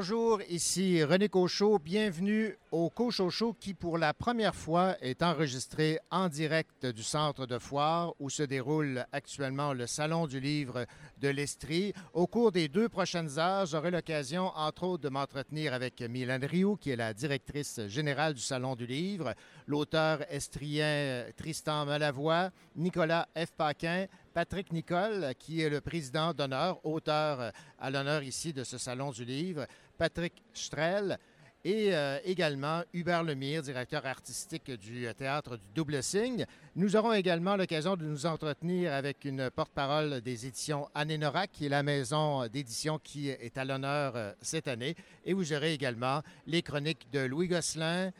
Bonjour, ici René Cochot. Bienvenue au Cochot qui, pour la première fois, est enregistré en direct du centre de foire où se déroule actuellement le Salon du livre de l'Estrie. Au cours des deux prochaines heures, j'aurai l'occasion, entre autres, de m'entretenir avec Mylène Rioux, qui est la directrice générale du Salon du livre, l'auteur estrien Tristan Malavoie, Nicolas F. Paquin, Patrick Nicole, qui est le président d'honneur, auteur à l'honneur ici de ce Salon du Livre, Patrick Strel, et euh, également Hubert Lemire, directeur artistique du Théâtre du Double Signe. Nous aurons également l'occasion de nous entretenir avec une porte-parole des éditions Anénorac, qui est la maison d'édition qui est à l'honneur euh, cette année. Et vous aurez également les chroniques de Louis Gosselin,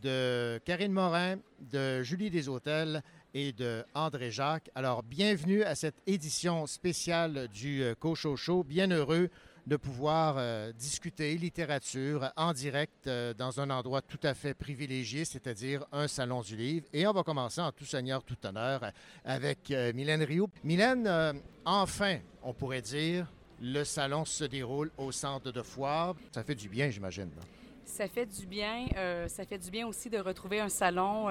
de Karine Morin, de Julie Deshôtels et de André Jacques. Alors, bienvenue à cette édition spéciale du euh, Cocho Show. Bien heureux de pouvoir euh, discuter littérature en direct euh, dans un endroit tout à fait privilégié, c'est-à-dire un salon du livre. Et on va commencer en tout seigneur, tout honneur avec Mylène Rioux. Mylène, enfin, on pourrait dire, le salon se déroule au centre de foire. Ça fait du bien, j'imagine. Ça fait du bien. ça fait du bien aussi de retrouver un salon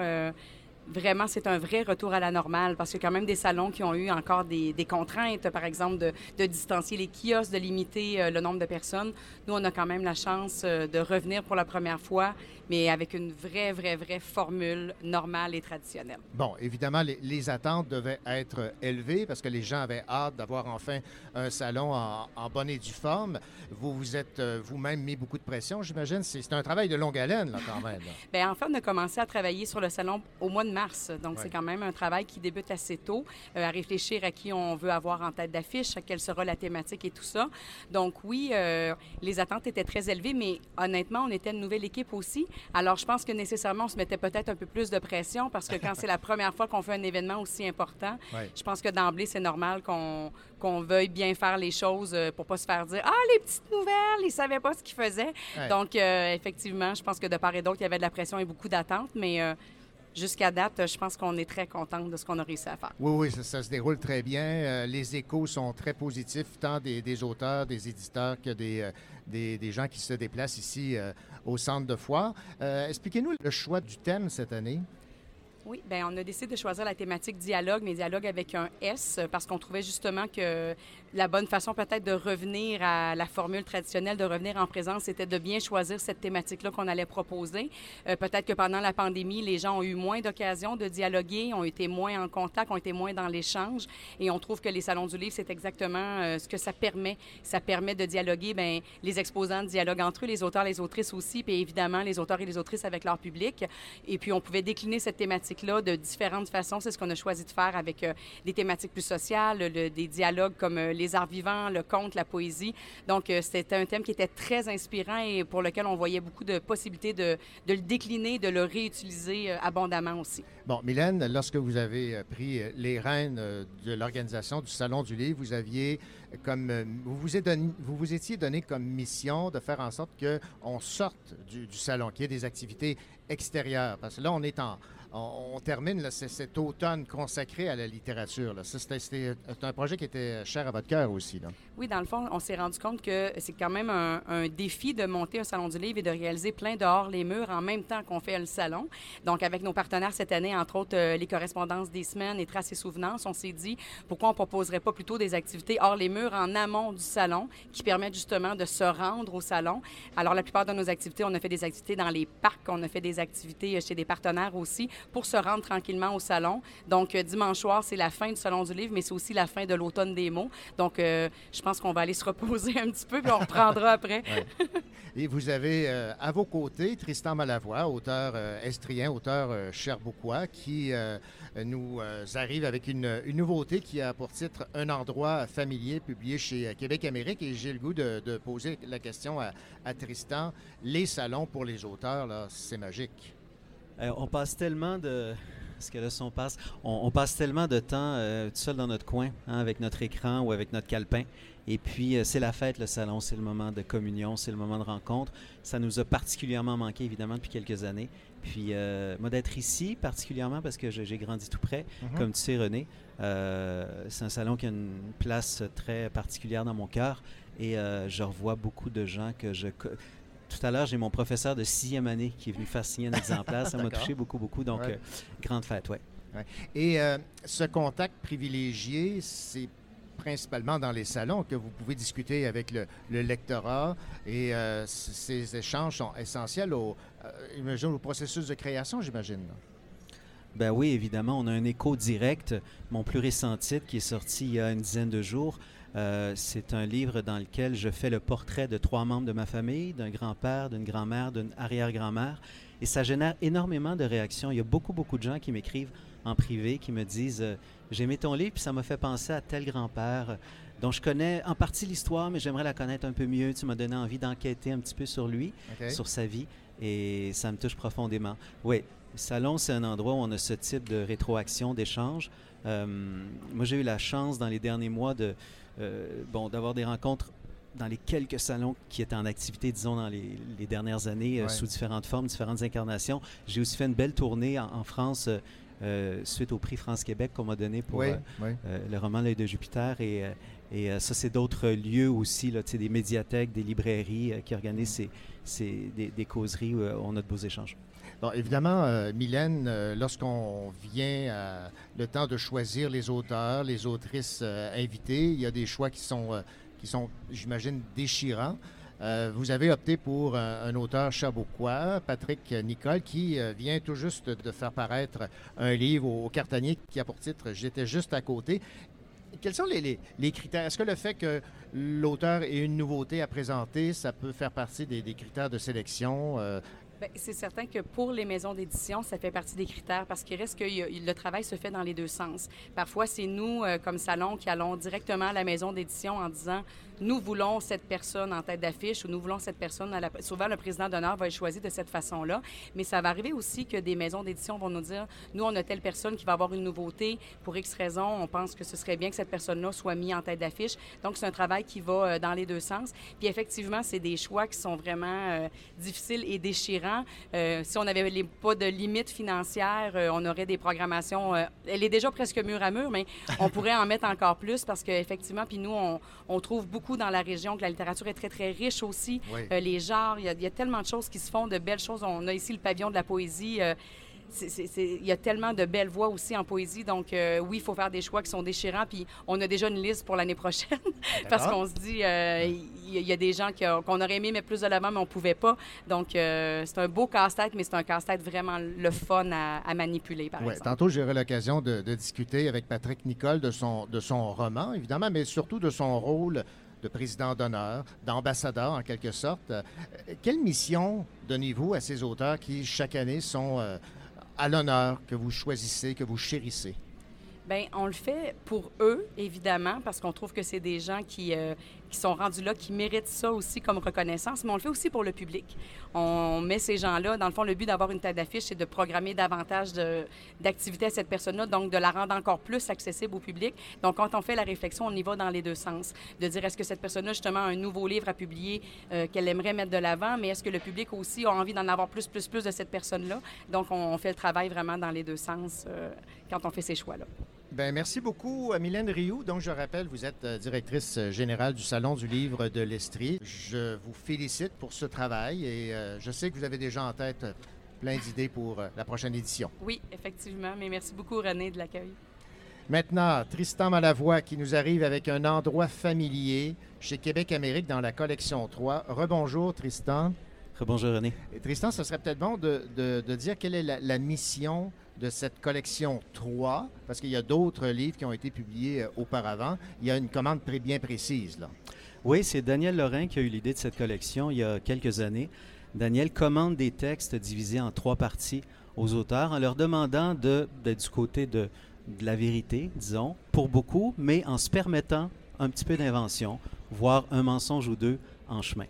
vraiment, c'est un vrai retour à la normale parce qu'il y a quand même des salons qui ont eu encore des, contraintes, par exemple, de, distancier les kiosques, de limiter euh, le nombre de personnes. Nous, on a quand même la chance euh, de revenir pour la première fois, mais avec une vraie, vraie, vraie formule normale et traditionnelle. Bon, évidemment, les, attentes devaient être élevées parce que les gens avaient hâte d'avoir enfin un salon en, bonne et due forme. Vous vous êtes euh, vous-même mis beaucoup de pression, j'imagine. C'est un travail de longue haleine, là, quand même. Bien, en fait, on a commencé à travailler sur le salon au mois de mars. Donc, c'est quand même un travail qui débute assez tôt, euh, à réfléchir à qui on veut avoir en tête d'affiche, à quelle sera la thématique et tout ça. Donc, oui, euh, les attentes étaient très élevées, mais honnêtement, on était une nouvelle équipe aussi. Alors, je pense que nécessairement, on se mettait peut-être un peu plus de pression parce que quand c'est la première fois qu'on fait un événement aussi important, je pense que d'emblée, c'est normal qu'on qu'on veuille bien faire les choses euh, pour pas se faire dire ah les petites nouvelles ils savaient pas ce qu'ils faisaient donc effectivement je pense que de part et d'autre il y avait de la pression et beaucoup d'attentes mais jusqu'à date, je pense qu'on est très content de ce qu'on a réussi à faire. Oui, oui, ça, se déroule très bien. Euh, les échos sont très positifs, tant des, auteurs, des éditeurs que des, euh, des, gens qui se déplacent ici euh, au centre de foire. Expliquez-nous le choix du thème cette année. Oui, bien, on a décidé de choisir la thématique dialogue, mais dialogue avec un S, parce qu'on trouvait justement que la bonne façon peut-être de revenir à la formule traditionnelle, de revenir en présence, c'était de bien choisir cette thématique-là qu'on allait proposer. Euh, peut-être que pendant la pandémie, les gens ont eu moins d'occasions de dialoguer, ont été moins en contact, ont été moins dans l'échange, et on trouve que les salons du livre, c'est exactement euh, ce que ça permet. Ça permet de dialoguer, bien, les exposants dialoguent entre eux, les auteurs, les autrices aussi, puis évidemment les auteurs et les autrices avec leur public. Et puis on pouvait décliner cette thématique-là de différentes façons. C'est ce qu'on a choisi de faire avec euh, des thématiques plus sociales, des dialogues comme les les arts vivants, le conte, la poésie. Donc, euh, c'était un thème qui était très inspirant et pour lequel on voyait beaucoup de possibilités de, le décliner, de le réutiliser euh, abondamment aussi. Bon, Mylène, lorsque vous avez euh, pris les rênes de l'organisation du Salon du Livre, vous aviez comme vous vous vous étiez donné comme mission de faire en sorte qu'on sorte du, du salon, qu'il y ait des activités extérieures. Parce que là, on est en, on, termine cet automne consacré à la littérature. C'était un projet qui était cher à votre cœur aussi. Oui, dans le fond, on s'est rendu compte que c'est quand même un, défi de monter un salon du livre et de réaliser plein dehors les murs en même temps qu'on fait le salon. Donc, avec nos partenaires cette année, entre autres euh, les correspondances des semaines et Traces et Souvenances, on s'est dit pourquoi on proposerait pas plutôt des activités hors les murs en amont du salon qui permettent justement de se rendre au salon. Alors, la plupart de nos activités, on a fait des activités dans les parcs, on a fait des activités chez des partenaires aussi pour se rendre tranquillement au salon. Donc, euh, dimanche soir, c'est la fin du Salon du Livre, mais c'est aussi la fin de l'automne des mots. Donc, euh, je pense qu'on va aller se reposer un petit peu, puis on reprendra après. Et vous avez euh, à vos côtés Tristan Malavoie, auteur estrien, auteur cherbouquois, qui nous arrive avec une, nouveauté qui a pour titre Un endroit familier, publié chez Québec Amérique. Et j'ai le goût de, poser la question à, à Tristan. Les salons pour les auteurs, là, c'est magique. Euh, on passe tellement de. Que là, on passe, on, passe tellement de temps euh, tout seul dans notre coin, hein, avec notre écran ou avec notre calepin. Et puis, c'est la fête, le salon, c'est le moment de communion, c'est le moment de rencontre. Ça nous a particulièrement manqué, évidemment, depuis quelques années. Puis, moi, d'être ici, particulièrement parce que j'ai grandi tout près, mm-hmm. comme tu sais, René, c'est un salon qui a une place très particulière dans mon cœur. Et je revois beaucoup de gens que je tout à l'heure, j'ai mon professeur de sixième année qui est venu faire signer un exemplaire. Ça m'a touché beaucoup, beaucoup. Donc, euh, grande fête, oui. Ouais. Et euh, ce contact privilégié, c'est principalement dans les salons que vous pouvez discuter avec le, lectorat et euh, ces échanges sont essentiels au, au processus de création, j'imagine. Ben oui, évidemment, on a un écho direct. Mon plus récent titre qui est sorti il y a une dizaine de jours, euh, c'est un livre dans lequel je fais le portrait de trois membres de ma famille, d'un grand-père, d'une grand-mère, d'une arrière-grand-mère. Et ça génère énormément de réactions. Il y a beaucoup, beaucoup de gens qui m'écrivent en privé, qui me disent euh, J'ai aimé ton livre, puis ça m'a fait penser à tel grand-père dont je connais en partie l'histoire, mais j'aimerais la connaître un peu mieux. Tu m'as donné envie d'enquêter un petit peu sur lui, sur sa vie, et ça me touche profondément. Oui, Salon, c'est un endroit où on a ce type de rétroaction, d'échange. Euh, moi, j'ai eu la chance dans les derniers mois de, euh, bon, d'avoir des rencontres dans les quelques salons qui étaient en activité, disons, dans les, dernières années, euh, sous différentes formes, différentes incarnations. J'ai aussi fait une belle tournée en, France euh, suite au prix France-Québec qu'on m'a donné pour le roman L'œil de Jupiter. Et, et ça, c'est d'autres lieux aussi, là, des médiathèques, des librairies qui organisent ces, des, des, causeries où on a de beaux échanges. Évidemment, euh, Mylène, euh, lorsqu'on vient à le temps de choisir les auteurs, les autrices euh, invitées, il y a des choix qui sont, sont j'imagine, déchirants. vous avez opté pour un, auteur chabouquois, Patrick Nicole, qui vient tout juste de faire paraître un livre au, Cartanier qui a pour titre J'étais juste à côté. Quels sont les, critères? Est-ce que le fait que l'auteur ait une nouveauté à présenter, ça peut faire partie des critères de sélection? Ben, c'est certain que pour les maisons d'édition, ça fait partie des critères parce qu'il reste que le travail se fait dans les deux sens. Parfois, c'est nous, euh, comme salon, qui allons directement à la maison d'édition en disant nous voulons cette personne en tête d'affiche ou nous voulons cette personne. Souvent, le président d'honneur va être choisi de cette façon-là. Mais ça va arriver aussi que des maisons d'édition vont nous dire nous, on a telle personne qui va avoir une nouveauté. Pour X raison, on pense que ce serait bien que cette personne-là soit mise en tête d'affiche. Donc, c'est un travail qui va euh, dans les deux sens. Puis, effectivement, c'est des choix qui sont vraiment euh, difficiles et déchirants euh, si on n'avait pas de limite financière, on aurait des programmations. Elle est déjà presque mur à mur, mais on pourrait en mettre encore plus parce qu'effectivement, puis nous, on, trouve beaucoup dans la région que la littérature est très, très riche aussi. les genres, il y, y, a tellement de choses qui se font, de belles choses. On a ici le pavillon de la poésie il y a tellement de belles voix aussi en poésie. Donc, euh, oui, il faut faire des choix qui sont déchirants. Puis, on a déjà une liste pour l'année prochaine parce qu'on se dit, euh, il y, a des gens qu'on aurait aimé mettre plus de l'avant, mais on ne pouvait pas. Donc, euh, c'est un beau casse-tête, mais c'est un casse-tête vraiment le fun à, manipuler, par exemple. Tantôt, j'aurai l'occasion de, discuter avec Patrick Nicole de son, de son roman, évidemment, mais surtout de son rôle de président d'honneur, d'ambassadeur en quelque sorte. Quelle mission donnez-vous à ces auteurs qui, chaque année, sont à l'honneur que vous choisissez, que vous chérissez? Bien, on le fait pour eux, évidemment, parce qu'on trouve que c'est des gens qui, euh, qui sont rendus là, qui méritent ça aussi comme reconnaissance, mais on le fait aussi pour le public. On met ces gens-là, dans le fond, le but d'avoir une tête d'affiche, c'est de programmer davantage d'activités à cette personne-là, donc de la rendre encore plus accessible au public. Donc, quand on fait la réflexion, on y va dans les deux sens. De dire, est-ce que cette personne-là, justement, a un nouveau livre à publier euh, qu'elle aimerait mettre de l'avant, mais est-ce que le public aussi a envie d'en avoir plus, plus, plus de cette personne-là? Donc, on, fait le travail vraiment dans les deux sens euh, quand on fait ces choix-là. Bien, merci beaucoup, Mylène Rioux. Donc, je rappelle, vous êtes euh, directrice générale du Salon du livre de l'Estrie. Je vous félicite pour ce travail et euh, je sais que vous avez déjà en tête plein d'idées pour euh, la prochaine édition. Oui, effectivement. Mais merci beaucoup, René, de l'accueil. Maintenant, Tristan Malavoie qui nous arrive avec un endroit familier chez Québec Amérique dans la collection 3. Rebonjour, Tristan. Rebonjour, René. Et Tristan, ce serait peut-être bon de, dire quelle est la mission de cette collection 3, parce qu'il y a d'autres livres qui ont été publiés euh, auparavant. Il y a une commande très bien précise, là. Oui, c'est Daniel Lorrain qui a eu l'idée de cette collection il y a quelques années. Daniel commande des textes divisés en trois parties aux auteurs en leur demandant d'être du côté de, la vérité, disons, pour beaucoup, mais en se permettant un petit peu d'invention, voire un mensonge ou deux en chemin.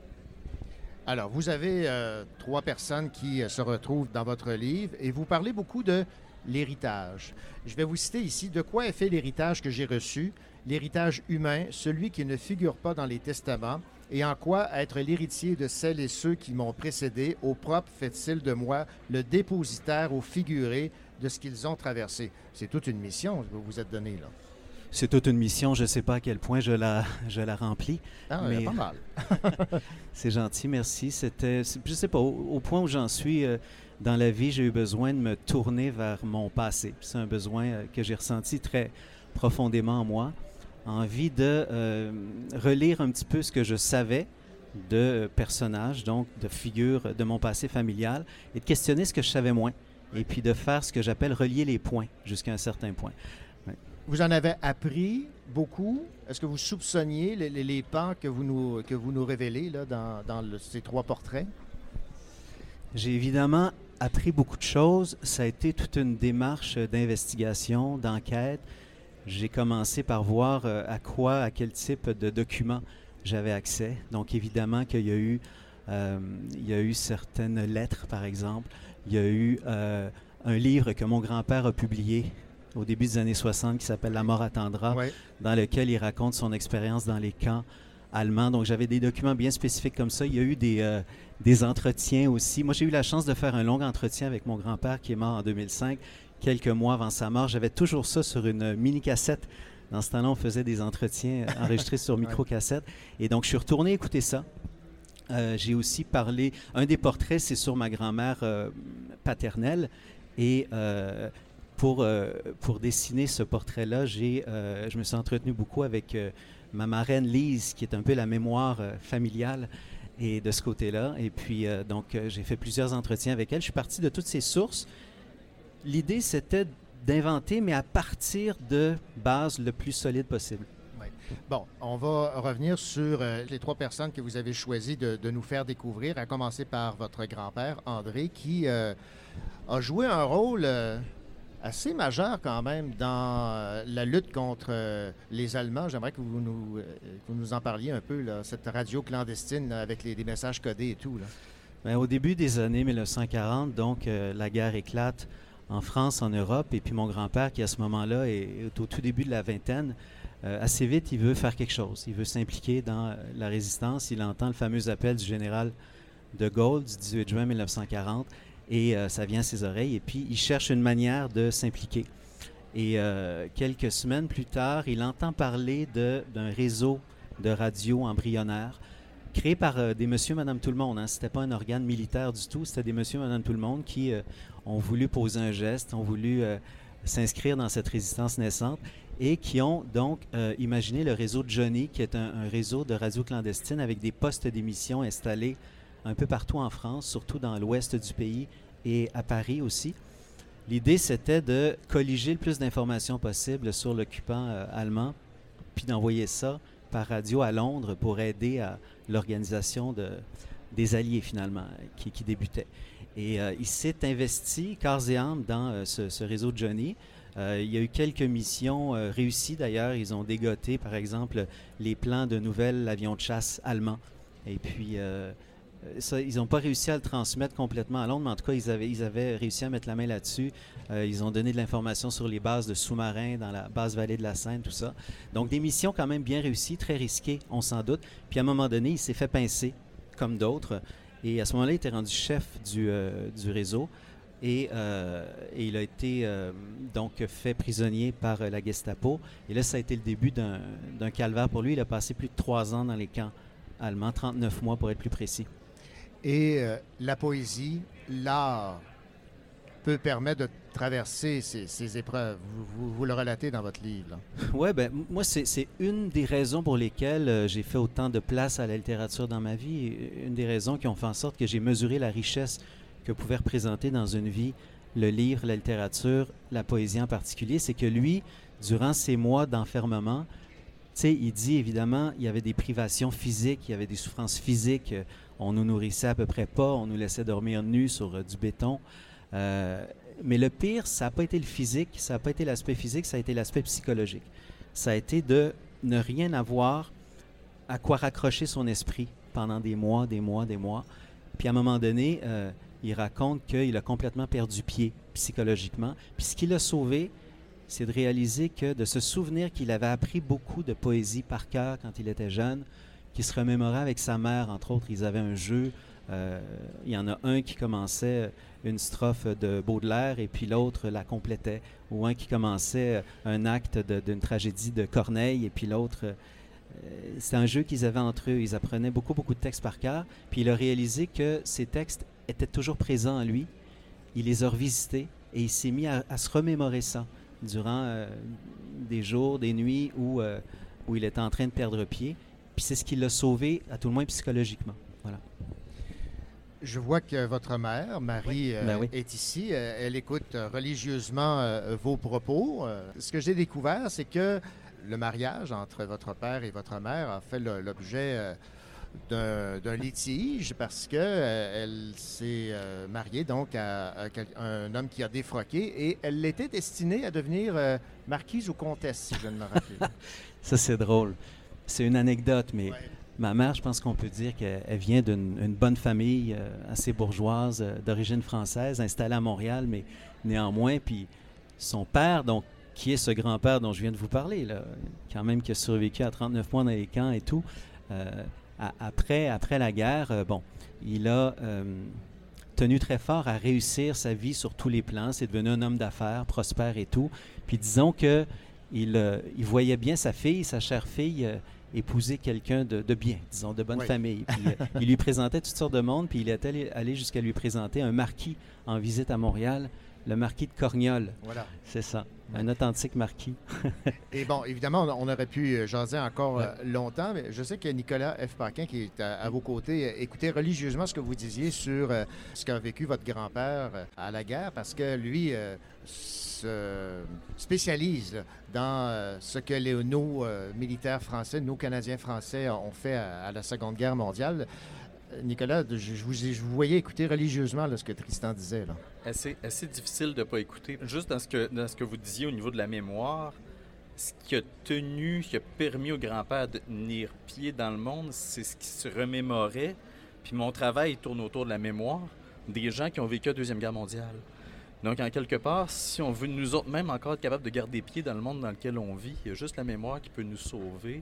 Alors, vous avez euh, trois personnes qui euh, se retrouvent dans votre livre et vous parlez beaucoup de l'héritage. Je vais vous citer ici de quoi est fait l'héritage que j'ai reçu, l'héritage humain, celui qui ne figure pas dans les testaments, et en quoi être l'héritier de celles et ceux qui m'ont précédé, au propre fait-il de moi le dépositaire au figuré de ce qu'ils ont traversé. C'est toute une mission que vous vous êtes donnée là. C'est toute une mission. Je ne sais pas à quel point je la, je la remplis. Ah, mais... pas mal. c'est gentil, merci. C'était, je ne sais pas, au, point où j'en suis euh, dans la vie, j'ai eu besoin de me tourner vers mon passé. C'est un besoin euh, que j'ai ressenti très profondément en moi. Envie de euh, relire un petit peu ce que je savais de personnages, donc de figures de mon passé familial, et de questionner ce que je savais moins. Et puis de faire ce que j'appelle relier les points jusqu'à un certain point. Vous en avez appris beaucoup. Est-ce que vous soupçonniez les, les, pans que vous nous, que vous nous révélez là, dans, dans ces trois portraits? J'ai évidemment appris beaucoup de choses. Ça a été toute une démarche d'investigation, d'enquête. J'ai commencé par voir euh, à quoi, à quel type de documents j'avais accès. Donc évidemment qu'il y a eu, euh, il y a eu certaines lettres, par exemple. Il y a eu euh, un livre que mon grand-père a publié au début des années 60 qui s'appelle La mort attendra, dans lequel il raconte son expérience dans les camps allemands. Donc j'avais des documents bien spécifiques comme ça. Il y a eu des, euh, des entretiens aussi. Moi, j'ai eu la chance de faire un long entretien avec mon grand-père qui est mort en 2005, quelques mois avant sa mort. J'avais toujours ça sur une mini-cassette. Dans ce temps-là, on faisait des entretiens euh, enregistrés sur micro-cassette. Et donc, je suis retourné écouter ça. Euh, j'ai aussi parlé, un des portraits, c'est sur ma grand-mère paternelle. Et euh, pour dessiner ce portrait-là, j'ai, euh, je me suis entretenu beaucoup avec euh, ma marraine Lise, qui est un peu la mémoire familiale et de ce côté-là. Et puis, donc, j'ai fait plusieurs entretiens avec elle. Je suis parti de toutes ces sources. L'idée, c'était d'inventer, mais à partir de bases le plus solide possible. Bon, on va revenir sur les trois personnes que vous avez choisi de, nous faire découvrir, à commencer par votre grand-père, André, qui a joué un rôle assez majeur quand même dans euh, la lutte contre euh, les Allemands. J'aimerais que vous nous, euh, vous nous en parliez un peu, là, cette radio clandestine avec les, messages codés et tout. Là. Bien, au début des années 1940, donc, la guerre éclate en France, en Europe, et puis mon grand-père, qui à ce moment-là est, au tout début de la vingtaine, assez vite, il veut faire quelque chose. Il veut s'impliquer dans la résistance. Il entend le fameux appel du général de Gaulle du 18 juin 1940 et euh, ça vient à ses oreilles. Et puis, il cherche une manière de s'impliquer. Et euh, quelques semaines plus tard, il entend parler d'un réseau de radio embryonnaire créé par euh, des monsieur, madame, tout le monde. Hein. Ce n'était pas un organe militaire du tout, c'était des monsieur, madame, tout le monde qui ont voulu poser un geste, ont voulu s'inscrire dans cette résistance naissante et qui ont donc imaginé le réseau Johnny, qui est un, un réseau de radio clandestine avec des postes d'émission installés un peu partout en France, surtout dans l'ouest du pays et à Paris aussi. L'idée, c'était de colliger le plus d'informations possible sur l'occupant euh, allemand, puis d'envoyer ça par radio à Londres pour aider à l'organisation de, des Alliés, finalement, qui, qui débutait. Et euh, il s'est investi corps et âme dans euh, ce, réseau de Johnny. il y a eu quelques missions réussies d'ailleurs. Ils ont dégoté, par exemple, les plans de nouvel avion de chasse allemand. Et puis, euh, ils n'ont pas réussi à le transmettre complètement à Londres, mais en tout cas, ils avaient, réussi à mettre la main là-dessus. Euh, ils ont donné de l'information sur les bases de sous-marins dans la base vallée de la Seine, tout ça. Donc, des missions quand même bien réussies, très risquées, on s'en doute. Puis, à un moment donné, il s'est fait pincer, comme d'autres. Et à ce moment-là, il était rendu chef du, euh, réseau. Et, et, il a été donc fait prisonnier par la Gestapo. Et là, ça a été le début d'un calvaire pour lui. Il a passé plus de trois ans dans les camps allemands, 39 mois pour être plus précis. Et euh, la poésie, l'art, peut permettre de traverser ces, épreuves. Vous, le relatez dans votre livre. Oui, ben, moi, c'est une des raisons pour lesquelles euh, j'ai fait autant de place à la littérature dans ma vie. Une des raisons qui ont fait en sorte que j'ai mesuré la richesse que pouvait représenter dans une vie le livre, la littérature, la poésie en particulier. C'est que lui, durant ces mois d'enfermement, il dit évidemment, il y avait des privations physiques, il y avait des souffrances physiques. Euh, on nous nourrissait à peu près pas, on nous laissait dormir nus sur euh, du béton. Euh, mais le pire, ça n'a pas été le physique, ça n'a pas été l'aspect physique, ça a été l'aspect psychologique. Ça a été de ne rien avoir à quoi raccrocher son esprit pendant des mois, des mois, des mois. Puis à un moment donné, euh, il raconte qu'il a complètement perdu pied psychologiquement. Puis ce qui l'a sauvé, c'est de réaliser que, de se souvenir qu'il avait appris beaucoup de poésie par cœur quand il était jeune, qu'il se remémorait avec sa mère, entre autres, ils avaient un jeu. Euh, il y en a un qui commençait une strophe de Baudelaire et puis l'autre la complétait, ou un qui commençait un acte d'une tragédie de Corneille et puis l'autre. Euh, c'est un jeu qu'ils avaient entre eux. Ils apprenaient beaucoup, beaucoup de textes par cœur. Puis il a réalisé que ces textes étaient toujours présents en lui. Il les a revisités et il s'est mis à, se remémorer ça durant euh, des jours, des nuits où, où il était en train de perdre pied. Puis c'est ce qui l'a sauvé, à tout le moins psychologiquement. Voilà. Je vois que votre mère, Marie, ben euh, est ici. Euh, elle écoute religieusement euh, vos propos. ce que j'ai découvert, c'est que le mariage entre votre père et votre mère a fait l'objet d'un litige parce que elle s'est mariée donc à, un homme qui a défroqué et elle était destinée à devenir marquise ou comtesse, si je ne me rappelle. Ça, c'est drôle. C'est une anecdote, mais ma mère, je pense qu'on peut dire qu'elle vient d'une bonne famille euh, assez bourgeoise, euh, d'origine française, installée à Montréal, mais néanmoins, puis son père, donc, qui est ce grand-père dont je viens de vous parler, là, quand même qui a survécu à 39 mois dans les camps et tout, euh, après, après la guerre, bon, il a tenu très fort à réussir sa vie sur tous les plans. C'est devenu un homme d'affaires, prospère et tout. Puis disons que il, il, voyait bien sa fille, sa chère fille, épouser quelqu'un de, bien, disons, de bonne famille. Euh, il lui présentait toutes sortes de monde, puis il est allé, allé jusqu'à lui présenter un marquis en visite à Montréal, le marquis de Corniol. Voilà. C'est ça, un authentique marquis. Et bon, évidemment, on aurait pu euh, jaser encore euh, longtemps, mais je sais que Nicolas F. Paquin, qui est à, vos côtés, écoutait religieusement ce que vous disiez sur ce qu'a vécu votre grand-père à la guerre, parce que lui se spécialise dans euh, ce que les, nos euh, militaires français, nos Canadiens français ont fait à, la Seconde Guerre mondiale. Euh, Nicolas, je, vous, voyais écouter religieusement ce que Tristan disait. Là. Assez, difficile de ne pas écouter. Juste dans ce, que, dans ce que vous disiez au niveau de la mémoire, ce qui a tenu, ce qui a permis au grand-père de tenir pied dans le monde, c'est ce qui se remémorait. Puis mon travail tourne autour de la mémoire des gens qui ont vécu la Deuxième Guerre mondiale. Donc, en quelque part, si on veut nous autres même encore être capable de garder pied dans le monde dans lequel on vit, il y a juste la mémoire qui peut nous sauver.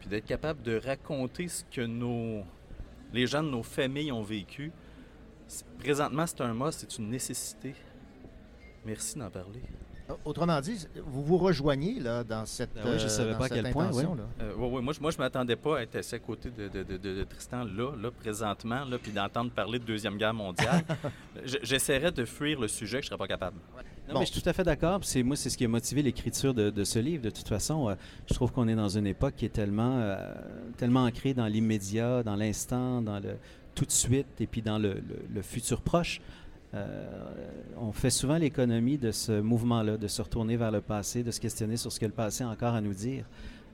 Puis d'être capable de raconter ce que nos, les gens de nos familles ont vécu. Présentement, c'est un mot, c'est une nécessité. Merci d'en parler. Autrement dit, vous vous rejoignez là, dans cette ben oui, je savais pas à quel point. Oui. Euh, moi, je, moi, je m'attendais pas à être assis à côté de, Tristan là, là, présentement, là, puis d'entendre parler de Deuxième Guerre mondiale. J'essaierais de fuir le sujet que je ne serais pas capable. Non, mais je suis tout à fait d'accord. C'est moi, c'est ce qui a motivé l'écriture de, ce livre. De toute façon, euh, je trouve qu'on est dans une époque qui est tellement, euh, tellement ancrée dans l'immédiat, dans l'instant, dans le tout de suite, et puis dans le, le futur proche. Euh, on fait souvent l'économie de ce mouvement-là, de se retourner vers le passé, de se questionner sur ce que le passé a encore à nous dire.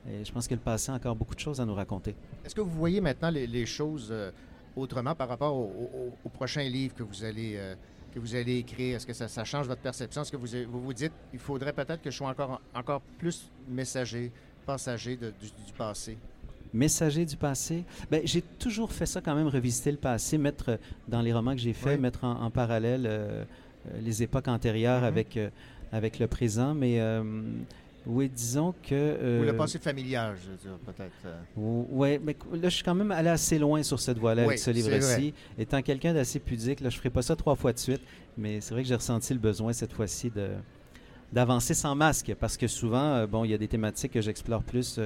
Et je pense que le passé a encore beaucoup de choses à nous raconter. Est-ce que vous voyez maintenant les, choses euh, autrement par rapport au, prochain livre que vous allez, euh, que vous allez écrire? Est-ce que ça, change votre perception? Est-ce que vous, vous, dites il faudrait peut-être que je sois encore, encore plus messager, passager du, passé? Messager du passé. Ben, j'ai toujours fait ça quand même, revisiter le passé, mettre euh, dans les romans que j'ai faits, mettre en, parallèle euh, euh, les époques antérieures mm-hmm. avec, avec le présent, mais oui, disons que... Ou le passé familial, je veux dire, peut-être. Oui, mais là, je suis quand même allé assez loin sur cette voie-là avec ce livre-ci. Étant quelqu'un d'assez pudique, là, je ne ferai pas ça trois fois de suite, mais c'est vrai que j'ai ressenti le besoin cette fois-ci de d'avancer sans masque, parce que souvent, bon, il y a des thématiques que j'explore plus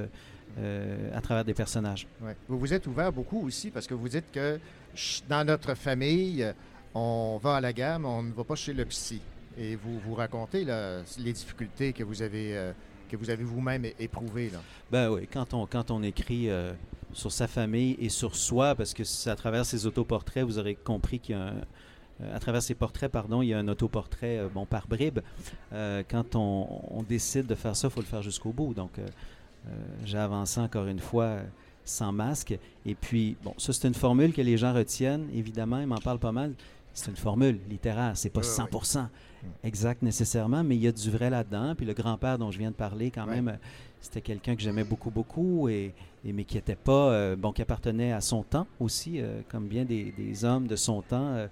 euh, à travers des personnages. Vous vous êtes ouvert beaucoup aussi parce que vous dites que dans notre famille, on va à la gamme, on ne va pas chez le psy. Et vous vous racontez les difficultés que vous avez, euh, que vous avez vous-même éprouvées. Là. Ben oui, quand on, quand on écrit euh, sur sa famille et sur soi, parce que à travers ses autoportraits, vous aurez compris qu'il y a à travers ses portraits, pardon, il y a un autoportrait bon, par bribes. quand on, on, décide de faire ça, il faut le faire jusqu'au bout. Donc, euh, j'ai avancé encore une fois sans masque. Et puis, bon, ça, c'est une formule que les gens retiennent. Évidemment, ils m'en parlent pas mal. C'est une formule littéraire, c'est pas 100% exact nécessairement, mais il y a du vrai là-dedans. Puis le grand-père dont je viens de parler, quand même, c'était quelqu'un que j'aimais beaucoup, beaucoup, et, mais qui était pas, euh, bon, qui appartenait à son temps aussi, euh, comme bien des, hommes de son temps.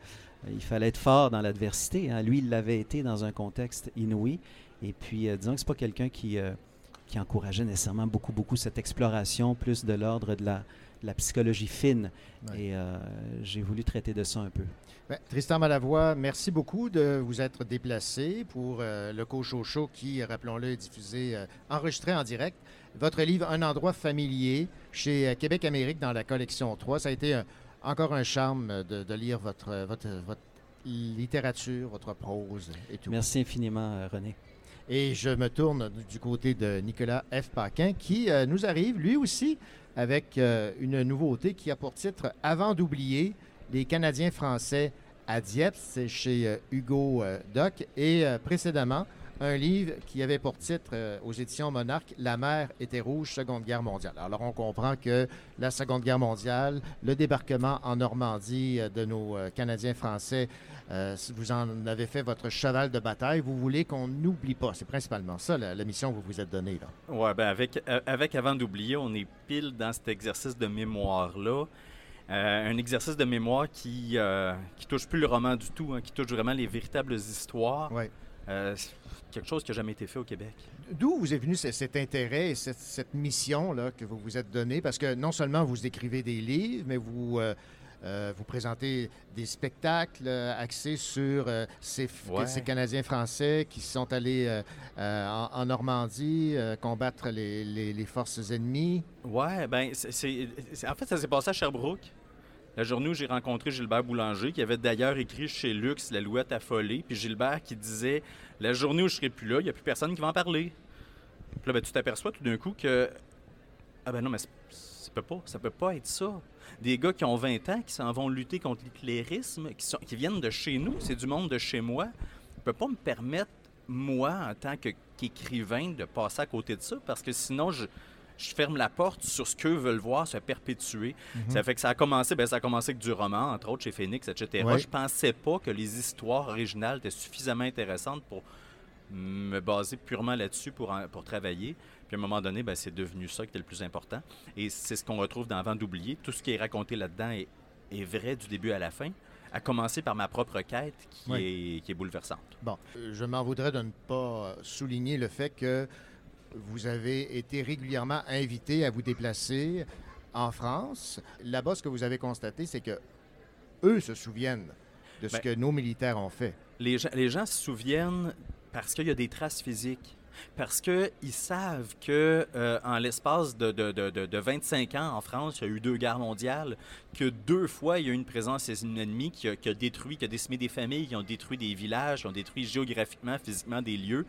il fallait être fort dans l'adversité. Hein. Lui, il l'avait été dans un contexte inouï. Et puis, disons que c'est pas quelqu'un qui, qui encourageait nécessairement beaucoup, beaucoup cette exploration, plus de l'ordre de la, la psychologie fine. Et j'ai voulu traiter de ça un peu. Ben, Tristan Malavoie, merci beaucoup de vous être déplacé pour euh, le Coach Show qui, rappelons-le, est diffusé, euh, enregistré en direct. Votre livre Un endroit familier chez euh, Québec Amérique dans la collection 3. Ça a été encore un charme de, lire votre, votre, votre, littérature, votre prose et tout. Merci infiniment, René. Et je me tourne du côté de Nicolas F. Paquin qui nous arrive, lui aussi, avec une nouveauté qui a pour titre Avant d'oublier les Canadiens français à Dieppe, c'est chez euh, Hugo euh, Doc. Et euh, précédemment, un livre qui avait pour titre aux éditions Monarque La mer était rouge, Seconde Guerre mondiale. Alors on comprend que la Seconde Guerre mondiale, le débarquement en Normandie de nos Canadiens français, vous en avez fait votre cheval de bataille. Vous voulez qu'on n'oublie pas. C'est principalement ça la, mission que vous vous êtes donnée. Oui, bien avec, avec Avant d'oublier, on est pile dans cet exercice de mémoire-là. Euh, un exercice de mémoire qui, euh, qui touche plus le roman du tout, hein, qui touche vraiment les véritables histoires. Euh, quelque chose qui n'a jamais été fait au Québec. D'où vous est venu cet intérêt et cette, mission-là que vous vous êtes donnée? Parce que non seulement vous écrivez des livres, mais vous, vous présentez des spectacles axés sur ces, ces, Canadiens français qui sont allés en, Normandie combattre les, les, forces ennemies. Oui, ben c'est, en fait, ça s'est passé à Sherbrooke. La journée où j'ai rencontré Gilbert Boulanger, qui avait d'ailleurs écrit chez Lux La Louette affolée, puis Gilbert qui disait La journée où je serai plus là, il n'y a plus personne qui va en parler. Puis là, ben, tu t'aperçois tout d'un coup que Ah ben non, mais ça peut pas, ça peut pas être ça. Des gars qui ont 20 ans, qui s'en vont lutter contre l'éclairisme, qui, qui viennent de chez nous, c'est du monde de chez moi. Je peux pas me permettre, moi, en tant qu'écrivain, de passer à côté de ça, parce que sinon, je, je ferme la porte sur ce qu'eux veulent voir se perpétuer. Mhm. Ça fait que ça a commencé, ben, ça a commencé avec du roman, entre autres chez Phoenix, etc. Je pensais pas que les histoires originales étaient suffisamment intéressantes pour me baser purement là-dessus pour, pour travailler. Puis à un moment donné, ben, c'est devenu ça qui était le plus important. Et c'est ce qu'on retrouve dans Avant d'oublier. Tout ce qui est raconté là-dedans est, est, vrai du début à la fin, à commencer par ma propre quête qui, est, qui est bouleversante. Bon, je m'en voudrais de ne pas souligner le fait que vous avez été régulièrement invité à vous déplacer en France. Là-bas, ce que vous avez constaté, c'est que eux se souviennent de ce ben, que nos militaires ont fait. Les gens, les gens se souviennent parce qu'il y a des traces physiques. Parce qu'ils savent que euh, en l'espace de, de, de, 25 ans en France, il y a eu deux guerres mondiales, que deux fois, il y a eu une présence ennemie qui a, qui a détruit, qui a décimé des familles, qui ont détruit des villages, qui ont détruit géographiquement, physiquement des lieux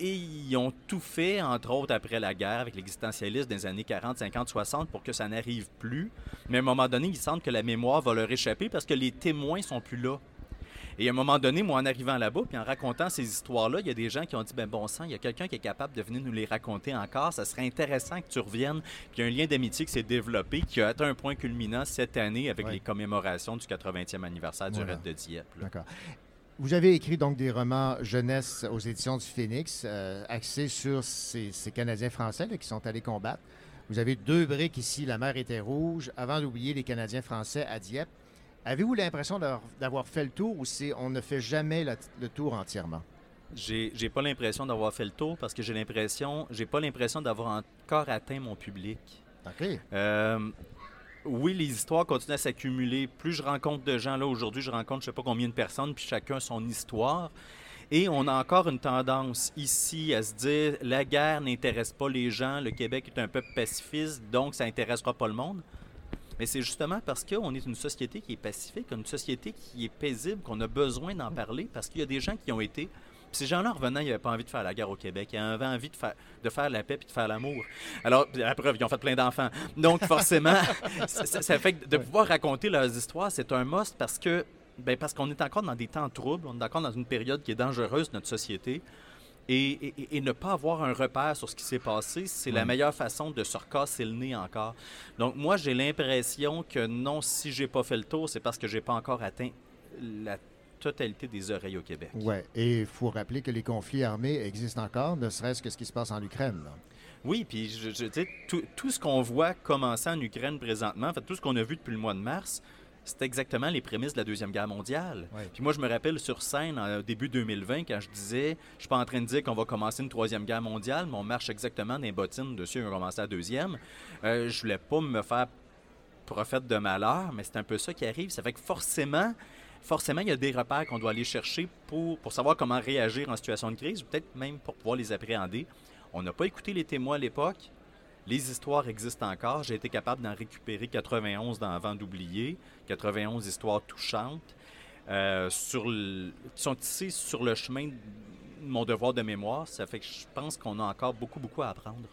et ils ont tout fait, entre autres après la guerre, avec l'existentialisme des années 40, 50, 60, pour que ça n'arrive plus. Mais à un moment donné, ils sentent que la mémoire va leur échapper parce que les témoins sont plus là. Et à un moment donné, moi, en arrivant là-bas, puis en racontant ces histoires-là, il y a des gens qui ont dit, ben bon sang, il y a quelqu'un qui est capable de venir nous les raconter encore. Ça serait intéressant que tu reviennes. Puis il y a un lien d'amitié qui s'est développé, qui a atteint un point culminant cette année avec les commémorations du 80e anniversaire du Raid de Dieppe. D'accord. Vous avez écrit donc des romans jeunesse aux éditions du Phoenix, euh, axés sur ces, Canadiens français qui sont allés combattre. Vous avez deux briques ici, La mer était rouge, avant d'oublier les Canadiens français à Dieppe. Avez-vous l'impression d'avoir fait le tour ou si on ne fait jamais le tour entièrement? J'ai pas l'impression d'avoir fait le tour parce que j'ai l'impression, j'ai pas l'impression d'avoir encore atteint mon public. OK. Euh, oui, les histoires continuent à s'accumuler. Plus je rencontre de gens, là, aujourd'hui, je rencontre je sais pas combien de personnes, puis chacun son histoire. Et on a encore une tendance ici à se dire la guerre n'intéresse pas les gens, le Québec est un peuple pacifiste, donc ça n'intéressera pas le monde. Mais c'est justement parce qu'on est une société qui est pacifique, une société qui est paisible, qu'on a besoin d'en parler, parce qu'il y a des gens qui ont été ces gens-là, revenant, ils n'avaient pas envie de faire la guerre au Québec. Ils avaient envie de faire, de faire la paix et de faire l'amour. Alors, la preuve, ils ont fait plein d'enfants. Donc, forcément, ça, fait que de pouvoir raconter leurs histoires, c'est un must parce que ben parce qu'on est encore dans des temps troubles, on est encore dans une période qui est dangereuse, notre société. Et, et, ne pas avoir un repère sur ce qui s'est passé, c'est la meilleure façon de se recasser le nez encore. Donc, moi, j'ai l'impression que non, si j'ai pas fait le tour, c'est parce que j'ai pas encore atteint la totalité des oreilles au Québec. Oui, et il faut rappeler que les conflits armés existent encore, ne serait-ce que ce qui se passe en Ukraine. Oui, puis je, tout, tout, ce qu'on voit commencer en Ukraine présentement, en fait, tout ce qu'on a vu depuis le mois de mars, c'était exactement les prémices de la Deuxième Guerre mondiale. Puis moi, je me rappelle sur scène, en début 2020, quand je disais, je suis pas en train de dire qu'on va commencer une Troisième Guerre mondiale, mais on marche exactement des bottines dessus, on va commencer la Deuxième. Euh, je voulais pas me faire prophète de malheur, mais c'est un peu ça qui arrive. Ça fait que forcément, forcément, il y a des repères qu'on doit aller chercher pour, savoir comment réagir en situation de crise, ou peut-être même pour pouvoir les appréhender. On n'a pas écouté les témoins à l'époque. Les histoires existent encore. J'ai été capable d'en récupérer 91 dans Avant d'oublier, 91 histoires touchantes euh, sur qui sont tissées sur le chemin de mon devoir de mémoire. Ça fait que je pense qu'on a encore beaucoup, beaucoup à apprendre.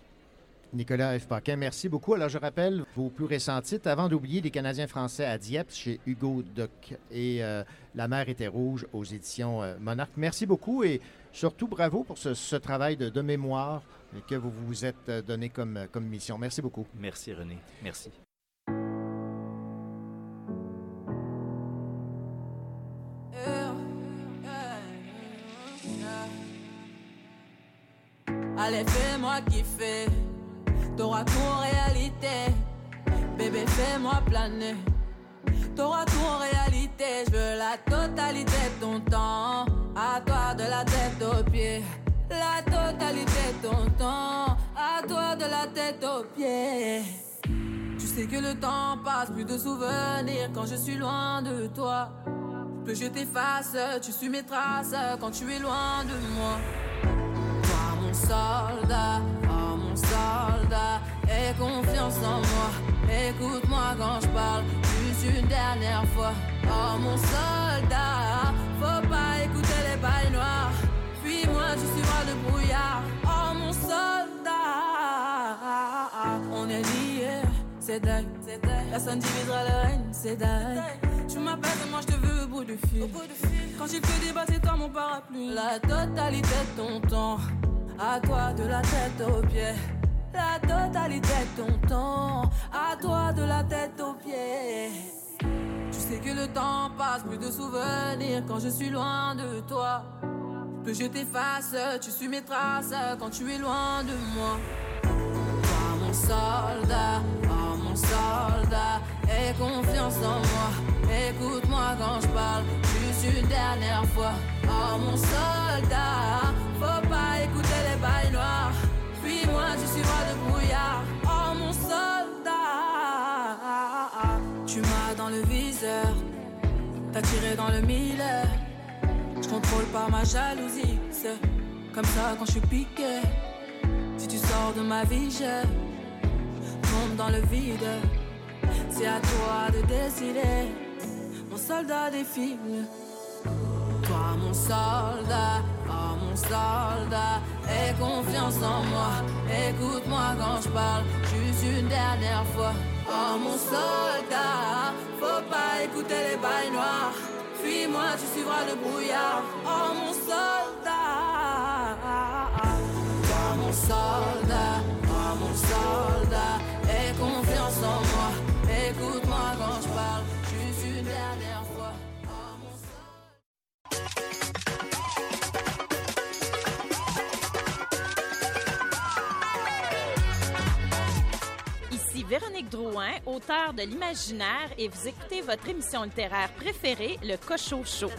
Nicolas F. Paquin, merci beaucoup. Alors, je rappelle vos plus récents titres. Avant d'oublier les Canadiens français à Dieppe chez Hugo Doc et euh, La mer était rouge aux éditions euh, Monarque. Merci beaucoup et surtout bravo pour ce, travail de, mémoire que vous vous êtes euh, donné comme, comme mission. Merci beaucoup. Merci René. Merci. Allez, fais-moi kiffer. T'auras tout en réalité. Bébé, fais-moi planer. T'auras tout en réalité. Je veux la totalité de ton temps. À toi de la tête aux pieds. La totalité de ton temps. À toi de la tête aux pieds. Tu sais que le temps passe, plus de souvenirs quand je suis loin de toi. Que je t'efface, tu suis mes traces quand tu es loin de moi. Mon soldat soldat, aie confiance en moi. Écoute-moi quand je parle, juste une dernière fois. Oh mon soldat, faut pas écouter les bails noirs. Puis moi tu suivras le brouillard. Oh mon soldat, on est liés, c'est dingue. Personne divisera le règne, c'est dingue. Tu m'appelles et moi je te veux au bout du fil. Quand j'ai fait débat, c'est toi mon parapluie. La totalité de ton temps à toi de la tête aux pieds. La totalité de ton temps, à toi de la tête aux pieds. Tu sais que le temps passe, plus de souvenirs quand je suis loin de toi. Que je t'efface, tu suis mes traces quand tu es loin de moi. Toi, mon soldat, oh mon soldat, aie confiance en moi. Écoute-moi quand je parle, juste une dernière fois. Oh mon soldat, faut pas écouter les bails noirs. Puis moi, tu suivras le brouillard. Oh mon soldat, tu m'as dans le viseur, t'as tiré dans le mille. Je contrôle pas ma jalousie, comme ça quand je suis piqué. Si tu sors de ma vie, je tombe dans le vide. C'est à toi de décider, mon soldat défile. Toi, mon soldat, oh mon soldat, aie confiance en moi. Écoute-moi quand je parle, juste une dernière fois. Oh mon soldat, faut pas écouter les bails noirs. Fuis-moi, tu suivras le brouillard. Oh mon soldat, toi mon soldat, oh mon soldat, aie confiance en moi. Véronique Drouin, auteure de l'imaginaire, et vous écoutez votre émission littéraire préférée, Le Cochot Show.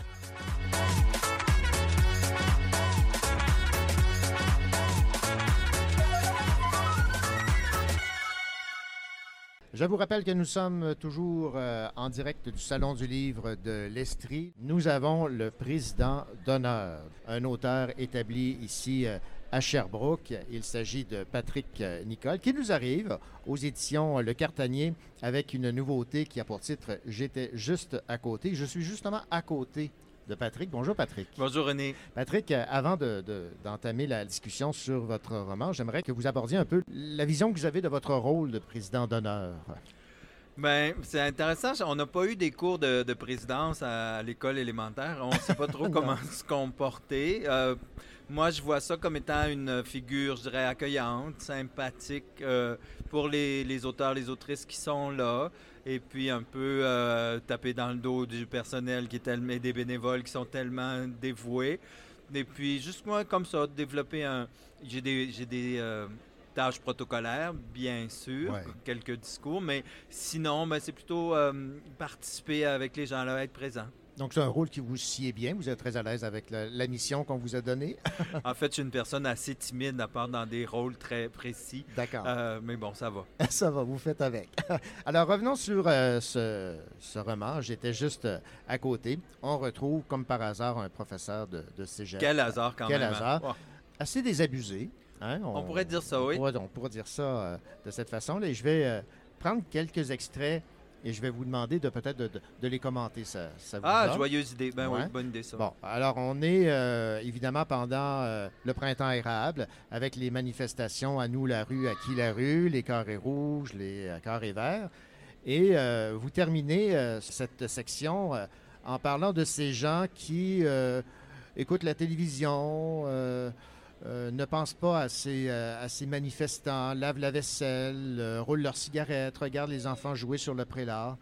Je vous rappelle que nous sommes toujours euh, en direct du Salon du Livre de l'Estrie. Nous avons le président d'honneur, un auteur établi ici euh, à Sherbrooke. Il s'agit de Patrick euh, Nicole, qui nous arrive aux éditions Le Cartanier avec une nouveauté qui a pour titre J'étais juste à côté. Je suis justement à côté de Patrick. Bonjour Patrick. Bonjour René. Patrick, euh, avant d'entamer la discussion sur votre roman, j'aimerais que vous abordiez un peu la vision que vous avez de votre rôle de président d'honneur. Ben, c'est intéressant. On n'a pas eu des cours de, présidence à, l'école élémentaire. On ne sait pas trop comment se comporter. Euh, moi, je vois ça comme étant une figure, je dirais, accueillante, sympathique euh, pour les, auteurs, les autrices qui sont là. Et puis un peu euh, taper dans le dos du personnel qui est tellement, et des bénévoles qui sont tellement dévoués. Et puis, juste moi, comme ça, développer un. J'ai des, j'ai des, euh, tâches protocolaires, bien sûr, Ouais. quelques discours, mais sinon, ben, c'est plutôt participer avec les gens là, être présent. Donc, c'est un rôle qui vous sied bien. Vous êtes très à l'aise avec la, la mission qu'on vous a donnée. en fait, je suis une personne assez timide à part dans des rôles très précis, D'accord. Euh, mais bon, ça va. Ça va, vous faites avec. Alors, revenons sur euh, ce, ce roman. J'étais juste euh, à côté. On retrouve, comme par hasard, un professeur de, de cégep. Quel hasard quand Quel même. hein. hasard. Oh, Assez désabusé. hein. on pourrait dire ça, on oui. pourrait- on pourrait dire ça euh, de cette façon-là. Et je vais prendre quelques extraits et je vais vous demander de peut-être de, de- de les commenter. Ça, ça vous Ah, va? joyeuse idée. Ben Ouais. oui, bonne idée ça. Bon, alors on est euh, évidemment pendant euh, le printemps érable avec les manifestations à nous la rue, à qui la rue, les carrés rouges, les euh, carrés verts. Et euh, vous terminez cette section en parlant de ces gens qui écoutent la télévision, euh, ne pensent pas à ces, euh, manifestants, lavent la vaisselle, euh, roulent leurs cigarettes, regardent les enfants jouer sur le prélat.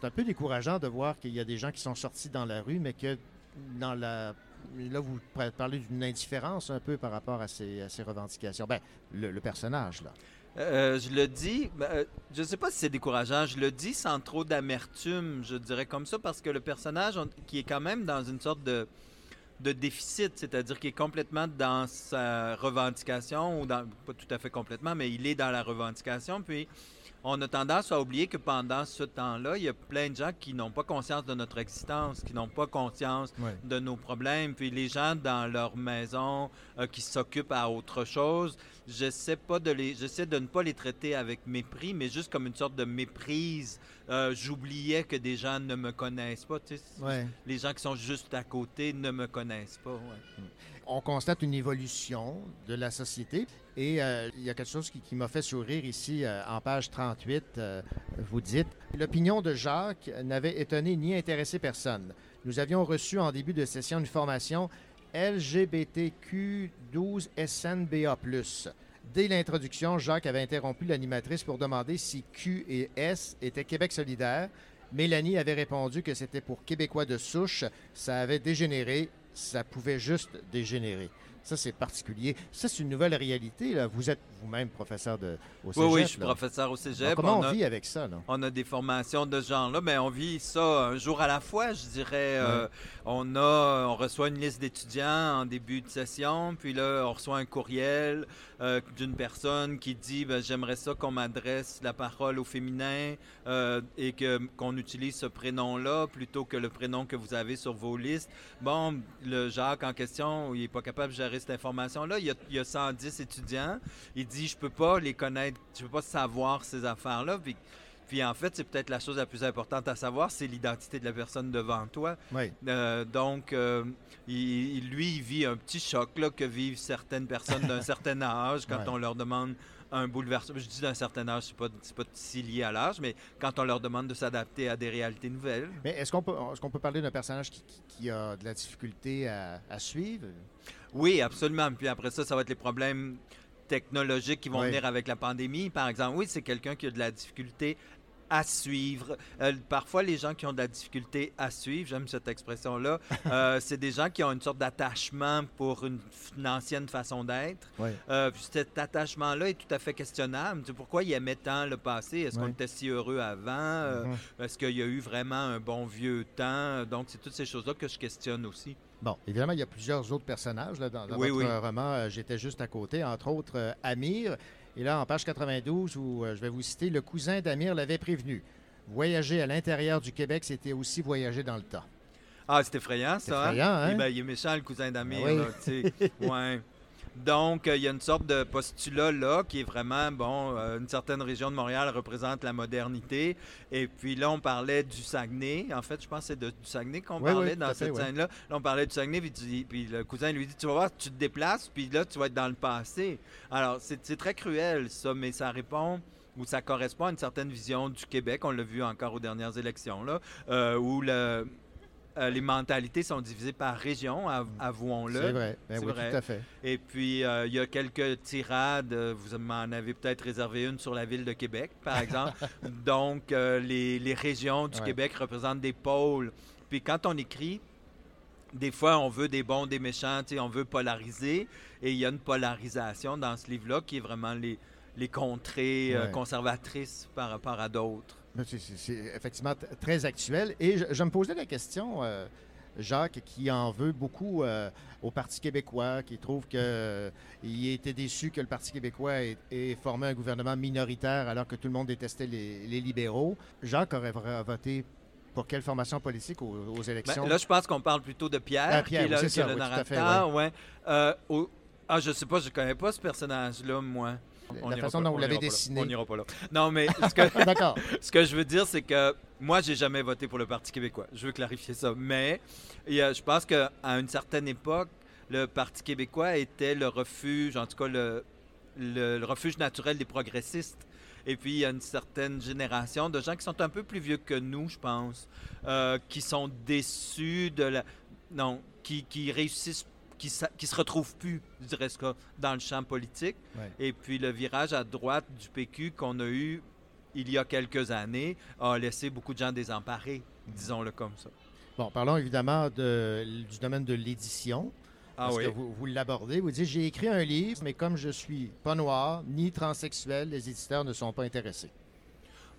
C'est un peu décourageant de voir qu'il y a des gens qui sont sortis dans la rue, mais que dans la. Là, vous parlez d'une indifférence un peu par rapport à ces, revendications. Ben, le, personnage, là. Je le dis, ben, je ne sais pas si c'est décourageant, je le dis sans trop d'amertume, je dirais comme ça, parce que le personnage, on- qui est quand même dans une sorte de, de déficit, c'est-à-dire qu'il est complètement dans sa revendication, ou pas tout à fait complètement, mais il est dans la revendication, puis on a tendance à oublier que pendant ce temps-là, il y a plein de gens qui n'ont pas conscience de notre existence, qui n'ont pas conscience Ouais. de nos problèmes. Puis les gens dans leur maison euh, qui s'occupent à autre chose, j'essaie pas de les, j'essaie de ne pas les traiter avec mépris, mais juste comme une sorte de méprise. Euh, J'oubliais que des gens ne me connaissent pas. tu sais. Ouais. Les gens qui sont juste à côté ne me connaissent pas. ouais. On constate une évolution de la société. Et euh, il y a quelque chose qui, m'a fait sourire ici, euh, en page 38. euh, vous dites L'opinion de Jacques n'avait étonné ni intéressé personne. Nous avions reçu en début de session une formation LGBTQ12SNBA. Dès l'introduction, Jacques avait interrompu l'animatrice pour demander si Q et S étaient Québec solidaire. Mélanie avait répondu que c'était pour Québécois de souche. Ça avait dégénéré. Ça pouvait juste dégénérer. Ça, c'est particulier. Ça, c'est une nouvelle réalité. Là. Vous êtes vous-même professeur de, au Oui, cégep. oui, je suis là. professeur au Alors, cégep. comment on, a- vit avec ça? Là? On a des formations de ce genre-là, mais on vit ça un jour à la fois, je dirais. Euh, on a, on reçoit une liste d'étudiants en début de session, puis là, on reçoit un courriel euh, d'une personne qui dit ben, j'aimerais ça qu'on m'adresse la parole au féminin euh, et que qu'on utilise ce prénom-là plutôt que le prénom que vous avez sur vos listes. Bon, le Jacques en question, il est pas capable de gérer cette information-là. Il y a, il y a 110 étudiants. Il dit je peux pas les connaître, je peux pas savoir ces affaires-là. Puis en fait, c'est peut-être la chose la plus importante à savoir, c'est l'identité de la personne devant toi. Oui. Euh, donc, euh, il- lui, il vit un petit choc là, que vivent certaines personnes d'un certain âge quand Ouais. on leur demande un bouleversement. Je dis d'un certain âge, c'est pas, pas si lié à l'âge, mais quand on leur demande de s'adapter à des réalités nouvelles. Mais est-ce qu'on peut, qu'on peut parler d'un personnage qui, qui- qui a de la difficulté à, à suivre? Oui, absolument. Puis après ça, ça va être les problèmes technologiques qui vont Oui. venir avec la pandémie. Par exemple, oui, c'est quelqu'un qui a de la difficulté à suivre. Euh, parfois, les gens qui ont de la difficulté à suivre, j'aime cette expression-là, euh, c'est des gens qui ont une sorte d'attachement pour une, une ancienne façon d'être. Oui. Euh, cet attachement-là est tout à fait questionnable. Pourquoi il aimait tant le passé? Est-ce qu'on était si heureux avant? Mhm. Est-ce qu'il y a eu vraiment un bon vieux temps? Donc, c'est toutes ces choses-là que je questionne aussi. Bon, évidemment, il y a plusieurs autres personnages là, dans, dans Oui, votre roman. J'étais juste à côté, entre autres Amir. Et là, en page 92, où euh, je vais vous citer, le cousin d'Amir l'avait prévenu. Voyager à l'intérieur du Québec, c'était aussi voyager dans le temps. Ah, c'est effrayant, C'est ça. hein? effrayant, hein? Eh ben, il est méchant, le cousin d'Amir. Ben oui. là, tu sais. ouais. Donc, euh, il y a une sorte de postulat là qui est vraiment, bon, euh, une certaine région de Montréal représente la modernité. Et puis là, on parlait du Saguenay. En fait, je pense que c'est de- du Saguenay qu'on Oui, parlait dans cette scène-là. Là, on parlait du Saguenay, puis, tu- puis le cousin lui dit, tu vas voir, tu te déplaces, puis là, tu vas être dans le passé. Alors, c'est très cruel, ça, mais ça répond ou ça correspond à une certaine vision du Québec. On l'a vu encore aux dernières élections, là, euh, où le, euh, les mentalités sont divisées par région, av- avouons-le. C'est vrai. Ben oui, vrai. tout à fait. Et puis, euh, il y a quelques tirades. euh, Vous m'en avez peut-être réservé une sur la ville de Québec, par exemple. Donc, euh, les, les régions du Ouais. Québec représentent des pôles. Puis, quand on écrit des fois, on veut des bons, des méchants, on veut polariser. Et il y a une polarisation dans ce livre-là qui est vraiment les, les contrées Ouais. conservatrices par rapport à d'autres. C'est- effectivement très actuel. Et je, je me posais la question, euh, Jacques, qui en veut beaucoup euh, au Parti québécois, qui trouve qu'il était déçu que le Parti québécois ait, ait formé un gouvernement minoritaire alors que tout le monde détestait les, les libéraux. Jacques aurait voté pour quelle formation politique aux, aux Ben, élections? là, je pense qu'on parle plutôt de Pierre, Ah, Pierre, qui est oui, le, est oui, fait, narrateur. ouais. Euh, au- Ah, je sais pas, je connais pas ce personnage-là, moi. On la façon pas- dont on vous l'avez dessiné. On n'ira pas là. Non, mais ce que, D'accord. ce que je veux dire, c'est que moi, j'ai jamais voté pour le Parti québécois. Je veux clarifier ça. Mais je pense qu'à une certaine époque, le Parti québécois était le refuge, en tout cas le, le- le refuge naturel des progressistes. Et puis, il y a une certaine génération de gens qui sont un peu plus vieux que nous, je pense, euh, qui sont déçus de la... Non, qui, qui réussissent, qui, qui se retrouvent plus, je dirais cas, dans le champ politique. Ouais. Et puis, le virage à droite du PQ qu'on a eu il y a quelques années a laissé beaucoup de gens désemparés, disons-le comme ça. Bon, parlons évidemment de- du domaine de l'édition. Ah Parce oui. que vous, vous l'abordez, vous dites j'ai écrit un livre, mais comme je suis pas noir ni transsexuel, les éditeurs ne sont pas intéressés.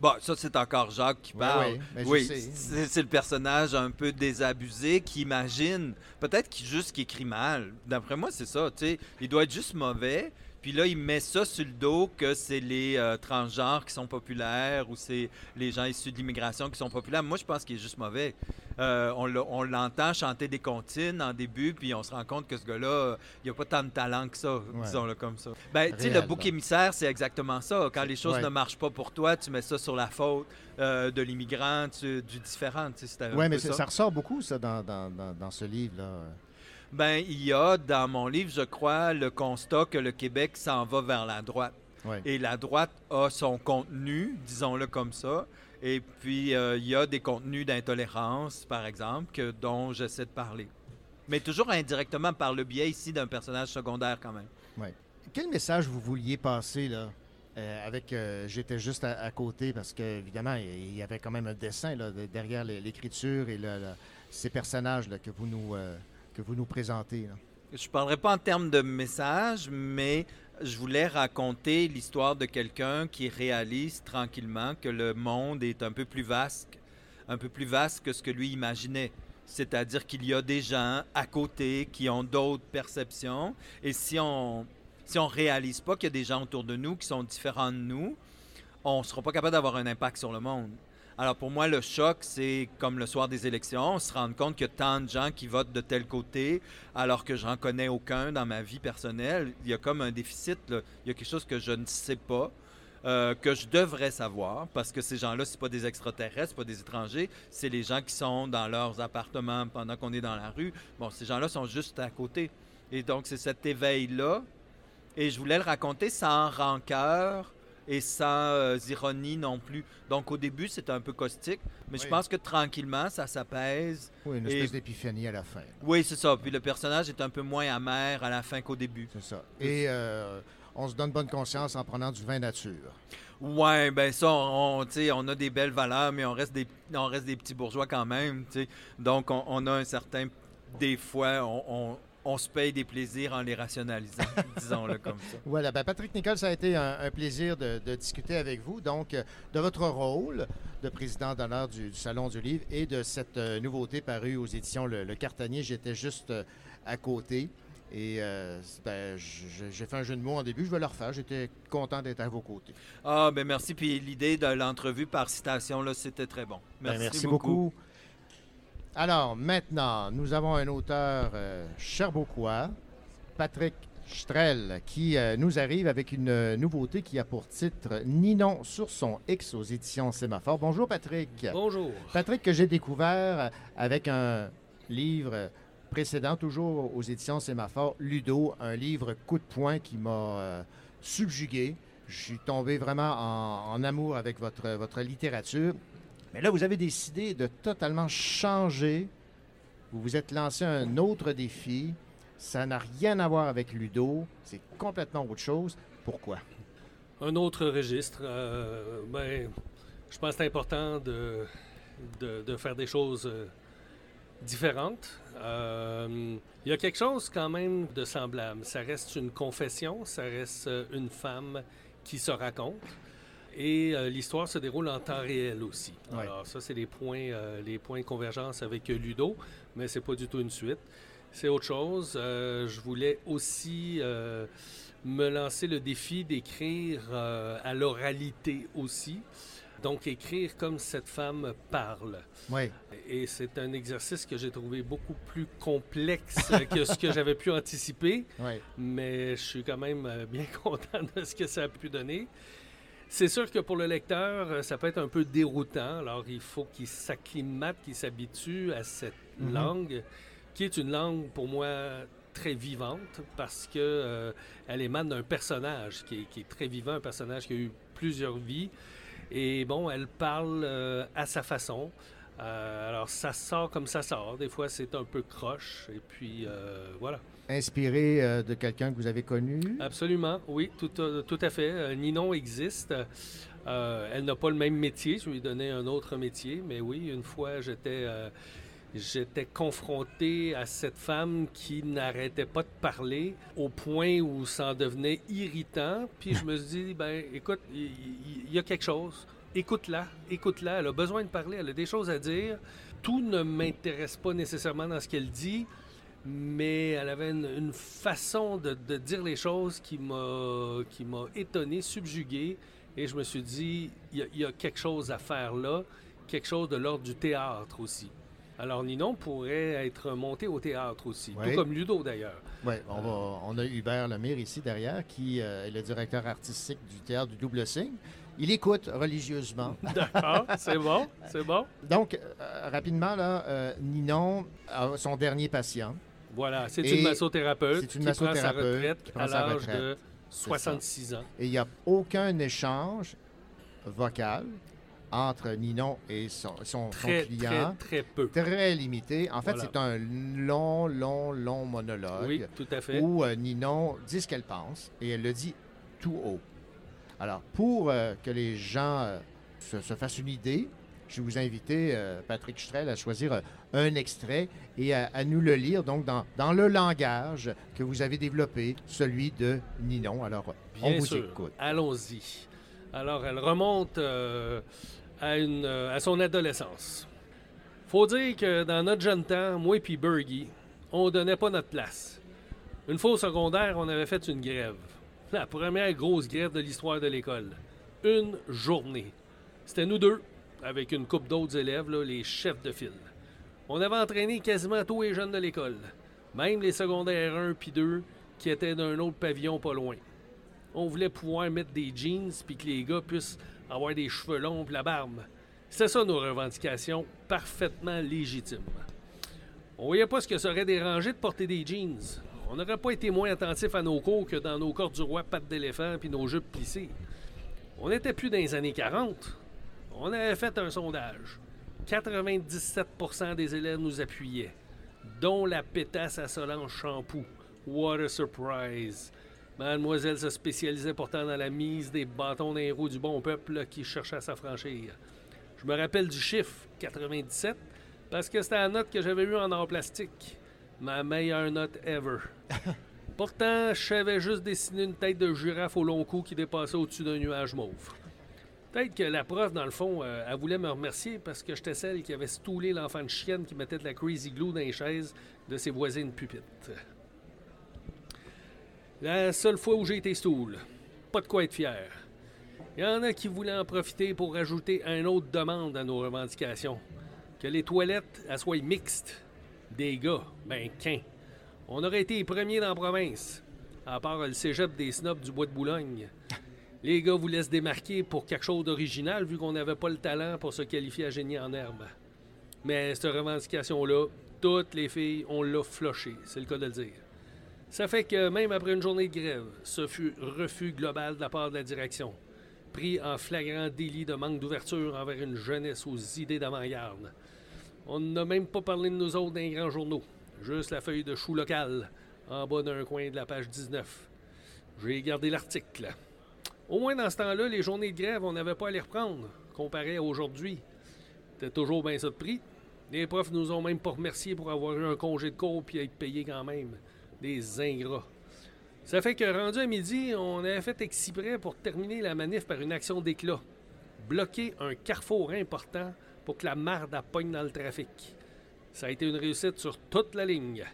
Bon, ça, c'est encore Jacques qui parle. oui, c'est le personnage un peu désabusé qui imagine, peut-être qu'il juste qu'il écrit mal. D'après moi, c'est ça, tu sais. Il doit être juste mauvais. Puis là, il met ça sur le dos que c'est les euh, transgenres qui sont populaires ou c'est les gens issus de l'immigration qui sont populaires. Moi, je pense qu'il est juste mauvais. Euh, on l'entend chanter des comptines en début, puis on se rend compte que ce gars-là, il n'a pas tant de talent que ça, disons-le comme ça. Ben, tu sais, le bouc émissaire, c'est exactement ça. Quand les choses ouais. ne marchent pas pour toi, tu mets ça sur la faute euh, de l'immigrant, du différent. Oui, mais c'est- ça. ressort beaucoup, ça, dans, dans- dans- dans ce livre-là. Ben, il y a dans mon livre, je crois, le constat que le Québec s'en va vers la droite. Et la droite a son contenu, disons-le comme ça. Et puis, euh, il y a des contenus d'intolérance, par exemple, que, dont j'essaie de parler. Mais toujours indirectement par le biais ici d'un personnage secondaire quand même. Quel message vous vouliez passer là euh, avec euh, j'étais juste à, à côté parce que évidemment il y avait quand même un dessin là, de- derrière l'é- l'écriture et le- le- ces personnages là, que vous nous euh, que vous nous présentez. Je parlerai pas en termes de message, mais je voulais raconter l'histoire de quelqu'un qui réalise tranquillement que le monde est un peu plus vaste, un peu plus vaste que ce que lui imaginait. C'est-à-dire qu'il y a des gens à côté qui ont d'autres perceptions, et si on si on réalise pas qu'il y a des gens autour de nous qui sont différents de nous, on sera pas capable d'avoir un impact sur le monde. Alors pour moi, le choc, c'est comme le soir des élections, se rendre compte qu'il y a tant de gens qui votent de tel côté, alors que j'en connais aucun dans ma vie personnelle. Il y a comme un déficit, il y a quelque chose que je ne sais pas, euh, que je devrais savoir, parce que ces gens-là, c'est pas des extraterrestres, c'est pas des étrangers, c'est les gens qui sont dans leurs appartements pendant qu'on est dans la rue. Bon, ces gens-là sont juste à côté. Et donc, c'est cet éveil-là. Et je voulais le raconter sans rancœur et sans euh, ironie non plus. Donc, au début, c'était un peu caustique, mais je pense que tranquillement, ça s'apaise. Oui, une Et- espèce d'épiphanie à la fin. Oui, c'est ça. Puis le personnage est un peu moins amer à la fin qu'au début. C'est ça. Et euh, on se donne bonne conscience en prenant du vin nature. Ouais, ben ça, on, on, a des belles valeurs, mais on reste des, on reste des petits bourgeois quand même. tu sais. Donc, on, on a un certain. Des fois, on, on- se paye des plaisirs en les rationalisant, disons-le comme ça. Voilà, ben Patrick Nicole, ça a été un, un plaisir de, de discuter avec vous, donc euh, de votre rôle de président d'honneur du, du Salon du Livre et de cette euh, nouveauté parue aux éditions Le, Le Cartanier. J'étais juste euh, à côté et euh, ben, j'ai fait un jeu de mots en début, je vais le refaire. J'étais content d'être à vos côtés. Ah, ben merci. Puis l'idée de l'entrevue par citation, là, c'était très bon. Ben, Merci, merci beaucoup. Alors, maintenant, nous avons un auteur euh, Patrick Strel, qui euh, nous arrive avec une euh, nouveauté qui a pour titre Ninon sur son X aux éditions Sémaphore. Bonjour, Patrick. Bonjour. Patrick, que j'ai découvert avec un livre précédent, toujours aux éditions Sémaphore, Ludo, un livre coup de poing qui m'a euh, subjugué. Je suis tombé vraiment en, en amour avec votre, votre littérature. Mais là, vous avez décidé de totalement changer. Vous vous êtes lancé un autre défi. Ça n'a rien à voir avec Ludo. C'est complètement autre chose. Pourquoi? Un autre registre. euh, ben, je pense que c'est important de, de, faire des choses euh, différente. Euh, il y a quelque chose quand même de semblable. Ça reste une confession, ça reste une femme qui se raconte. Et euh, l'histoire se déroule en temps réel aussi. Ouais. Alors ça, c'est les points, euh, les points de convergence avec euh, Ludo, mais c'est pas du tout une suite. C'est autre chose. Euh, je voulais aussi me lancer le défi d'écrire à l'oralité aussi. Donc écrire comme cette femme parle. Oui. Et c'est un exercice que j'ai trouvé beaucoup plus complexe que ce que j'avais pu anticiper, Oui. mais je suis quand même bien content de ce que ça a pu donner. C'est sûr que pour le lecteur, euh, ça peut être un peu déroutant. Alors, il faut qu'il s'acclimate, qu'il s'habitue à cette Mhm. langue, qui est une langue pour moi très vivante parce que euh, elle émane d'un personnage qui est, qui est très vivant, un personnage qui a eu plusieurs vies. Et bon, elle parle euh, à sa façon. Euh, alors, ça sort comme ça sort. Des fois, c'est un peu croche. Et puis, euh, voilà. Inspiré euh, de quelqu'un que vous avez connu? Absolument, oui, tout, tout à fait. Ninon existe. Elle n'a pas le même métier. Je lui ai donné un autre métier. Mais oui, une fois, j'étais j'étais confronté à cette femme qui n'arrêtait pas de parler au point où ça en devenait irritant. Puis je me suis dit, ben écoute, il y, a quelque chose. Écoute-la, écoute-la. Elle a besoin de parler, elle a des choses à dire. Tout ne m'intéresse pas nécessairement dans ce qu'elle dit, mais elle avait une, une façon de, de dire les choses qui m'a qui m'a étonné, subjugué. Et je me suis dit, il y, a- il y a quelque chose à faire là, quelque chose de l'ordre du théâtre aussi. Alors Ninon pourrait être monté au théâtre aussi, Oui. tout comme Ludo d'ailleurs. Oui, on, va- on a Hubert Lemire ici derrière, qui euh, est le directeur artistique du théâtre du Double Signe. Il écoute religieusement. D'accord, c'est bon, c'est bon. Donc, euh, rapidement, là, euh, Ninon a son dernier patient. Voilà, c'est une massothérapeute c'est une qui prend sa massothérapeute retraite qui prend à l'âge de C'est 66 ans. Et il n'y a aucun échange vocal entre Ninon et son, son- son Très, client. très, très peu. Très limité. En fait, Voilà. c'est un long, long, long monologue Oui, tout à fait. où euh, Ninon dit ce qu'elle pense et elle le dit tout haut. Alors, pour euh, que les gens euh, se, se fassent une idée, je vais vous inviter, euh, Patrick Strel, à choisir un extrait et à, à nous le lire, donc dans, dans le langage que vous avez développé, celui de Ninon. Alors, on vous sûr. écoute. Allons-y. Alors, elle remonte à, une, à son adolescence. Faut dire que dans notre jeune temps, moi et Bergie, on donnait pas notre place. Une fois au secondaire, on avait fait une grève. La première grosse grève de l'histoire de l'école. Une journée. C'était nous deux, avec une coupe d'autres élèves, les chefs de file. On avait entraîné quasiment tous les jeunes de l'école, même les secondaires 1 puis 2 qui étaient d'un autre pavillon pas loin. On voulait pouvoir mettre des jeans puis que les gars puissent avoir des cheveux longs puis la barbe. C'était ça nos revendications, parfaitement légitimes. On voyait pas ce que ça aurait dérangé de porter des jeans. On n'aurait pas été moins attentifs à nos cours que dans nos cordes du roi pattes d'éléphant puis nos jupes plissées. On n'était plus dans les années 40. On avait fait un sondage. 97% des élèves nous appuyaient, dont la pétasse à Solange Champoux. What a surprise! Mademoiselle se spécialisait pourtant dans la mise des bâtons dans les roues du bon peuple qui cherchait à s'affranchir. Je me rappelle du chiffre 97 parce que c'était la note que j'avais eue en art plastique. Ma meilleure note ever. Pourtant, je savais juste dessiner une tête de girafe au long cou qui dépassait au-dessus d'un nuage mauve. Peut-être que la prof, dans le fond, euh, elle voulait me remercier parce que j'étais celle qui avait stoulé l'enfant de chienne qui mettait de la crazy glue dans les chaises de ses voisines pupitres. La seule fois où j'ai été stool. Pas de quoi être fier. Il y en a qui voulaient en profiter pour rajouter une autre demande à nos revendications. Que les toilettes elles soient mixtes. Des gars, ben qu'un. On aurait été les premiers dans la province. À part le cégep des snobs du bois de Boulogne. Les gars voulaient se démarquer pour quelque chose d'original vu qu'on n'avait pas le talent pour se qualifier à génie en herbe. Mais cette revendication-là, toutes les filles, on l'a floché, c'est le cas de le dire. Ça fait que même après une journée de grève, ce fut refus global de la part de la direction, pris en flagrant délit de manque d'ouverture envers une jeunesse aux idées d'avant-garde. On n'a même pas parlé de nous autres dans les grands journaux, juste la feuille de chou local, en bas d'un coin de la page 19. J'ai gardé l'article. Au moins dans ce temps-là, les journées de grève, on n'avait pas à les reprendre, comparé à aujourd'hui. C'était toujours bien ça de prix. Les profs nous ont même pas remerciés pour avoir eu un congé de cours puis être payés quand même. Des ingrats. Ça fait que rendu à midi, on avait fait exprès pour terminer la manif par une action d'éclat. Bloquer un carrefour important pour que la marde pogne dans le trafic. Ça a été une réussite sur toute la ligne.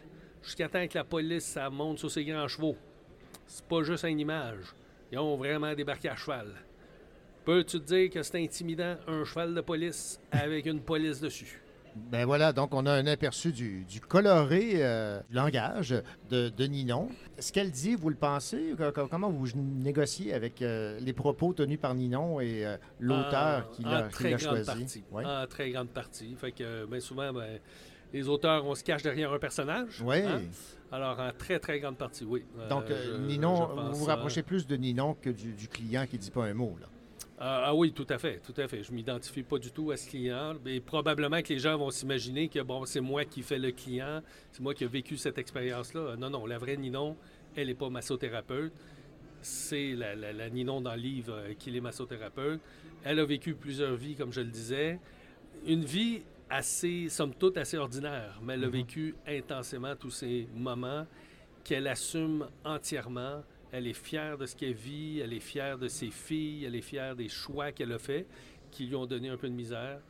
Jusqu'à temps que la police ça monte sur ses grands chevaux. C'est pas juste une image. Ils ont vraiment débarqué à cheval. Peux-tu dire que c'est intimidant un cheval de police avec une police dessus? Ben voilà, donc on a un aperçu du, du coloré euh, langage de, de Ninon. Ce qu'elle dit, vous le pensez? Co- co- Comment vous négociez avec euh, les propos tenus par Ninon et euh, l'auteur qui l'a choisi? En très grande partie. Fait que bien souvent, ben, les auteurs, on se cache derrière un personnage. Oui. hein? Alors, en très, très grande partie, oui. Euh, Donc, je- Ninon, je vous vous rapprochez plus de Ninon que du, du client qui ne dit pas un mot. Là. Ah, ah oui, tout à fait, tout à fait. Je m'identifie pas du tout à ce client. Et probablement que les gens vont s'imaginer que bon, c'est moi qui fais le client, c'est moi qui ai vécu cette expérience-là. Non, non, la vraie Ninon, elle n'est pas massothérapeute. C'est la, la- la Ninon dans le livre euh, qui est massothérapeute. Elle a vécu plusieurs vies, comme je le disais. Une vie assez, somme toute, assez ordinaire, mais elle a vécu intensément tous ces moments qu'elle assume entièrement. Elle est fière de ce qu'elle vit, elle est fière de ses filles, elle est fière des choix qu'elle a faits qui lui ont donné un peu de misère.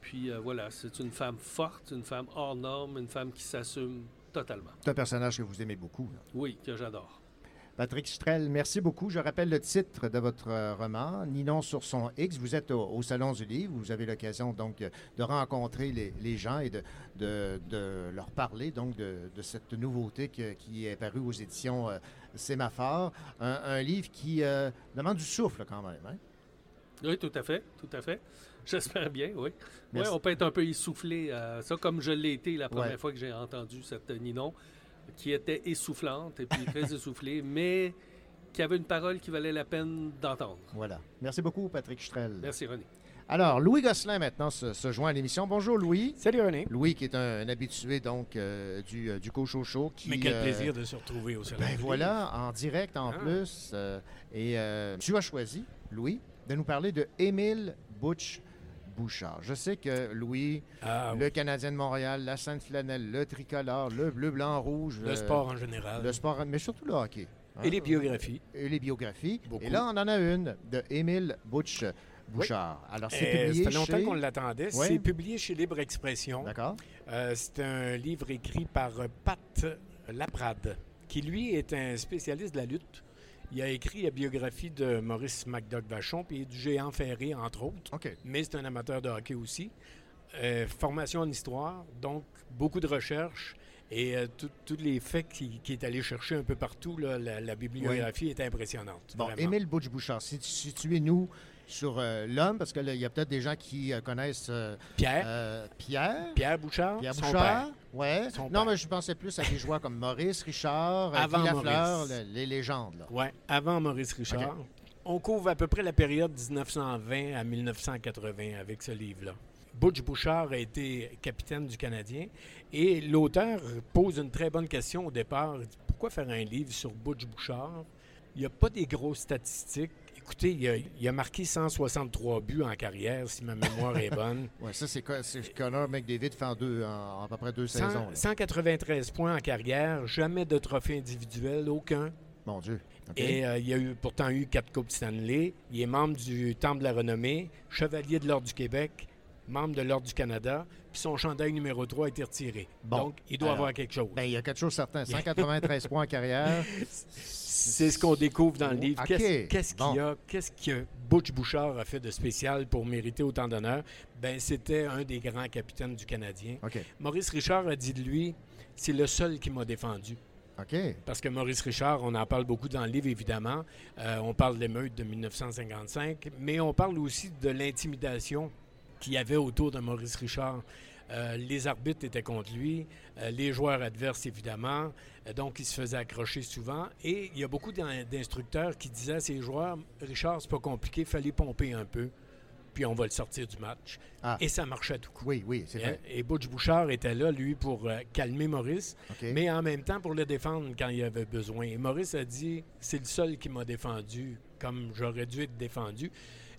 Puis euh, voilà, c'est une femme forte, une femme hors norme, une femme qui s'assume totalement. C'est un personnage que vous aimez beaucoup. là. Oui, que j'adore. Patrick Strel, merci beaucoup. Je rappelle le titre de votre euh, roman, Ninon sur son X. Vous êtes au, au Salon du Livre. Vous avez l'occasion donc euh, de rencontrer les, les gens et de, de- de leur parler donc de, de cette nouveauté que- qui est parue aux éditions Sémaphore. Un, un livre qui euh, demande du souffle quand même. hein? Oui, tout à fait, tout à fait. J'espère bien, oui. On peut être un peu essoufflé, à ça comme je l'ai été la première Ouais. fois que j'ai entendu cette Ninon, qui était essoufflante et puis très essoufflée, mais qui avait une parole qui valait la peine d'entendre. Voilà. Merci beaucoup, Patrick Strel. Merci, René. Alors, Louis Gosselin maintenant se, se joint à l'émission. Bonjour, Louis. Salut René. Louis, qui est un, un habitué donc euh, du, euh, du Cochocho. Qui, Mais quel euh, plaisir de se retrouver au salon. Ben voilà, en direct en Ah. plus. euh, et tu as choisi, Louis, de nous parler de Émile Butch Bouchard. Je sais que Louis, Ah, le Canadien de Montréal, la Sainte-Flanelle, le tricolore, le bleu, blanc, rouge. le sport en général. Le sport, mais surtout le hockey. hein. Et les biographies. Et les biographies. Beaucoup. Et là, on en a une de Émile Butch Bouchard. Alors, c'est Euh, publié ça fait longtemps chez... qu'on l'attendait. C'est publié chez Libre Expression. D'accord. Euh, c'est un livre écrit par euh, Pat Laprade, qui lui est un spécialiste de la lutte. Il a écrit la biographie de Maurice McDuck Vachon puis du géant ferré, entre autres. OK. Mais c'est un amateur de hockey aussi. Euh, formation en histoire, donc beaucoup de recherches et euh, tous les faits qu'il qui est allé chercher un peu partout. là, la, la bibliographie est impressionnante. Bon, vraiment. Émile Butch Bouchard, si- situez-nous sur euh, l'homme, parce qu'il y a peut-être des gens qui euh, connaissent euh, Pierre, Pierre. Pierre Bouchard, Pierre son Bouchard, père. ouais. Son non, père. mais je pensais plus à des joueurs comme Maurice, Richard, Avant Lafleur, le- les légendes. Là. Ouais, avant Maurice Richard. On couvre à peu près la période 1920 à 1980 avec ce livre-là. Butch Bouchard a été capitaine du Canadien et l'auteur pose une très bonne question au départ. Pourquoi faire un livre sur Butch Bouchard? Il n'y a pas des grosses statistiques. Écoutez, il a, il a marqué 163 buts en carrière, si ma mémoire est bonne. Ouais, ça, c'est co- c'est Connor McDavid fait en, deux, en, en à peu près deux 100 saisons. là. 193 points en carrière, jamais de trophée individuel, aucun. Mon Dieu. Et euh, il a eu, pourtant eu quatre Coupes Stanley. Il est membre du Temple de la Renommée, chevalier de l'Ordre du Québec, membre de l'Ordre du Canada, puis son chandail numéro 3 a été retiré. Bon. Donc, il doit Alors, avoir quelque chose. Ben, il y a quelque chose certain. 193 points en carrière. C'est ce qu'on découvre dans le livre. Qu'est-ce qu'il Bon. y a, qu'est-ce que Butch Bouchard a fait de spécial pour mériter autant d'honneur? Ben, c'était un des grands capitaines du Canadien. Maurice Richard a dit de lui, c'est le seul qui m'a défendu. Parce que Maurice Richard, on en parle beaucoup dans le livre, évidemment. Euh, on parle de l'émeute de 1955, mais on parle aussi de l'intimidation qu'il y avait autour de Maurice Richard. Euh, les arbitres étaient contre lui, euh, les joueurs adverses, évidemment. Euh, donc, il se faisait accrocher souvent. Et il y a beaucoup d'in- d'instructeurs qui disaient à ces joueurs Richard, c'est pas compliqué, fallait pomper un peu, puis on va le sortir du match. Ah. Et ça marchait à tout coup. Oui, oui, c'est Et, vrai. et Butch Bouchard était là, lui, pour calmer Maurice mais en même temps pour le défendre quand il avait besoin. Et Maurice a dit c'est le seul qui m'a défendu comme j'aurais dû être défendu.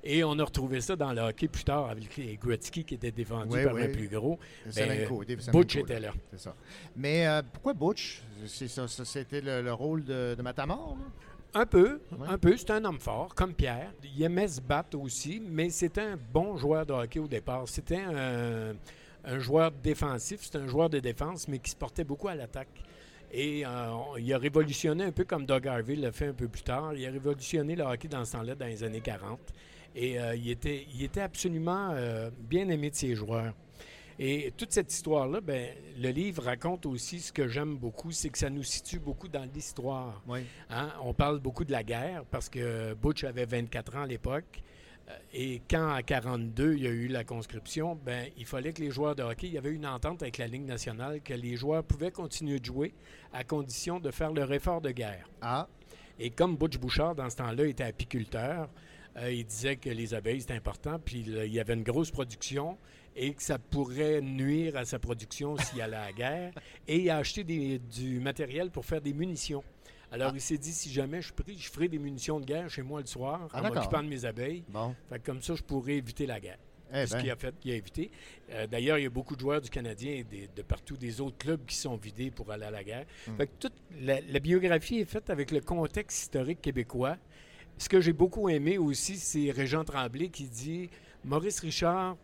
Et on a retrouvé ça dans le hockey plus tard avec les Gretzky qui était défendu Oui, par oui. le plus gros. Ben, Butch était là. C'est ça. Mais euh, pourquoi Butch? C'était le, le rôle de, de Matamor, là? Un peu, Ouais. un peu. C'est un homme fort, comme Pierre. Il aimait se battre aussi, mais c'était un bon joueur de hockey au départ. C'était un, un joueur défensif, c'était un joueur de défense, mais qui se portait beaucoup à l'attaque. Et euh, il a révolutionné un peu comme Doug Harvey l'a fait un peu plus tard. Il a révolutionné le hockey dans ce temps-là, dans les années 40. Et euh, il, était, il était absolument euh, bien aimé de ses joueurs. Et toute cette histoire-là, ben, le livre raconte aussi ce que j'aime beaucoup, c'est que ça nous situe beaucoup dans l'histoire. Oui. Hein, On parle beaucoup de la guerre parce que Butch avait 24 ans à l'époque. Euh, Et quand, à 42, il y a eu la conscription, ben, il fallait que les joueurs de hockey, il y avait une entente avec la Ligue nationale que les joueurs pouvaient continuer de jouer à condition de faire leur effort de guerre. Ah, Et comme Butch Bouchard, dans ce temps-là, était apiculteur, euh, il disait que les abeilles, c'était important, puis là, il y avait une grosse production et que ça pourrait nuire à sa production s'il allait à la guerre. Et il a acheté des- du matériel pour faire des munitions. Alors, il s'est dit, si jamais je suis pris, je ferai des munitions de guerre chez moi le soir, Ah, en m'occupant de mes abeilles. bon. Fait que comme ça, je pourrais éviter la guerre. Eh ce ben. qu'il a fait, qu'il a évité. Euh, D'ailleurs, il y a beaucoup de joueurs du Canadien et des- de partout, des autres clubs qui sont vidés pour aller à la guerre. Hmm. Fait que toute la, la biographie est faite avec le contexte historique québécois. Ce que j'ai beaucoup aimé aussi, c'est Régent Tremblay qui dit Maurice Richard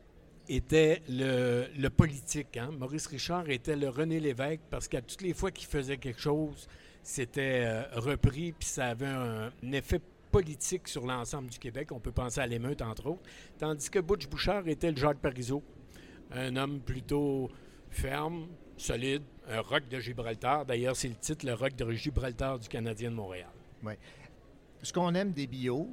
était le, politique. hein. Maurice Richard était le René Lévesque parce qu'à toutes les fois qu'il faisait quelque chose, c'était euh, repris, puis ça avait un, effet politique sur l'ensemble du Québec. On peut penser à l'émeute, entre autres. Tandis que Butch Bouchard était le Jacques Parizeau, un homme plutôt ferme, solide, un rock de Gibraltar. D'ailleurs, c'est le titre, le rock de Gibraltar du Canadien de Montréal. Ce qu'on aime des bio,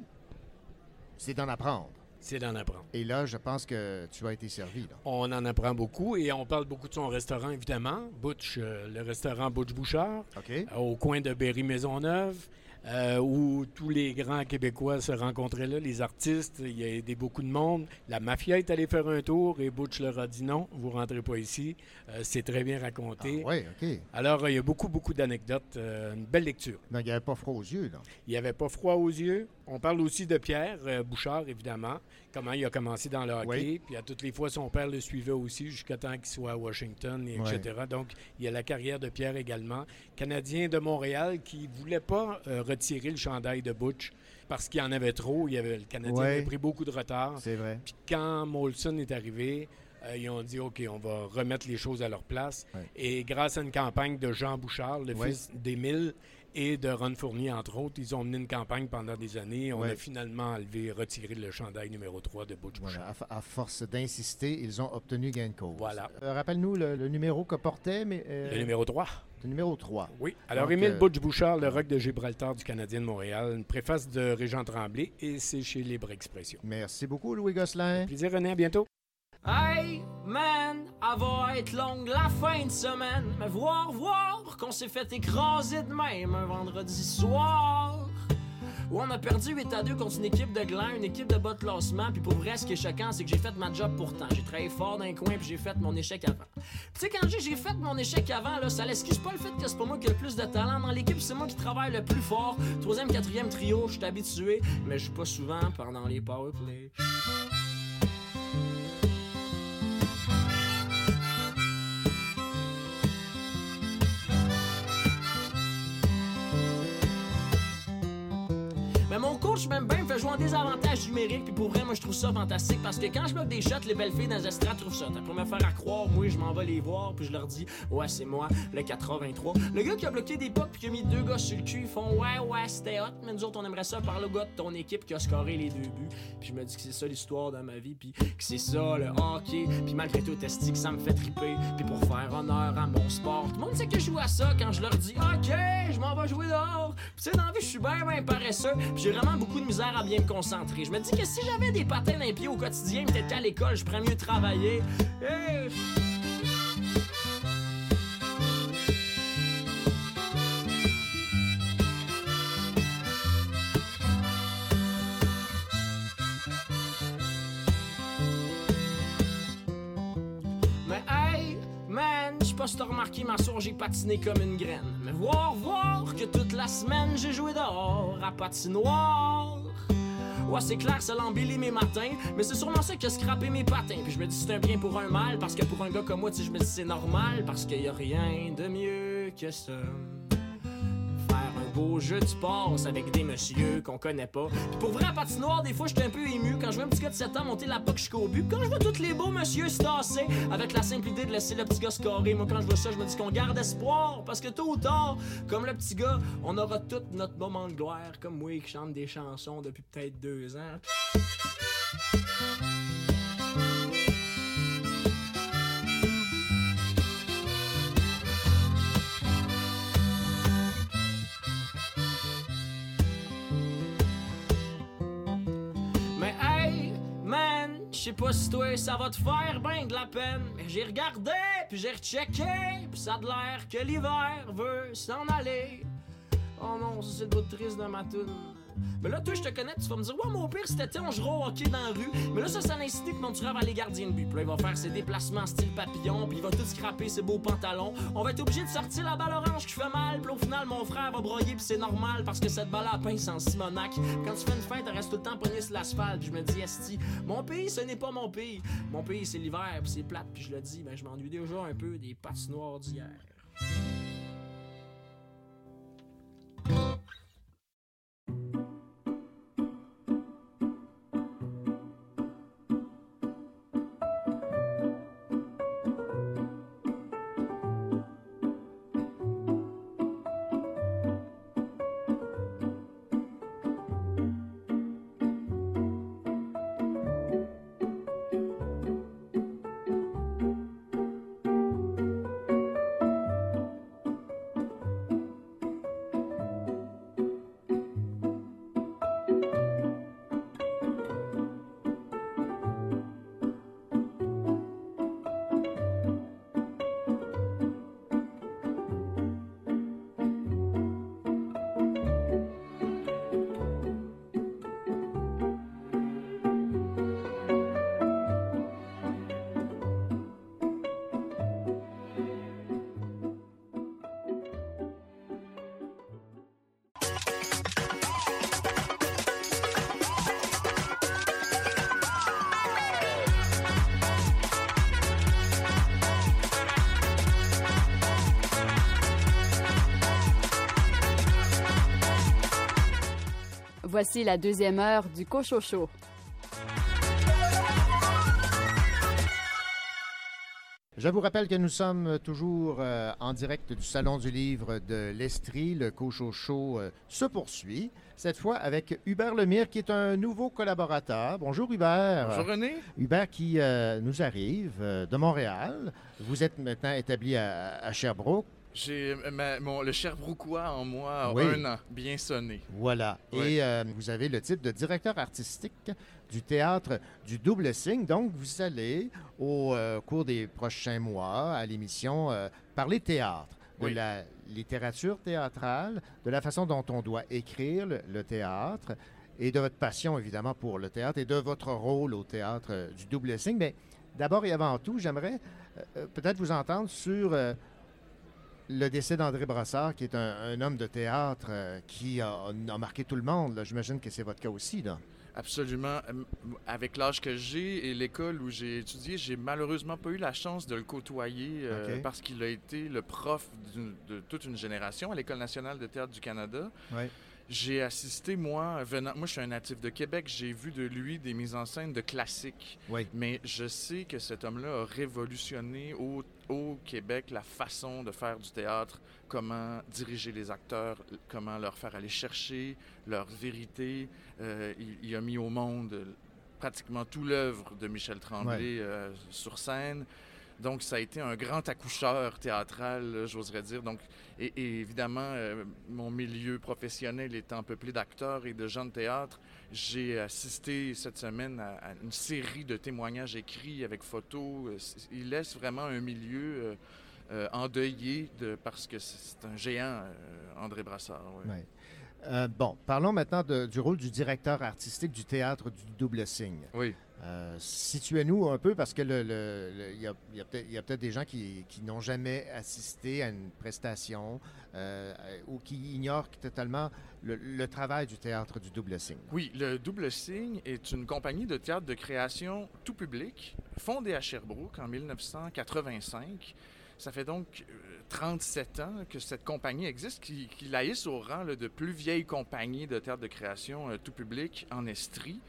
c'est d'en apprendre. C'est d'en apprendre. Et là, je pense que tu as été servi. Là. On en apprend beaucoup et on parle beaucoup de son restaurant, évidemment. Butch, euh, le restaurant Butch Bouchard, euh, au coin de Berry-Maisonneuve, euh, où tous les grands Québécois se rencontraient là, les artistes, il y a aidé beaucoup de monde. La mafia est allée faire un tour et Butch leur a dit non, vous rentrez pas ici. Euh, c'est très bien raconté. oui, OK. Alors, il y a beaucoup, beaucoup d'anecdotes. euh, une belle lecture. Donc, il n'y avait pas froid aux yeux. Là. Il n'y avait pas froid aux yeux. On parle aussi de Pierre Bouchard, évidemment, comment il a commencé dans le hockey. Oui. Puis à toutes les fois, son père le suivait aussi jusqu'à temps qu'il soit à Washington, et etc. Donc, il y a la carrière de Pierre également. Canadien de Montréal qui ne voulait pas euh, retirer le chandail de Butch parce qu'il y en avait trop. Il y avait, le Canadien Ouais. avait pris beaucoup de retard. C'est vrai. Puis quand Molson est arrivé, euh, ils ont dit OK, on va remettre les choses à leur place. Et grâce à une campagne de Jean Bouchard, le fils d'Émile, et de Ron Fournier, entre autres, ils ont mené une campagne pendant des années. On Ouais. a finalement enlevé, retiré le chandail numéro 3 de Butch Voilà, Bouchard. à, force d'insister, ils ont obtenu gain de cause. Voilà. Euh, Rappelle-nous le, le numéro que portait, mais. euh, Le numéro 3. le numéro 3. Oui. Alors, Émile euh, Butch Bouchard, le rock de Gibraltar du Canadien de Montréal, une préface de Régent Tremblay, et c'est chez Libre Expression. Merci beaucoup, Louis Gosselin. Plaisir, René, à bientôt. Hey, man, elle va être longue la fin de semaine. Mais voir, voir qu'on s'est fait écraser de même un vendredi soir. Où on a perdu 8 à 2 contre une équipe de gland, une équipe de bas de classement. Puis pour vrai, ce qui est choquant, c'est que j'ai fait ma job pourtant. J'ai travaillé fort dans coin, puis j'ai fait mon échec avant. Tu sais, quand j'ai fait mon échec avant, là, ça l'excuse pas le fait que c'est pas moi qui ai le plus de talent dans l'équipe, c'est moi qui travaille le plus fort. Troisième, quatrième trio, je suis habitué, mais je joue pas souvent pendant les powerplays. Mais mon coach m'aime bien, me fait jouer en désavantage numérique. Puis pour vrai, moi je trouve ça fantastique parce que quand je bloque des shots, les belles filles dans les trouvent ça. Pour me faire à croire, moi je m'en vais les voir. Puis je leur dis, ouais, c'est moi, le 83. Le gars qui a bloqué des pucks puis qui a mis deux gars sur le cul, ils font, ouais, ouais, c'était hot. Mais nous autres, on aimerait ça par le gars de ton équipe qui a scoré les deux buts. Puis je me dis que c'est ça l'histoire de ma vie. Puis que c'est ça le hockey. Puis malgré tout, esti que ça me fait triper. Puis pour faire honneur à mon sport, tout le monde sait que je joue à ça quand je leur dis, ok, je m'en vais jouer dehors. Puis tu dans la vie, je suis bien, bien paresseux. J'ai vraiment beaucoup de misère à bien me concentrer. Je me dis que si j'avais des patins pieds au quotidien, peut-être qu'à l'école, je pourrais mieux travailler. Hey! Remarqué, ma soeur, j'ai patiné comme une graine. Mais voir, voir que toute la semaine j'ai joué dehors à patinoire. Ouais, c'est clair, ça l'embellit mes matins, mais c'est sûrement ça qui a scrappé mes patins. Puis je me dis c'est un bien pour un mal, parce que pour un gars comme moi, tu je me dis c'est normal, parce qu'il y a rien de mieux que ça. Beau jeu de sport avec des messieurs qu'on connaît pas. Puis pour vrai, à patinoire, des fois, j'étais un peu ému quand je vois un petit gars de 7 ans monter la poque jusqu'au but. Quand je vois tous les beaux messieurs se tasser avec la simple idée de laisser le petit gars scorer. Moi, quand je vois ça, je me dis qu'on garde espoir parce que tôt ou tard, comme le petit gars, on aura tout notre moment de gloire, comme moi qui chante des chansons depuis peut-être deux ans. Sais pas si toi ça va te faire ben de la peine. Mais j'ai regardé, puis j'ai rechecké, puis ça a l'air que l'hiver veut s'en aller. Oh non, c'est le bout de triste de ma. Mais là, toi, je te connais, tu vas me dire, ouais, mon pire, été, on jouera au hockey dans la rue. Mais là, ça, ça incité que mon tueur va aller gardien de but. Puis là, il va faire ses déplacements style papillon, puis il va tout scraper ses beaux pantalons. On va être obligé de sortir la balle orange qui fait mal. Puis au final, mon frère va broyer, puis c'est normal, parce que cette balle à pince en Simonac. Quand tu fais une fête, elle reste tout le temps pognée sur l'asphalte. Puis je me dis, Esti, mon pays, ce n'est pas mon pays. Mon pays, c'est l'hiver, puis c'est plate, puis je le dis, ben, je m'ennuie déjà un peu des patinoires d'hier. Voici la deuxième heure du Cochocho. Je vous rappelle que nous sommes toujours euh, en direct du Salon du Livre de l'Estrie. Le Cochocho euh, se poursuit, cette fois avec Hubert Lemire, qui est un nouveau collaborateur. Bonjour Hubert. Bonjour René. Hubert qui euh, nous arrive euh, de Montréal. Vous êtes maintenant établi à, à Sherbrooke. J'ai euh, ma- mon, le Cherbrouquois en moi Oui. un an, bien sonné. Voilà. Oui. Et euh, vous avez le titre de directeur artistique du théâtre du Double Signe. Donc, vous allez, au euh, cours des prochains mois, à l'émission, euh, parler théâtre, de Oui. la littérature théâtrale, de la façon dont on doit écrire le, le théâtre et de votre passion, évidemment, pour le théâtre et de votre rôle au théâtre euh, du Double Signe. Mais d'abord et avant tout, j'aimerais euh, euh, peut-être vous entendre sur euh, le décès d'André Brassard, qui est un, un homme de théâtre euh, qui a, a marqué tout le monde. J'imagine que c'est votre cas aussi. Là. Absolument. Euh, Avec l'âge que j'ai et l'école où j'ai étudié, j'ai malheureusement pas eu la chance de le côtoyer euh, parce qu'il a été le prof de toute une génération à l'École nationale de théâtre du Canada. J'ai assisté, moi, venant. Moi, je suis un natif de Québec. J'ai vu de lui des mises en scène de classiques. Oui. Mais je sais que cet homme-là a révolutionné au, au Québec la façon de faire du théâtre, comment diriger les acteurs, comment leur faire aller chercher leur vérité. Euh, il, il a mis au monde euh, pratiquement tout l'œuvre de Michel Tremblay euh, sur scène. Donc, ça a été un grand accoucheur théâtral, là, j'oserais dire. Donc, et, et évidemment, euh, mon milieu professionnel étant peuplé d'acteurs et de gens de théâtre, j'ai assisté cette semaine à, à une série de témoignages écrits avec photos. Euh, Il laisse vraiment un milieu euh, euh, endeuillé de, parce que c'est un géant, André Brassard. Ouais. Euh, bon, parlons maintenant de- du rôle du directeur artistique du théâtre du Double Signe. Oui. Euh, Situez-nous un peu parce que le, y a, peut-être des gens qui, n'ont jamais assisté à une prestation euh, ou qui ignorent totalement le, travail du théâtre du double signe. Oui, le Double Signe est une compagnie de théâtre de création tout public, fondée à Sherbrooke en 1985. Ça fait donc euh, 37 ans que cette compagnie existe, qui, qui la hisse au rang de plus vieille compagnie de théâtre de création euh, tout public en Estrie.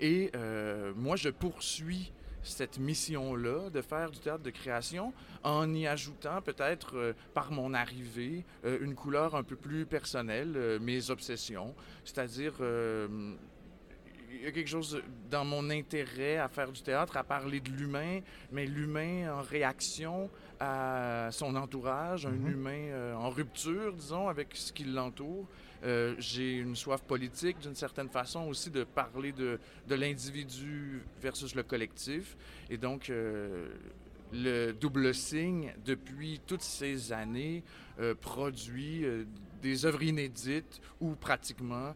Et euh, moi, je poursuis cette mission-là de faire du théâtre de création en y ajoutant peut-être euh, par mon arrivée euh, une couleur un peu plus personnelle, euh, mes obsessions, c'est-à-dire il y a quelque chose dans mon intérêt à faire du théâtre, à parler de l'humain, mais l'humain en réaction à son entourage, un Mhm. humain en rupture, disons, avec ce qui l'entoure. Euh, J'ai une soif politique, d'une certaine façon, aussi de parler de, de l'individu versus le collectif. Et donc, euh, le double signe, depuis toutes ces années, euh, produit des œuvres inédites ou pratiquement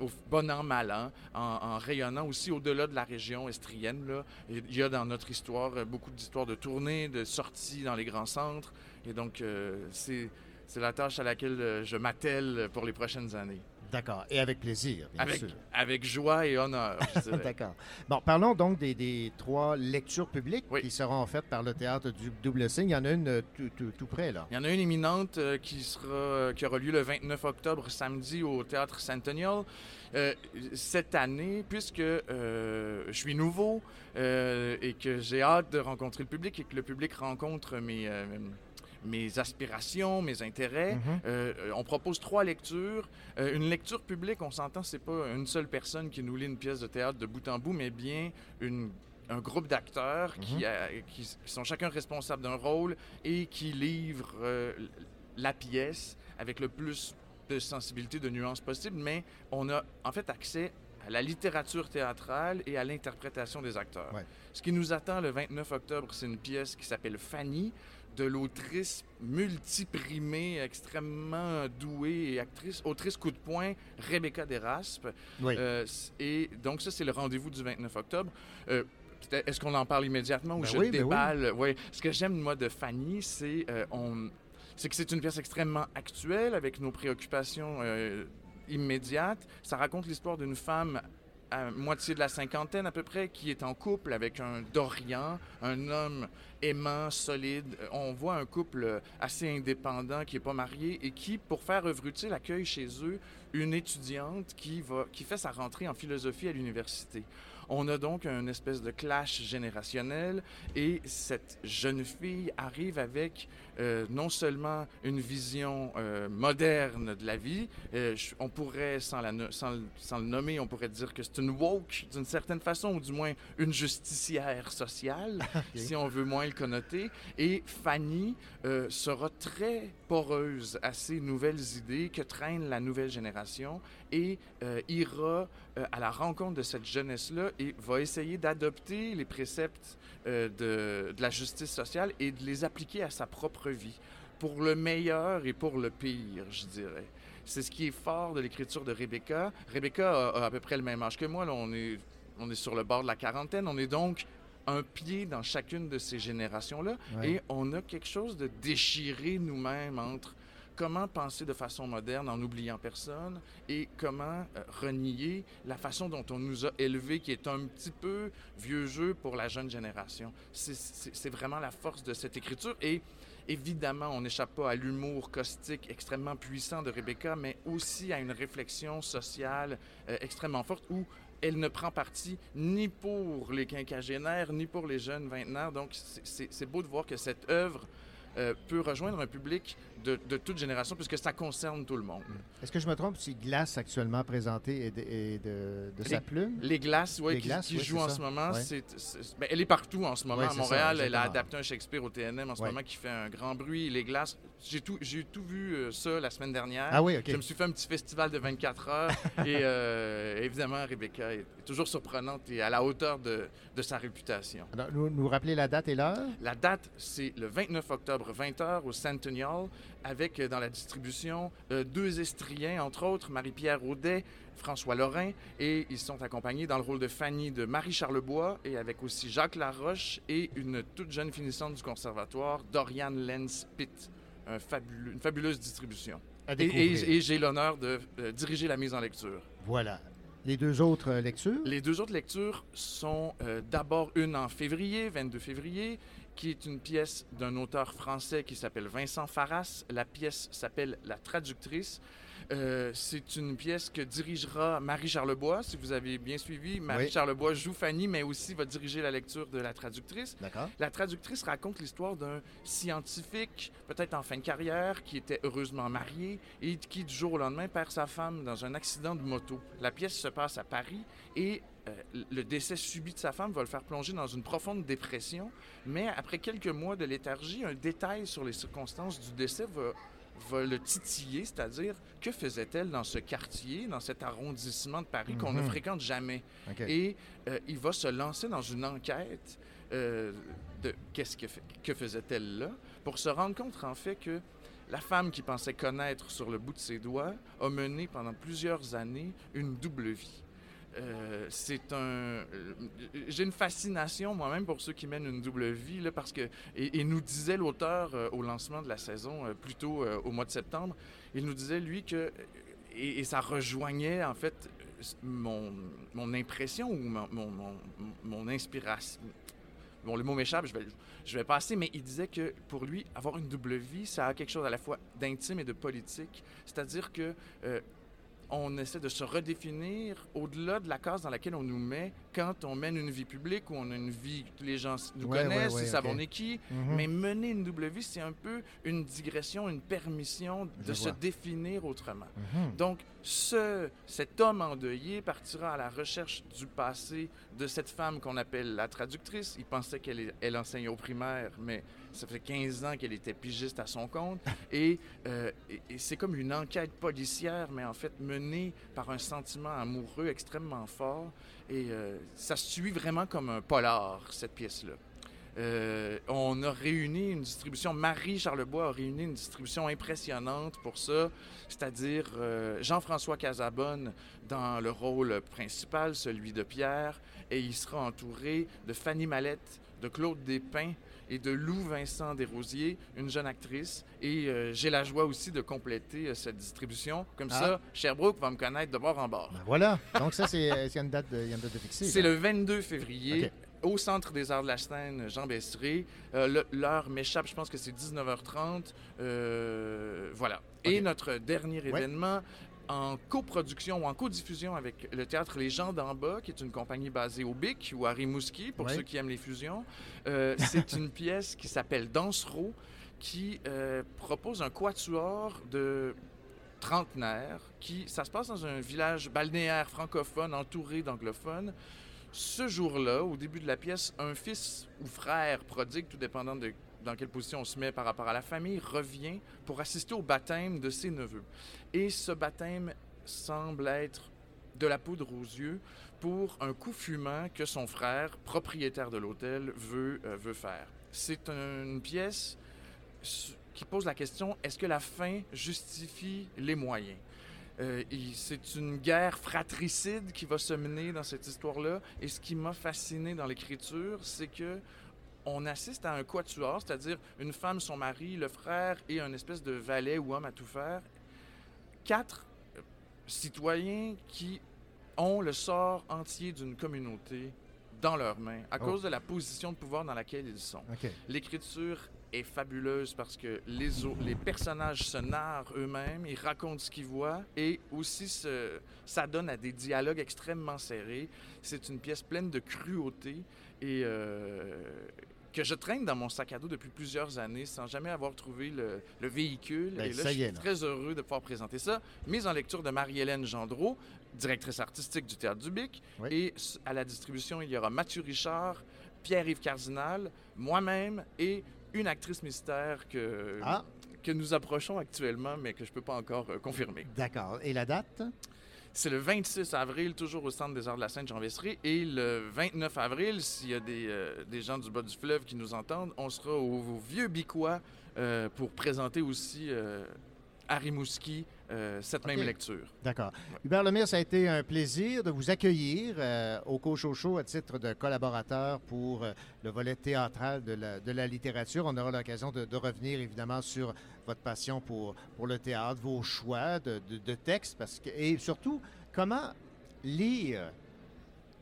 au bon an, mal an, en, rayonnant aussi au-delà de la région estrienne. Là. Il y a dans notre histoire beaucoup d'histoires de tournées, de sorties dans les grands centres. Et donc, c'est c'est la tâche à laquelle euh, je m'attelle pour les prochaines années. D'accord. Et avec plaisir, bien Avec, sûr. avec joie et honneur. D'accord. Bon, parlons donc des, des trois lectures publiques qui seront faites par le théâtre du double signe. Il y en a une euh, tout, tout- tout près, là. Il y en a une imminente euh, qui, sera, qui aura lieu le 29 octobre, samedi, au Théâtre Centennial. Euh, cette année, puisque euh, je suis nouveau et que j'ai hâte de rencontrer le public et que le public rencontre mes, mes aspirations, mes intérêts, Mhm. euh, on propose trois lectures. Euh, une lecture publique, on s'entend, c'est pas une seule personne qui nous lit une pièce de théâtre de bout en bout, mais bien une un groupe d'acteurs qui, Mhm. a- qui, qui sont chacun responsables d'un rôle et qui livrent euh, la pièce avec le plus de sensibilité, de nuances possible, mais on a en fait accès à la littérature théâtrale et à l'interprétation des acteurs. Ouais. Ce qui nous attend le 29 octobre, c'est une pièce qui s'appelle Fanny de l'autrice multiprimée, extrêmement douée et actrice, autrice coup de poing, Rebecca Deraspe. Oui. Euh, et donc ça, c'est le rendez-vous du 29 octobre. Euh, Est-ce qu'on en parle immédiatement ou Ben je oui, ben oui. déballe? Oui. Ce que j'aime, moi, de Fanny, c'est euh, on... c'est que c'est une pièce extrêmement actuelle avec nos préoccupations immédiates. Ça raconte l'histoire d'une femme à moitié de la cinquantaine à peu près, qui est en couple avec un Dorian, un homme aimant, solide. Euh, On voit un couple euh, assez indépendant qui n'est pas marié et qui, pour faire œuvre utile, accueille chez eux une étudiante qui, va, qui fait sa rentrée en philosophie à l'université. On a donc une espèce de clash générationnel et cette jeune fille arrive avec euh, non seulement une vision euh, moderne de la vie, euh, je- on pourrait, sans, la no- sans, le- sans le nommer, on pourrait dire que c'est une woke d'une certaine façon, ou du moins une justicière sociale, si on veut moins le connoter. Et Fanny sera très poreuse à ces nouvelles idées que traîne la nouvelle génération et ira à la rencontre de cette jeunesse-là et va essayer d'adopter les préceptes euh, de, de la justice sociale et de les appliquer à sa propre vie, pour le meilleur et pour le pire, je dirais. C'est ce qui est fort de l'écriture de Rebecca. Rebecca a, a à peu près le même âge que moi. Là, on, est, on est sur le bord de la quarantaine. On est donc un pied dans chacune de ces générations-là. Ouais. Et on a quelque chose de déchiré nous-mêmes entre comment penser de façon moderne en n'oubliant personne et comment euh, renier la façon dont on nous a élevés, qui est un petit peu vieux jeu pour la jeune génération. C'est- vraiment la force de cette écriture. Et évidemment, on n'échappe pas à l'humour caustique extrêmement puissant de Rebecca, mais aussi à une réflexion sociale euh, extrêmement forte où elle ne prend parti ni pour les quinquagénaires, ni pour les jeunes vingtenaires. Donc, c'est beau de voir que cette œuvre euh, peut rejoindre un public de, de toute génération, puisque ça concerne tout le monde. Est-ce que je me trompe si Glace, actuellement présenté, est de, est de- de sa plume? Les glaces, oui, Les qui, glaces, qui oui, joue en ça. ce moment. Ben, elle est partout en ce moment. À ça, Montréal, elle a adapté un Shakespeare au TNM en ce moment qui fait un grand bruit. Les glaces, j'ai tout, j'ai tout vu euh, ça la semaine dernière. Ah oui, OK. Je me suis fait un petit festival de 24 heures. et euh, évidemment, Rebecca est toujours surprenante et à la hauteur de, de sa réputation. Alors, nous, nous rappeler la date et l'heure? La date, c'est le 29 octobre, 20h au Centennial, avec euh, dans la distribution euh, deux estriens, entre autres, Marie-Pierre Audet, François Lorrain, et ils sont accompagnés dans le rôle de Fanny de Marie Charlebois, et avec aussi Jacques Laroche et une toute jeune finissante du conservatoire, Doriane Lenz-Pitt. Un fabuleux- une fabuleuse distribution. À Et- Et, découvrir. et j'ai l'honneur de euh, diriger la mise en lecture. Voilà. Les deux autres lectures? Les deux autres lectures sont euh, d'abord une en février, 22 février, qui est une pièce d'un auteur français qui s'appelle Vincent Farras. La pièce s'appelle La traductrice. Euh, c'est une pièce que dirigera Marie Charlebois, si vous avez bien suivi. Marie Oui. Charlebois joue Fanny, mais aussi va diriger la lecture de la traductrice. D'accord. La traductrice raconte l'histoire d'un scientifique, peut-être en fin de carrière, qui était heureusement marié et qui, du jour au lendemain, perd sa femme dans un accident de moto. La pièce se passe à Paris et euh, le décès subit de sa femme va le faire plonger dans une profonde dépression. Mais après quelques mois de léthargie, un détail sur les circonstances du décès va, va le titiller, c'est-à-dire que faisait-elle dans ce quartier, dans cet arrondissement de Paris qu'on ne Mhm. fréquente jamais? Et euh, il va se lancer dans une enquête euh, de qu'est-ce que, que faisait-elle là, pour se rendre compte en fait que la femme qui pensait connaître sur le bout de ses doigts a mené pendant plusieurs années une double vie. Euh, c'est un. euh, J'ai une fascination moi-même pour ceux qui mènent une double vie, là, parce que. Et, nous disait l'auteur euh, au lancement de la saison, plutôt au mois de septembre, il nous disait, lui, que. Et, et ça rejoignait, en fait, mon, mon impression ou mon, mon, mon- inspiration. Bon, le mot m'échappe, je vais, je vais passer, mais il disait que pour lui, avoir une double vie, ça a quelque chose à la fois d'intime et de politique. C'est-à-dire que on essaie de se redéfinir au-delà de la case dans laquelle on nous met quand on mène une vie publique où on a une vie que les gens nous Ouais, connaissent, ouais, ouais, ils savent on est qui. Mhm. Mais mener une double vie, c'est un peu une digression, une permission de Je se vois. définir autrement. Mhm. Donc, ce, cet homme endeuillé partira à la recherche du passé de cette femme qu'on appelle la traductrice. Il pensait qu'elle elle enseignait au primaire, mais ça fait 15 ans qu'elle était pigiste à son compte. et euh, et- c'est comme une enquête policière, mais en fait menée par un sentiment amoureux extrêmement fort. Et euh, ça se suit vraiment comme un polar, cette pièce-là. Euh, on a réuni une distribution, Marie Charlebois a réuni une distribution impressionnante pour ça, c'est-à-dire Jean-François Casabonne dans le rôle principal, celui de Pierre, et il sera entouré de Fanny Mallette, de Claude Despins et de Lou Vincent Desrosiers, une jeune actrice. Et euh, j'ai la joie aussi de compléter euh, cette distribution. Comme Ah. ça, Sherbrooke va me connaître de bord en bord. Ben voilà. Donc, ça, c'est euh, une date de, y a une date de fixée. C'est le 22 février. Au Centre des Arts de la Scène, Jean. Euh, le- L'heure m'échappe, je pense que c'est 19h30. Euh, voilà. Et notre dernier Ouais. En coproduction ou en codiffusion avec le théâtre Les gens d'en bas, qui est une compagnie basée au Bic ou à Rimouski, pour Ouais. ceux qui aiment les fusions. Euh, c'est une pièce qui s'appelle Dansereau, qui euh, propose un quatuor de trentenaires, qui, ça se passe dans un village balnéaire francophone entouré d'anglophones. Ce jour-là, au début de la pièce, un fils ou frère prodigue, tout dépendant de dans quelle position on se met par rapport à la famille, revient pour assister au baptême de ses neveux. Et ce baptême semble être de la poudre aux yeux pour un coup fumant que son frère, propriétaire de l'hôtel, veut, euh, veut faire. C'est une pièce qui pose la question, est-ce que la fin justifie les moyens? Euh, c'est une guerre fratricide qui va se mener dans cette histoire-là. Et ce qui m'a fasciné dans l'écriture, c'est que on assiste à un quatuor, c'est-à-dire une femme, son mari, le frère et un espèce de valet ou homme à tout faire. Quatre citoyens qui ont le sort entier d'une communauté dans leurs mains à Oh. cause de la position de pouvoir dans laquelle ils sont. L'écriture est fabuleuse parce que les, les personnages se narrent eux-mêmes, ils racontent ce qu'ils voient et aussi se- ça donne à des dialogues extrêmement serrés. C'est une pièce pleine de cruauté et euh, que je traîne dans mon sac à dos depuis plusieurs années sans jamais avoir trouvé le, le véhicule. Ben, et là, ça je est, suis très heureux de pouvoir présenter ça. Mise en lecture de Marie-Hélène Gendreau, directrice artistique du Théâtre du Bic. Oui. Et à la distribution, il y aura Mathieu Richard, Pierre-Yves Cardinal, moi-même et une actrice mystère que, Ah. que nous approchons actuellement, mais que je ne peux pas encore euh, confirmer. D'accord. Et la date? C'est le 26 avril, toujours au Centre des Arts de la Seine-Jean-Vessery. Et le 29 avril, s'il y a des, euh, des, gens du bas du fleuve qui nous entendent, on sera au, au Vieux Bicois euh, pour présenter aussi euh, à Rimouski euh, cette même lecture. D'accord. Hubert Lemire, ça a été un plaisir de vous accueillir euh, au Cochocho à titre de collaborateur pour euh, le volet théâtral de la, de la littérature. On aura l'occasion de, de revenir évidemment sur votre passion pour, pour le théâtre, vos choix de, de- de textes parce que, et surtout comment lire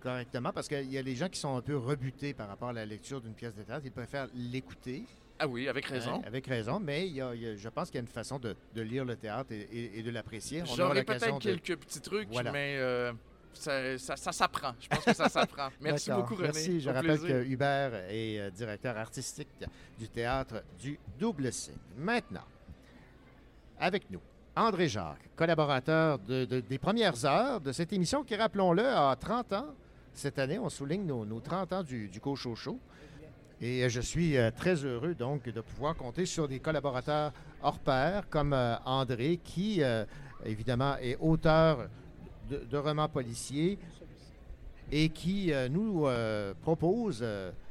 correctement? Parce qu'il y a des gens qui sont un peu rebutés par rapport à la lecture d'une pièce de théâtre. Ils préfèrent l'écouter. Ah oui, avec raison. Hein, avec raison, mais il y a- il y a- je pense qu'il y a une façon de, de lire le théâtre et, et- et de l'apprécier. J'aurais peut-être de- quelques petits trucs, Voilà. mais euh, ça, ça, ça s'apprend. Je pense que ça s'apprend. Merci beaucoup, René. Merci. Je Au rappelle plaisir. que Hubert est euh, directeur artistique du théâtre du Double C. Maintenant, avec nous, André Jacques, collaborateur de- de- des premières heures de cette émission qui, rappelons-le, a 30 ans. Cette année, on souligne nos, nos 30 ans du, du Show. Et je suis euh, très heureux donc de pouvoir compter sur des collaborateurs hors pair comme euh, André, qui euh, évidemment est auteur de, de romans policiers et qui nous propose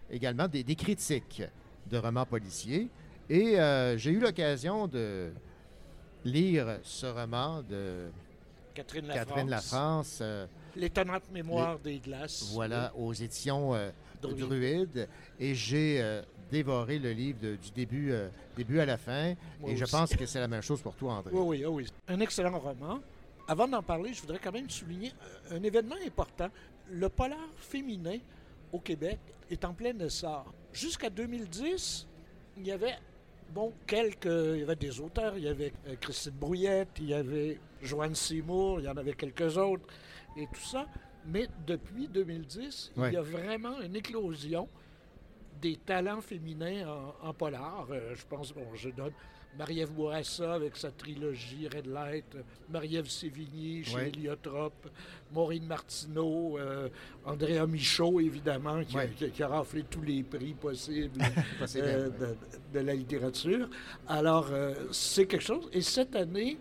également des, des critiques de romans policiers. Et euh, j'ai eu l'occasion de lire ce roman de Catherine Catherine Lafrance. Euh, L'étonnante mémoire des glaces. voilà, aux éditions euh, Druide. Druide. Et j'ai euh, dévoré le livre de- du début, euh, début à la fin. Moi et je pense que c'est la même chose pour toi, André. Oui, oui, oui. Un excellent roman. Avant d'en parler, je voudrais quand même souligner un un événement important. Le polar féminin au Québec est en plein essor. Jusqu'à 2010, il y avait, bon, quelques... Il y avait des auteurs. Il y avait euh, Christine Brouillette, il y avait Joanne Seymour, il y en avait quelques autres et tout ça. Mais depuis 2010, Ouais. il y a vraiment une éclosion des talents féminins en, en polar. Euh, je pense, bon, je donne Marie-Ève Bourassa avec sa trilogie Red Light, Marie-Ève Sévigny chez Ouais. Héliotrope, Maureen Martineau, euh, Andrea Michaud, évidemment, qui, a- Ouais. qui a, qui a raflé tous les prix possibles Possible, euh, ouais. de, de la littérature. Alors, c'est quelque chose. Et cette année,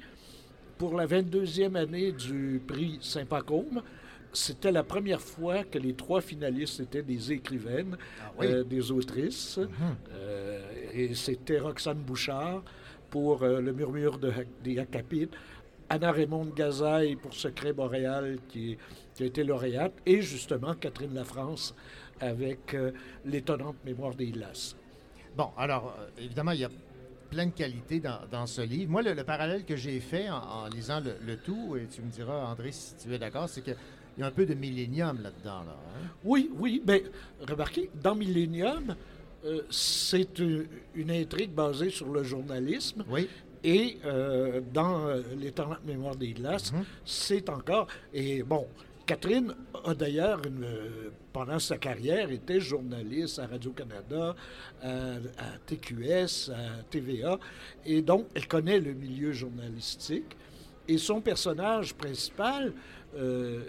pour la 22e année du prix Saint-Pacôme, c'était la première fois que les trois finalistes étaient des écrivaines, Ah oui. euh, des autrices. Euh, et c'était Roxane Bouchard pour euh, Le murmure de, des Acapites, Anna Raymond Gazaille pour Secret boréal qui, qui a été lauréate, et justement Catherine Lafrance avec L'étonnante mémoire des glaces. Bon, alors, évidemment, il y a plein de qualités dans, dans ce livre. Moi, le, le parallèle que j'ai fait en, en lisant le, le tout, et tu me diras, André, si tu es d'accord, c'est qu'il y a un peu de millénium là-dedans. Là, hein? Oui, oui, mais remarquez, dans Millennium, euh, c'est une, une intrigue basée sur le journalisme. Oui. Et euh, dans euh, mémoire des glaces, c'est encore. Et bon, Catherine a d'ailleurs, euh, pendant sa carrière, été journaliste à Radio-Canada, à, à TQS, à TVA. Et donc, elle connaît le milieu journalistique. Et son personnage principal, euh,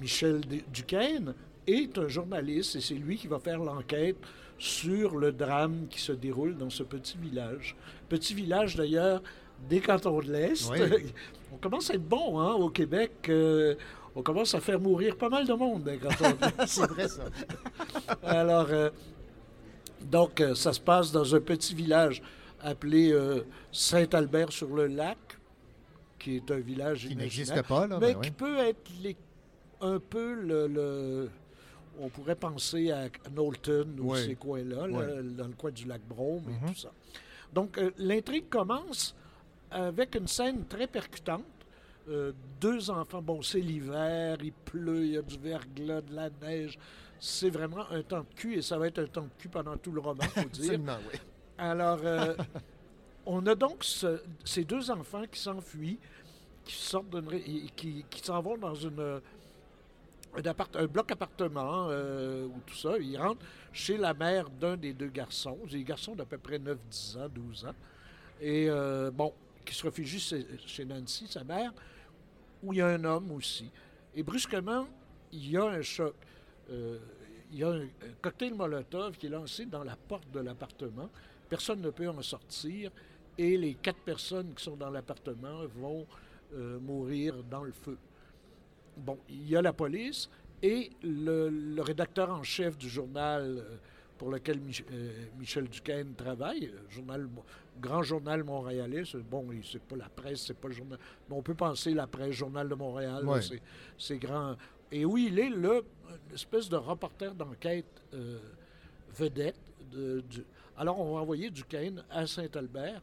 Michel Du- Duquesne, est un journaliste et c'est lui qui va faire l'enquête sur le drame qui se déroule dans ce petit village. Petit village d'ailleurs des cantons de l'Est. Oui. On commence à être bon hein, au Québec. euh, on commence à faire mourir pas mal de monde des cantons de l'Est. C'est vrai, ça. Alors, euh, donc, euh, ça se passe dans un petit village appelé Saint-Albert-sur-le-Lac, qui est un village Qui n'existe pas, là, mais ben qui oui. peut être les- un peu le, le- On pourrait penser à Knowlton ou Oui. ces coins-là, Oui. dans le coin du lac Brome et Mhm. tout ça. Donc, euh, l'intrigue commence avec une scène très percutante. Euh, deux enfants, bon, c'est l'hiver, il pleut, il y a du verglas, de la neige. C'est vraiment un temps de cul et ça va être un temps de cul pendant tout le roman, faut dire. Absolument, oui. Alors, euh, on a donc ce- ces deux enfants qui s'enfuient, qui sortent qui, qui s'en vont dans une, un, bloc appartement euh, ou tout ça. Ils rentrent chez la mère d'un des deux garçons, des garçons d'à peu près 9, 10 ans, 12 ans. Et euh, bon, qui se réfugie chez, Nancy, sa mère, où il y a un homme aussi. Et brusquement, il y a un choc. Euh, il y a un, cocktail Molotov qui est lancé dans la porte de l'appartement. Personne ne peut en sortir. et les quatre personnes qui sont dans l'appartement vont mourir dans le feu. Bon, il y a la police et le, le rédacteur en chef du journal euh, pour lequel Mich- euh, Michel Duquesne travaille, euh, journal, grand journal montréalais. Bon, c'est pas la presse, c'est pas le journal. Mais on peut penser la presse, Journal de Montréal, Ouais. c'est- grand. Et oui, il est le, espèce de reporter d'enquête euh, vedette. de- du- Alors, on va envoyer Duquesne à Saint-Albert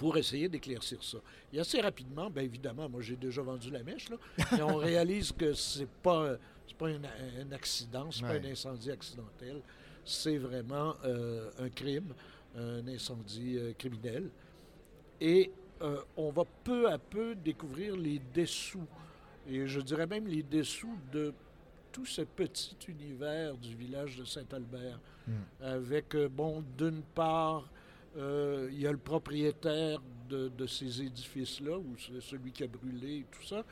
pour essayer d'éclaircir ça. Et assez rapidement, bien évidemment, moi j'ai déjà vendu la mèche, là, mais on réalise que c'est pas, pas un, un accident, c'est Ouais. pas un incendie accidentel, c'est vraiment euh, un crime, un incendie euh, criminel. Et euh, on va peu à peu découvrir les dessous, et je dirais même les dessous de tout ce petit univers du village de Saint-Albert, Mm. avec, bon, d'une part, euh, il y a le propriétaire de, de ces édifices-là, ou c'est celui qui a brûlé et tout ça,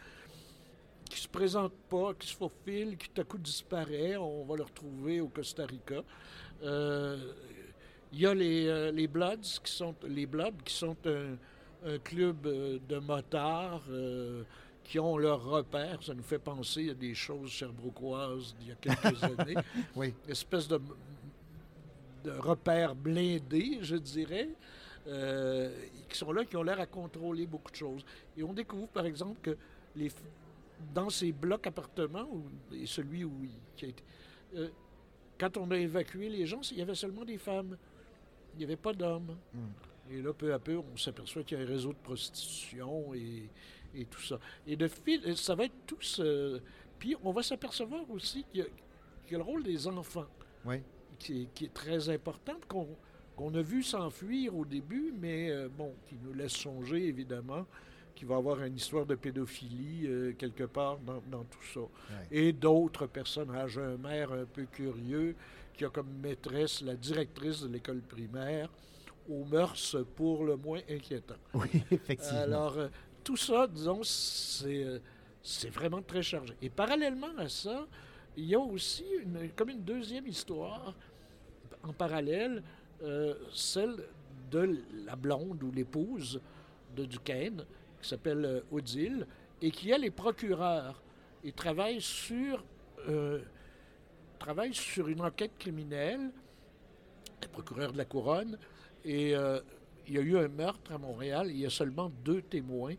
qui se présente pas, qui se faufile, qui tout à coup disparaît. On va le retrouver au Costa Rica. Euh, il y a les, euh, les Bloods, qui sont, les Bloods, qui sont un, un club de motards euh, qui ont leur repère. Ça nous fait penser à des choses cherbrouquoises d'il y a quelques années. Oui. Une espèce de, de repères blindés, je dirais, euh, qui sont là, qui ont l'air à contrôler beaucoup de choses. Et on découvre, par exemple, que les, dans ces blocs appartements, et celui où il, qui a été, euh, quand on a évacué les gens, il y avait seulement des femmes. Il n'y avait pas d'hommes. Et là, peu à peu, on s'aperçoit qu'il y a un réseau de prostitution et, et tout ça. Et de fil, ça va être tout ce... Puis on va s'apercevoir aussi qu'il y, y a le rôle des enfants Oui. Qui est, qui est très important, qu'on qu'on a vu s'enfuir au début, mais euh, bon, qui nous laisse songer, évidemment, qu'il va y avoir une histoire de pédophilie euh, quelque part dans, dans tout ça. Et d'autres personnages, un maire un peu curieux, qui a comme maîtresse la directrice de l'école primaire, aux mœurs pour le moins inquiétants. Oui, effectivement. Alors, euh, tout ça, disons, c'est vraiment très chargé. Et parallèlement à ça, il y a aussi une, comme une deuxième histoire en parallèle, euh, celle de la blonde ou l'épouse de Duquesne, qui s'appelle euh, Odile, et qui, elle, est procureure et travaille sur, euh, travaille sur une enquête criminelle, elle est procureure de la couronne, et il y a eu un meurtre à Montréal, il y a seulement deux témoins,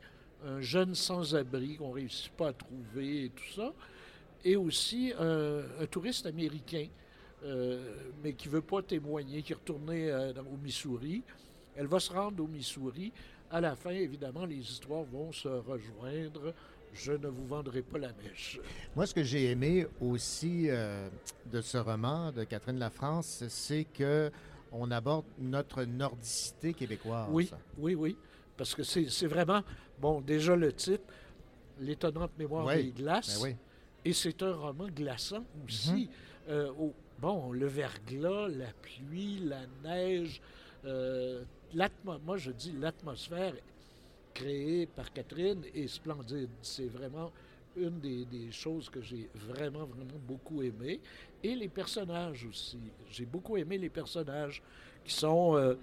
un jeune sans-abri qu'on ne réussit pas à trouver et tout ça, et aussi un, touriste américain, euh, mais qui ne veut pas témoigner, qui est retourné euh, au Missouri. Elle va se rendre au Missouri. À la fin, évidemment, les histoires vont se rejoindre. Je ne vous vendrai pas la mèche. Moi, ce que j'ai aimé aussi euh, de ce roman de Catherine Lafrance, c'est que on aborde notre nordicité québécoise. Oui, oui, oui. Parce que c'est c'est vraiment, bon, déjà le titre, L'étonnante mémoire Oui, des glaces. ben oui. Et c'est un roman glaçant aussi. Euh, au- bon, le verglas, la pluie, la neige, euh, moi je dis l'atmosphère créée par Catherine est splendide. C'est vraiment une des, des choses que j'ai vraiment, vraiment beaucoup aimé. Et les personnages aussi. J'ai beaucoup aimé les personnages qui sont euh,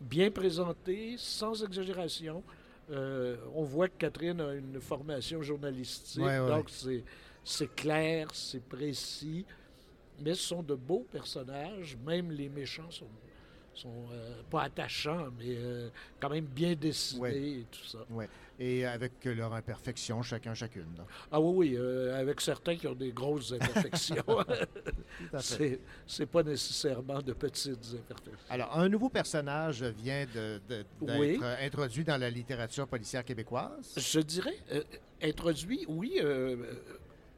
bien présentés, sans exagération. Euh, on voit que Catherine a une formation journalistique, Ouais, ouais. donc c'est, c'est clair, c'est précis, mais ce sont de beaux personnages, même les méchants sont, sont euh, pas attachants, mais euh, quand même bien dessinés Ouais. et tout ça. Ouais. Et avec leur imperfection, chacun, chacune. Ah oui, oui, euh, avec certains qui ont des grosses imperfections. c'est, c'est pas nécessairement de petites imperfections. Alors, un nouveau personnage vient de- de- d'être Oui. introduit dans la littérature policière québécoise. Je dirais, introduit, oui.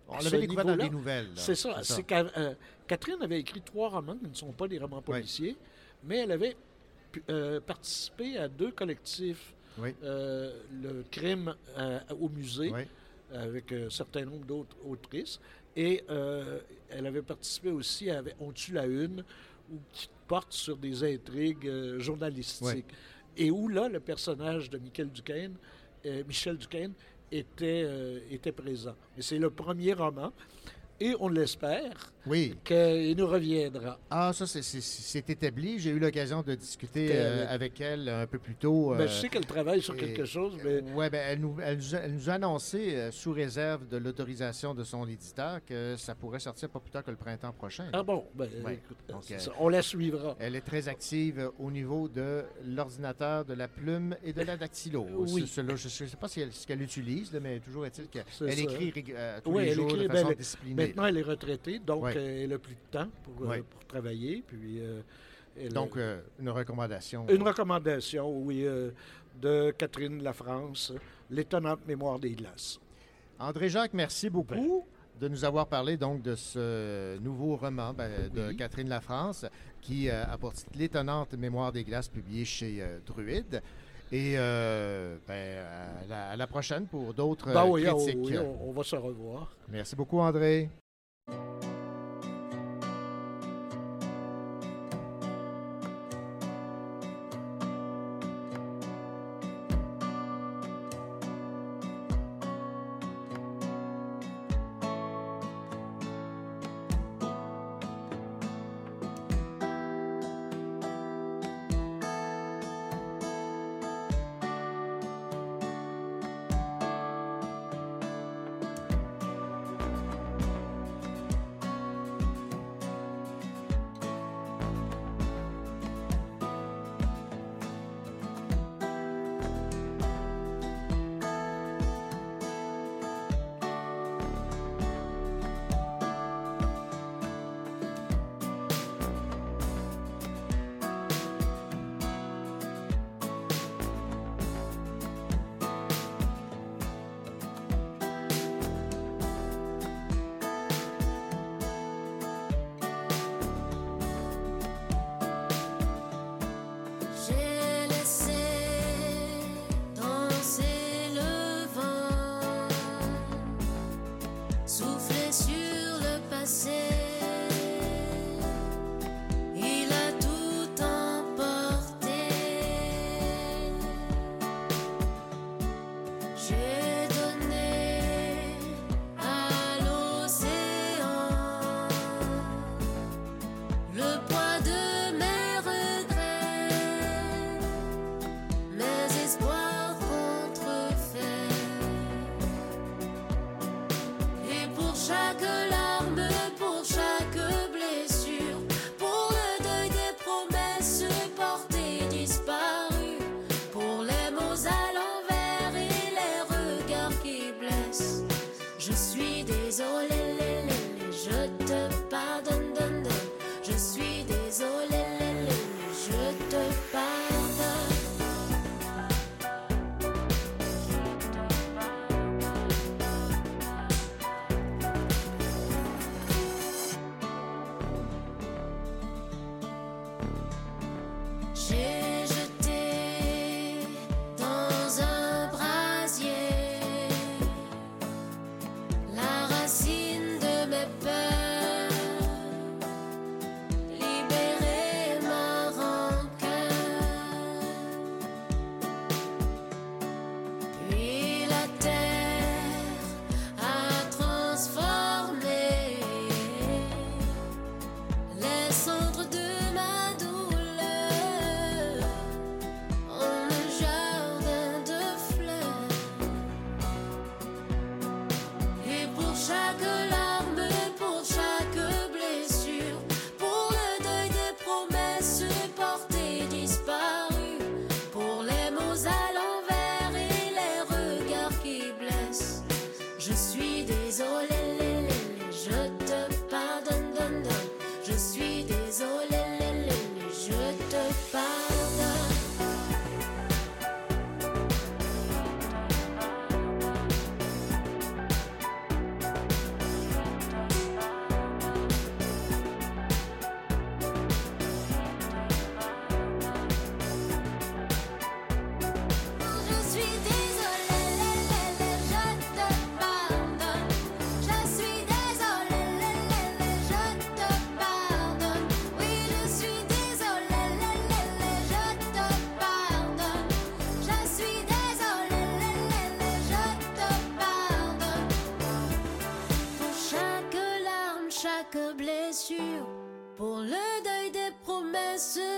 On l'avait découvert dans des nouvelles. C'est ça. Euh, Catherine avait écrit trois romans qui ne sont pas des romans policiers, mais elle avait euh, participé à deux collectifs. Oui. Euh, le crime au musée, Oui. avec un certain nombre d'autres autrices. Et elle avait participé aussi à On tue la une, qui porte sur des intrigues journalistiques. Et où là, le personnage de Michel Duquesne, Michel Duquesne était, euh, était présent. C'est le premier roman. Et on l'espère Oui. qu'il nous reviendra. Ah, ça, c'est- établi. J'ai eu l'occasion de discuter euh, avec- elle un peu plus tôt. Ben, euh, je sais qu'elle travaille sur et- quelque chose, mais Oui, ben, elle, nous, elle elle nous a annoncé, euh, sous réserve de l'autorisation de son éditeur, que ça pourrait sortir pas plus tard que le printemps prochain. Ah bon? Ben, Ouais. écoute, Donc, c'est euh, ça. on la suivra. Elle est très active euh, au niveau de l'ordinateur, de la plume et de la dactylo. Oui. Je ne sais pas si elle- ce qu'elle utilise, là, mais toujours est-il qu'elle écrit euh, tous les jours écrit- de façon disciplinée. Maintenant, elle est retraitée, donc euh, elle n'a plus de temps pour, euh, pour travailler. Puis, euh, elle- Donc, une recommandation. Une recommandation, oui, de Catherine Lafrance, l'étonnante mémoire des glaces. André-Jacques, merci beaucoup de nous avoir parlé donc de ce nouveau roman ben, de Oui. Catherine Lafrance qui euh, a pour titre L'étonnante mémoire des glaces publié chez euh, Druide. Et euh, ben, à, la, à la prochaine pour d'autres Ben euh, oui, critiques. oui, on, on va se revoir. Merci beaucoup, André.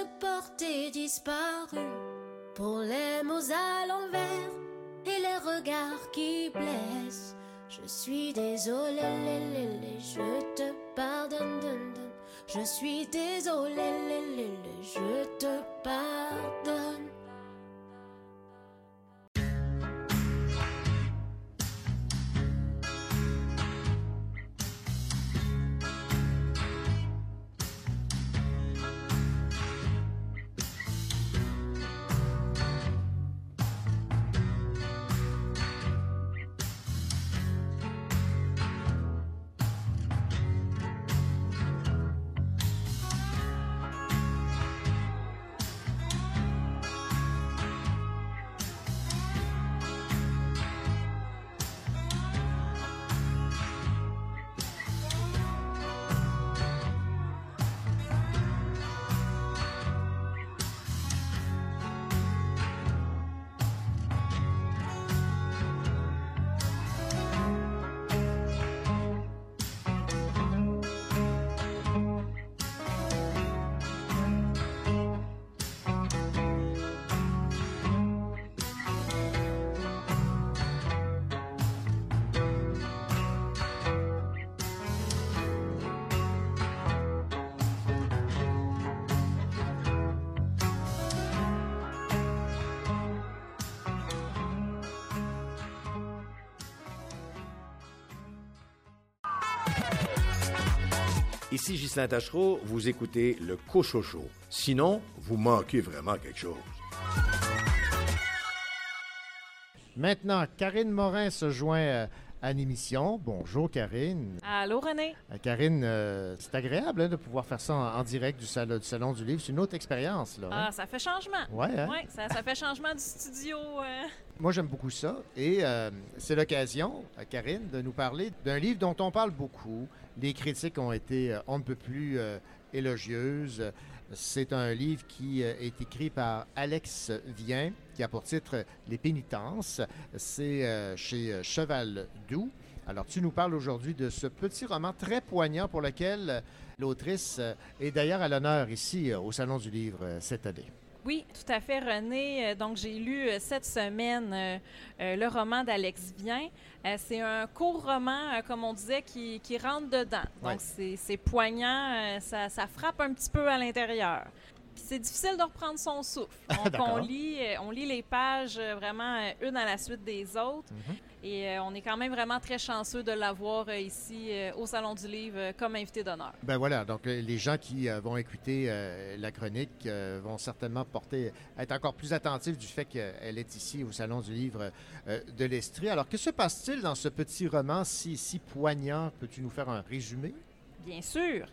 Promesses portées disparues. Pour les mots à l'envers et les regards qui blessent. Je suis désolé, lé, lé, lé, je te pardonne. donne, donne. Je suis désolé, lé, lé, lé, je te pardonne. Ici Ghislain Tachereau, vous écoutez le Cochocho. Sinon, vous manquez vraiment quelque chose. Maintenant, Karine Morin se joint euh, à l'émission. Bonjour, Karine. Allô, René? Euh, Karine, euh, c'est agréable hein, de pouvoir faire ça en, en direct du, sal- du Salon du Livre. C'est une autre expérience. Là, hein? Ah, ça fait changement. Ouais, hein? Ouais, ça, ça fait changement du studio. euh. Moi, j'aime beaucoup ça. Et euh, c'est l'occasion, Karine, de nous parler d'un livre dont on parle beaucoup. Les critiques ont été euh, on ne peut plus euh, élogieuses. C'est un livre qui euh, est écrit par Alex Vien, qui a pour titre Les pénitences. C'est euh, chez Cheval Doux. Alors, tu nous parles aujourd'hui de ce petit roman très poignant pour lequel l'autrice est d'ailleurs à l'honneur ici au Salon du Livre cette année. Oui, tout à fait, René. Euh, Donc, j'ai lu euh, cette semaine euh, le roman d'Alex Vien. Euh, c'est un court roman, euh, comme on disait, qui, qui rentre dedans. Donc, c'est c'est poignant, ça, ça frappe un petit peu à l'intérieur. Puis c'est difficile de reprendre son souffle. Donc, D'accord. on lit, euh, on lit les pages euh, vraiment euh, une à la suite des autres. Mhm. Et on est quand même vraiment très chanceux de l'avoir ici au Salon du Livre comme invité d'honneur. Ben voilà, donc les gens qui vont écouter la chronique vont certainement porter, être encore plus attentifs du fait qu'elle est ici au Salon du Livre de l'Estrie. Alors, que se passe-t-il dans ce petit roman si, si poignant? Peux-tu nous faire un résumé? Bien sûr.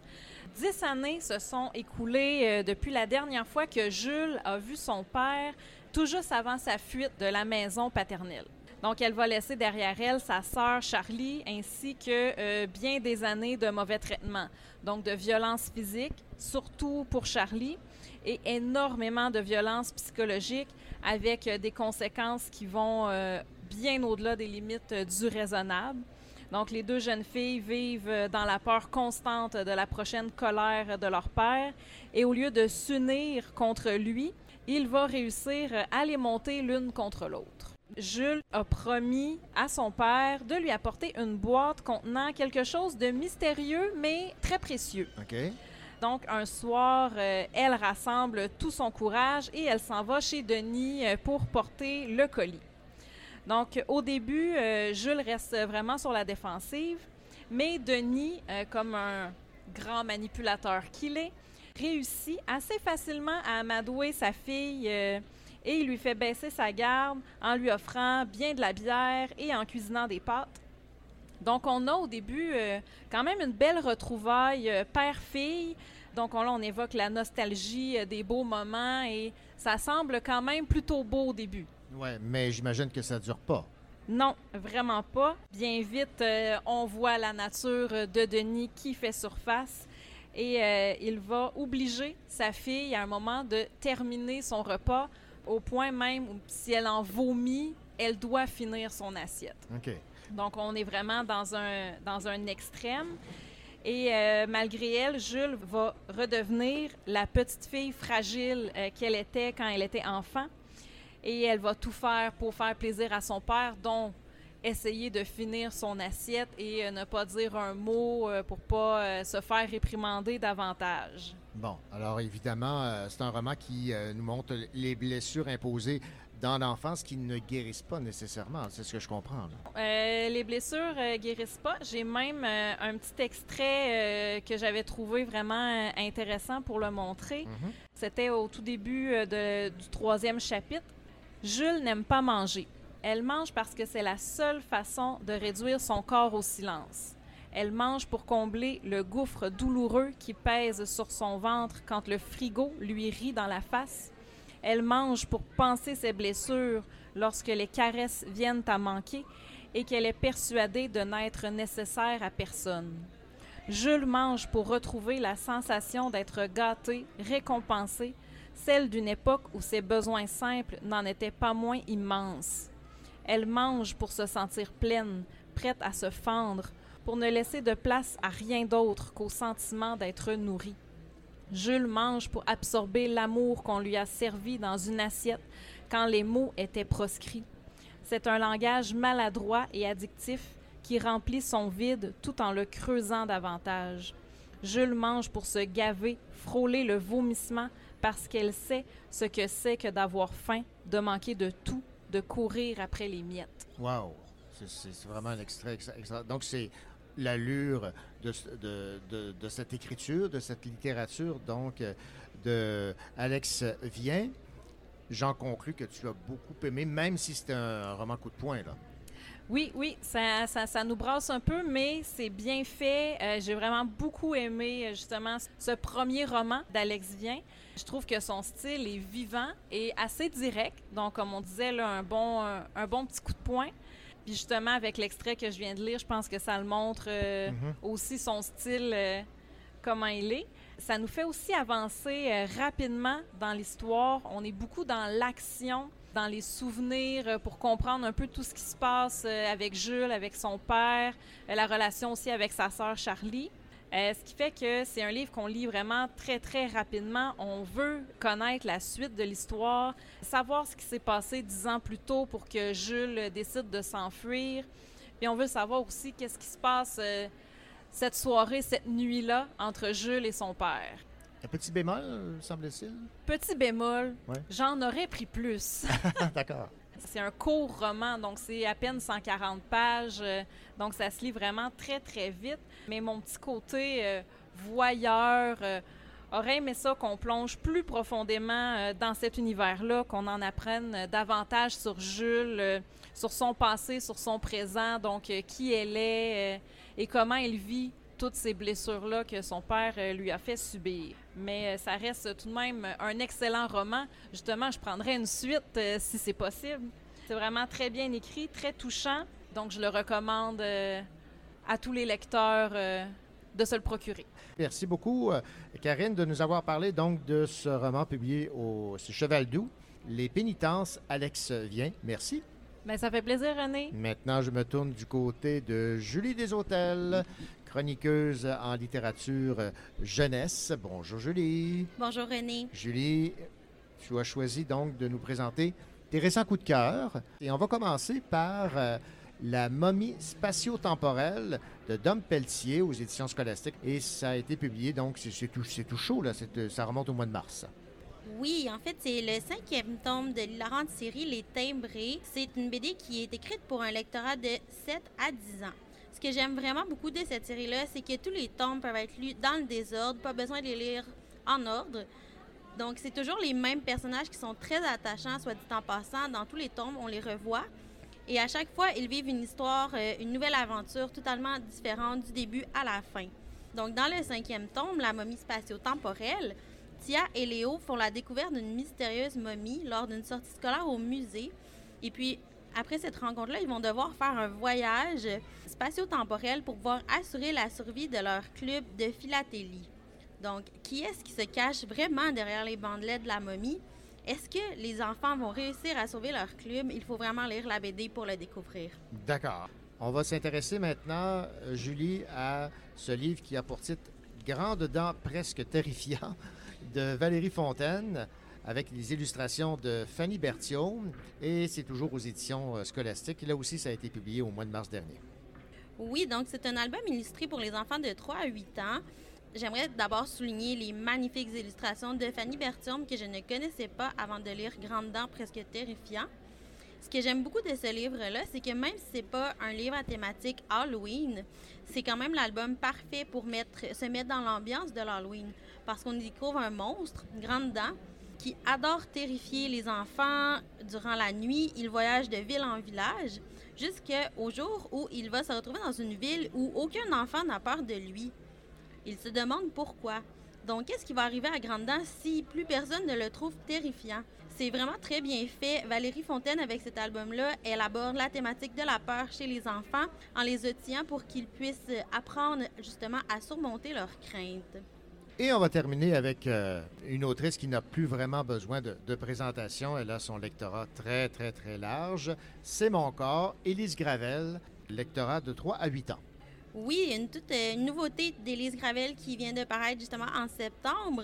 Dix années se sont écoulées euh, depuis la dernière fois que Jules a vu son père tout juste avant sa fuite de la maison paternelle. Donc, elle va laisser derrière elle sa sœur Charlie ainsi que euh, bien des années de mauvais traitements. Donc, de violence physique, surtout pour Charlie, et énormément de violence psychologique avec euh, des conséquences qui vont bien au-delà des limites du raisonnable. Donc, les deux jeunes filles vivent euh, dans la peur constante de la prochaine colère de leur père. Et au lieu de s'unir contre lui, il va réussir à les monter l'une contre l'autre. Jules a promis à son père de lui apporter une boîte contenant quelque chose de mystérieux mais très précieux. Donc, un soir, euh, elle rassemble tout son courage et elle s'en va chez Denis euh, pour porter le colis. Donc, au début, euh, Jules reste vraiment sur la défensive, mais Denis, euh, comme un grand manipulateur qu'il est, réussit assez facilement à amadouer sa fille euh, et il lui fait baisser sa garde en lui offrant bien de la bière et en cuisinant des pâtes. Donc, on a au début quand même une belle retrouvaille père-fille. Donc, on, là, on évoque la nostalgie des beaux moments et ça semble quand même plutôt beau au début. Ouais, mais j'imagine que ça ne dure pas. Non, vraiment pas. Bien vite, euh, on voit la nature de Denis qui fait surface et euh, il va obliger sa fille à un moment de terminer son repas au point même où si elle en vomit, elle doit finir son assiette. OK. Donc, on est vraiment dans un, dans un extrême. Et euh, malgré elle, Jules va redevenir la petite fille fragile qu'elle était quand elle était enfant. Et elle va tout faire pour faire plaisir à son père, dont essayer de finir son assiette et euh, ne pas dire un mot euh, pour pas euh, se faire réprimander davantage. Bon, alors évidemment, c'est un roman qui nous montre les blessures imposées dans l'enfance qui ne guérissent pas nécessairement. C'est ce que je comprends. Euh, les blessures euh, guérissent pas. J'ai même euh, un petit extrait que j'avais trouvé vraiment intéressant pour le montrer. C'était au tout début de- du troisième chapitre. Jules n'aime pas manger. Elle mange parce que c'est la seule façon de réduire son corps au silence. Elle mange pour combler le gouffre douloureux qui pèse sur son ventre quand le frigo lui rit dans la face. Elle mange pour penser ses blessures lorsque les caresses viennent à manquer et qu'elle est persuadée de n'être nécessaire à personne. Jules mange pour retrouver la sensation d'être gâté, récompensé, celle d'une époque où ses besoins simples n'en étaient pas moins immenses. Elle mange pour se sentir pleine, prête à se fendre, pour ne laisser de place à rien d'autre qu'au sentiment d'être nourrie. Jules mange pour absorber l'amour qu'on lui a servi dans une assiette quand les mots étaient proscrits. C'est un langage maladroit et addictif qui remplit son vide tout en le creusant davantage. Jules mange pour se gaver, frôler le vomissement parce qu'elle sait ce que c'est que d'avoir faim, de manquer de tout, de courir après les miettes. Wow! C'est- vraiment un extrait extra- extra- Donc, c'est l'allure de, ce- de, de- de cette écriture, de cette littérature, donc, euh, de Alex Vien. J'en conclus que tu as beaucoup aimé, même si c'était un roman coup de poing, là. Oui, oui, ça, ça, ça nous brasse un peu, mais c'est bien fait. Euh, J'ai vraiment beaucoup aimé euh, justement ce premier roman d'Alex Vien. Je trouve que son style est vivant et assez direct. Donc, comme on disait, là, un, bon, un, un bon petit coup de poing. Puis justement, avec l'extrait que je viens de lire, je pense que ça le montre euh, Mhm. aussi son style, euh, comment il est. Ça nous fait aussi avancer euh, rapidement dans l'histoire. On est beaucoup dans l'action, dans les souvenirs, euh, pour comprendre un peu tout ce qui se passe euh, avec Jules, avec son père, euh, la relation aussi avec sa sœur Charlie. Euh, ce qui fait que c'est un livre qu'on lit vraiment très, très rapidement. On veut connaître la suite de l'histoire, savoir ce qui s'est passé dix ans plus tôt pour que Jules décide de s'enfuir. Puis on veut savoir aussi qu'est-ce qui se passe euh, cette soirée, cette nuit-là, entre Jules et son père. Un petit bémol, semble-t-il? Petit bémol, Ouais. j'en aurais pris plus. D'accord. C'est un court roman, donc c'est à peine 140 pages, euh, donc ça se lit vraiment très très vite. Mais mon petit côté euh, voyeur euh, aurait aimé ça qu'on plonge plus profondément euh, dans cet univers-là, qu'on en apprenne davantage sur Jules, sur son passé, sur son présent, donc qui elle est et comment elle vit toutes ces blessures-là que son père lui a fait subir. Mais ça reste tout de même un excellent roman. Justement, je prendrais une suite si c'est possible. C'est vraiment très bien écrit, très touchant. Donc, je le recommande à tous les lecteurs euh, de se le procurer. Merci beaucoup, euh, Karine, de nous avoir parlé donc de ce roman publié au Cheval Doux, Les pénitences, Alex Vien. Merci. Ben, ça fait plaisir, René. Maintenant, je me tourne du côté de Julie Deshôtels, chroniqueuse en littérature euh, jeunesse. Bonjour, Julie. Bonjour René. Julie, tu as choisi donc de nous présenter tes récents coups de cœur. Et on va commencer par euh, La momie spatio-temporelle de Dom Pelletier aux éditions scolastiques. Et ça a été publié, donc c'est tout, chaud, là. Euh, ça remonte au mois de mars. Oui, en fait, c'est le cinquième tome de l'hilarante série Les Timbrés. C'est une BD qui est écrite pour un lectorat de 7 à 10 ans. Ce que j'aime vraiment beaucoup de cette série-là, c'est que tous les tomes peuvent être lus dans le désordre, pas besoin de les lire en ordre. Donc, c'est toujours les mêmes personnages qui sont très attachants, soit dit en passant. Dans tous les tomes, on les revoit. Et à chaque fois, ils vivent une histoire, euh, une nouvelle aventure totalement différente du début à la fin. Donc, dans le cinquième tome, La momie spatio-temporelle, Tia et Léo font la découverte d'une mystérieuse momie lors d'une sortie scolaire au musée. Et puis, après cette rencontre-là, ils vont devoir faire un voyage spatio-temporel pour pouvoir assurer la survie de leur club de philatélie. Donc, qui est-ce qui se cache vraiment derrière les bandelets de la momie? Est-ce que les enfants vont réussir à sauver leur club? Il faut vraiment lire la BD pour le découvrir. D'accord. On va s'intéresser maintenant, euh, Julie, à ce livre qui a pour titre Grand dedans presque terrifiant de Valérie Fontaine avec les illustrations de Fanny Berthiaume et c'est toujours aux éditions euh, scolastiques. Là aussi, ça a été publié au mois de mars dernier. Oui, donc c'est un album illustré pour les enfants de 3 à 8 ans. J'aimerais d'abord souligner les magnifiques illustrations de Fanny Berthiaume que je ne connaissais pas avant de lire Grande Dents presque terrifiant. Ce que j'aime beaucoup de ce livre-là, c'est que même si c'est pas un livre à thématique Halloween, c'est quand même l'album parfait pour mettre, se mettre dans l'ambiance de l'Halloween. Parce qu'on découvre un monstre, Grande Dent, qui adore terrifier les enfants durant la nuit. Il voyage de ville en village jusqu'au jour où il va se retrouver dans une ville où aucun enfant n'a peur de lui. Il se demande pourquoi. Donc, qu'est-ce qui va arriver à Grande-Dent si plus personne ne le trouve terrifiant? C'est vraiment très bien fait. Valérie Fontaine, avec cet album-là, elle aborde la thématique de la peur chez les enfants en les outillant pour qu'ils puissent apprendre justement à surmonter leurs craintes. Et on va terminer avec euh, une autrice qui n'a plus vraiment besoin de, de, présentation. Elle a son lectorat très, très, très large. C'est mon corps, Élise Gravel, lectorat de 3 à 8 ans. Oui, une, toute, une nouveauté d'Élise Gravel qui vient de paraître justement en septembre.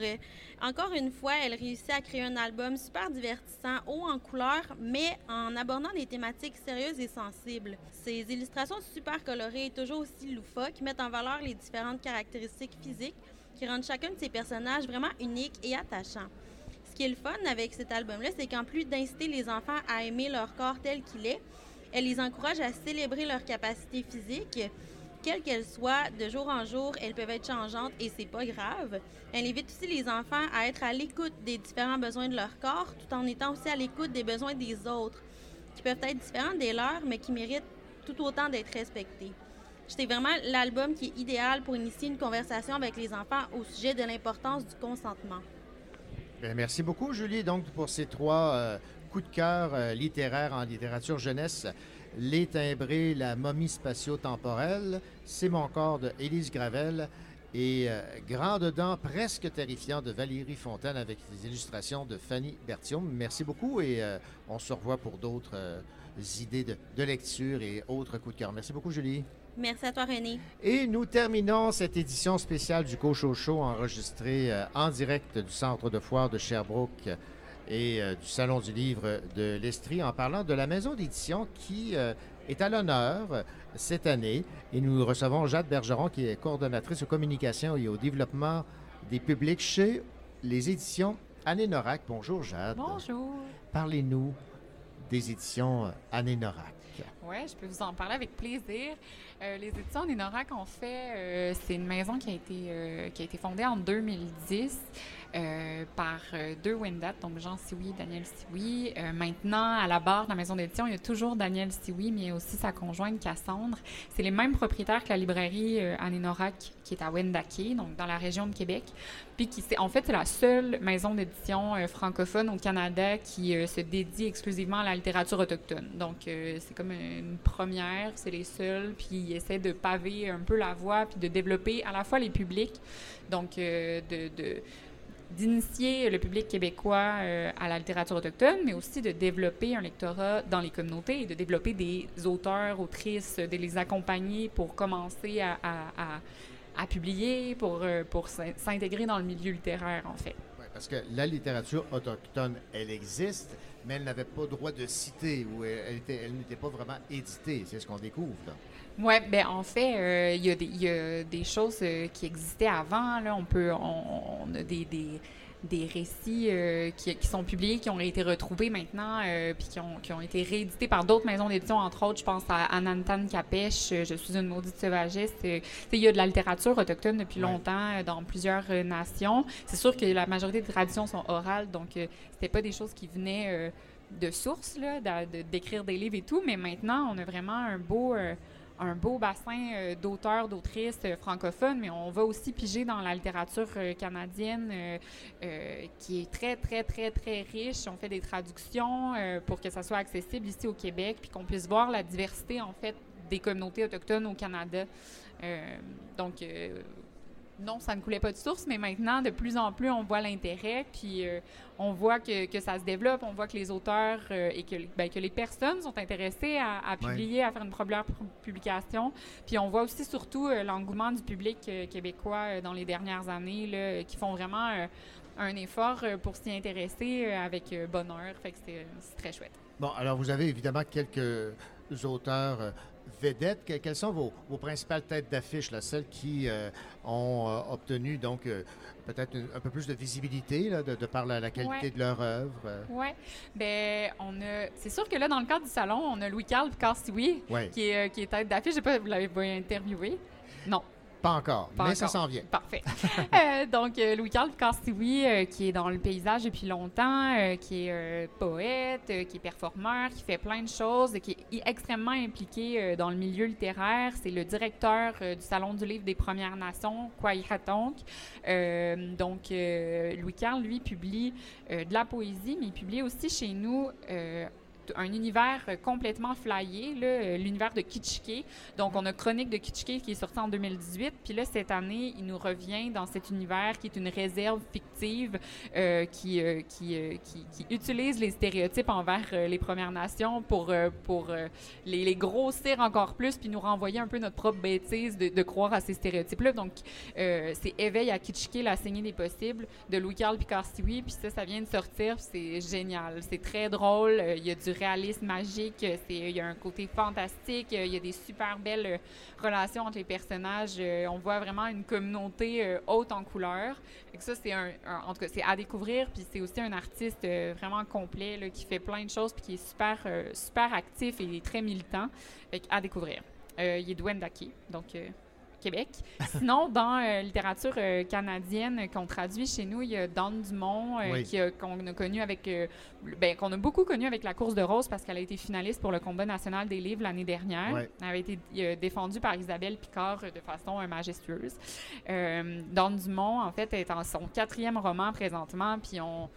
Encore une fois, elle réussit à créer un album super divertissant, haut en couleurs, mais en abordant des thématiques sérieuses et sensibles. Ses illustrations super colorées et toujours aussi loufoques mettent en valeur les différentes caractéristiques physiques qui rendent chacun de ces personnages vraiment uniques et attachants. Ce qui est le fun avec cet album-là, c'est qu'en plus d'inciter les enfants à aimer leur corps tel qu'il est, elle les encourage à célébrer leurs capacités physiques quelles qu'elles soient, de jour en jour, elles peuvent être changeantes et c'est pas grave. Elle invite aussi les enfants à être à l'écoute des différents besoins de leur corps, tout en étant aussi à l'écoute des besoins des autres, qui peuvent être différents des leurs, mais qui méritent tout autant d'être respectés. C'est vraiment l'album qui est idéal pour initier une conversation avec les enfants au sujet de l'importance du consentement. Merci beaucoup, Julie, donc, pour ces trois euh, coups de cœur euh, littéraires en littérature jeunesse. Les timbrés, la momie spatio-temporelle, C'est mon corps de Élise Gravel et euh, Grand dedans, presque terrifiant de Valérie Fontaine avec les illustrations de Fanny Bertium. Merci beaucoup et euh, on se revoit pour d'autres euh, idées de, de, lecture et autres coups de cœur. Merci beaucoup, Julie. Merci à toi, René. Et nous terminons cette édition spéciale du Cocho Show enregistrée en direct du Centre de foire de Sherbrooke et euh, du Salon du livre de l'Estrie en parlant de la maison d'édition qui euh, est à l'honneur euh, cette année. Et nous recevons Jade Bergeron, qui est coordonnatrice aux communications et au développement des publics chez les éditions Anne-Norac. Bonjour, Jade. Bonjour. Parlez-nous des éditions Anne-Norac. Oui, je peux vous en parler avec plaisir. Euh, les éditions Anne-Norac, en fait, euh, c'est une maison qui a été, euh, qui a été fondée en 2010. Euh, par deux Wendat, donc Jean Sioui et Daniel Sioui. Maintenant, à la barre de la maison d'édition, il y a toujours Daniel Sioui, mais aussi sa conjointe Cassandre. C'est les mêmes propriétaires que la librairie Anénorac, qui est à Wendake, donc dans la région de Québec. Puis qui, en fait, c'est la seule maison d'édition francophone au Canada qui se dédie exclusivement à la littérature autochtone. Donc, c'est comme une première, c'est les seuls, puis ils essaient de paver un peu la voie, puis de développer à la fois les publics, donc de, de d'initier le public québécois euh, à la littérature autochtone, mais aussi de développer un lectorat dans les communautés de développer des auteurs, autrices, de les accompagner pour commencer à, à, publier, pour, euh, pour s'intégrer dans le milieu littéraire, en fait. Oui, parce que la littérature autochtone, elle existe, mais elle n'avait pas droit de citer ou elle, n'était pas vraiment éditée. C'est ce qu'on découvre. Oui, ben en fait, euh, il y, a des choses euh, qui existaient avant. Là. On peut, on, a des, des récits euh, qui, qui, sont publiés, qui ont été retrouvés maintenant, euh, puis qui ont, qui ont été réédités par d'autres maisons d'édition, entre autres, je pense à Anantan Capèche, Je suis une maudite sauvagiste. Il y a de la littérature autochtone depuis ouais. longtemps dans plusieurs nations. C'est sûr que la majorité des traditions sont orales, donc c'était pas des choses qui venaient de source, là, d'écrire de, des livres et tout, mais maintenant, on a vraiment un beau un beau bassin euh, d'auteurs, d'autrices euh, francophones, mais on va aussi piger dans la littérature euh, canadienne qui est très, très, très, très riche. On fait des traductions pour que ça soit accessible ici au Québec, puis qu'on puisse voir la diversité, en fait, des communautés autochtones au Canada. donc, non, ça ne coulait pas de source, mais maintenant, de plus en plus, on voit l'intérêt, puis euh, on voit que, que, ça se développe, on voit que les auteurs euh, et que, ben, que les personnes sont intéressées à, à publier, ouais. à faire une première publication. Puis on voit aussi surtout euh, l'engouement du public québécois dans les dernières années, là, qui font vraiment un effort pour s'y intéresser avec bonheur. Fait que c'est très chouette. Bon, alors vous avez évidemment quelques auteurs vedettes. Quelles sont vos, vos principales têtes d'affiche, celles qui euh, ont euh, obtenu donc euh, peut-être un peu plus de visibilité là, de, de, par la, la qualité ouais. de leur œuvre? Oui. Ben, on a. C'est sûr que là, dans le cadre du salon, on a Louis-Carl Cassioui, ouais. qui, est, qui est tête d'affiche. Je sais pas, vous l'avez interviewé? Non. Pas encore, Pas mais encore. ça s'en vient. Parfait. euh, donc, euh, Louis-Carl Castiwi, euh, qui est dans le paysage depuis longtemps, qui est poète, qui est performeur, qui fait plein de choses, qui est extrêmement impliqué dans le milieu littéraire. C'est le directeur du Salon du livre des Premières Nations, Kwaihatonk. Euh, donc, Louis-Carl, lui, publie de la poésie, mais il publie aussi chez nous un univers complètement flyé, là, l'univers de Kitschke. Donc, on a Chronique de Kitschke qui est sorti en 2018. Puis là, cette année, il nous revient dans cet univers qui est une réserve fictive euh, qui, euh, qui, euh, qui, utilise les stéréotypes envers euh, les Premières Nations pour, euh, pour les, grossir encore plus puis nous renvoyer un peu notre propre bêtise de, croire à ces stéréotypes-là. Donc, euh, c'est Éveil à Kitschke, la saignée des possibles de Louis-Carl Picarstiwi. Puis ça, ça vient de sortir. C'est génial. C'est très drôle. Euh, Il y a du réalisme magique. Il y a un côté fantastique. Il y a des super belles euh, relations entre les personnages. Euh, on voit vraiment une communauté euh, haute en couleurs. Et ça, c'est un, en tout cas, c'est à découvrir. Puis c'est aussi un artiste vraiment complet là, qui fait plein de choses puis qui est super, super actif et très militant. À découvrir. Il est Wendake, donc Québec. Sinon, dans euh, littérature euh, canadienne qu'on traduit chez nous, il y a Dan Dumont euh, oui. qu'on a connu avec, ben, qu'on a beaucoup connu avec la course de rose parce qu'elle a été finaliste pour le combat national des livres l'année dernière. Elle avait été défendue par Isabelle Picard de façon majestueuse. Dan Dumont, en fait, est en son quatrième roman présentement, puis on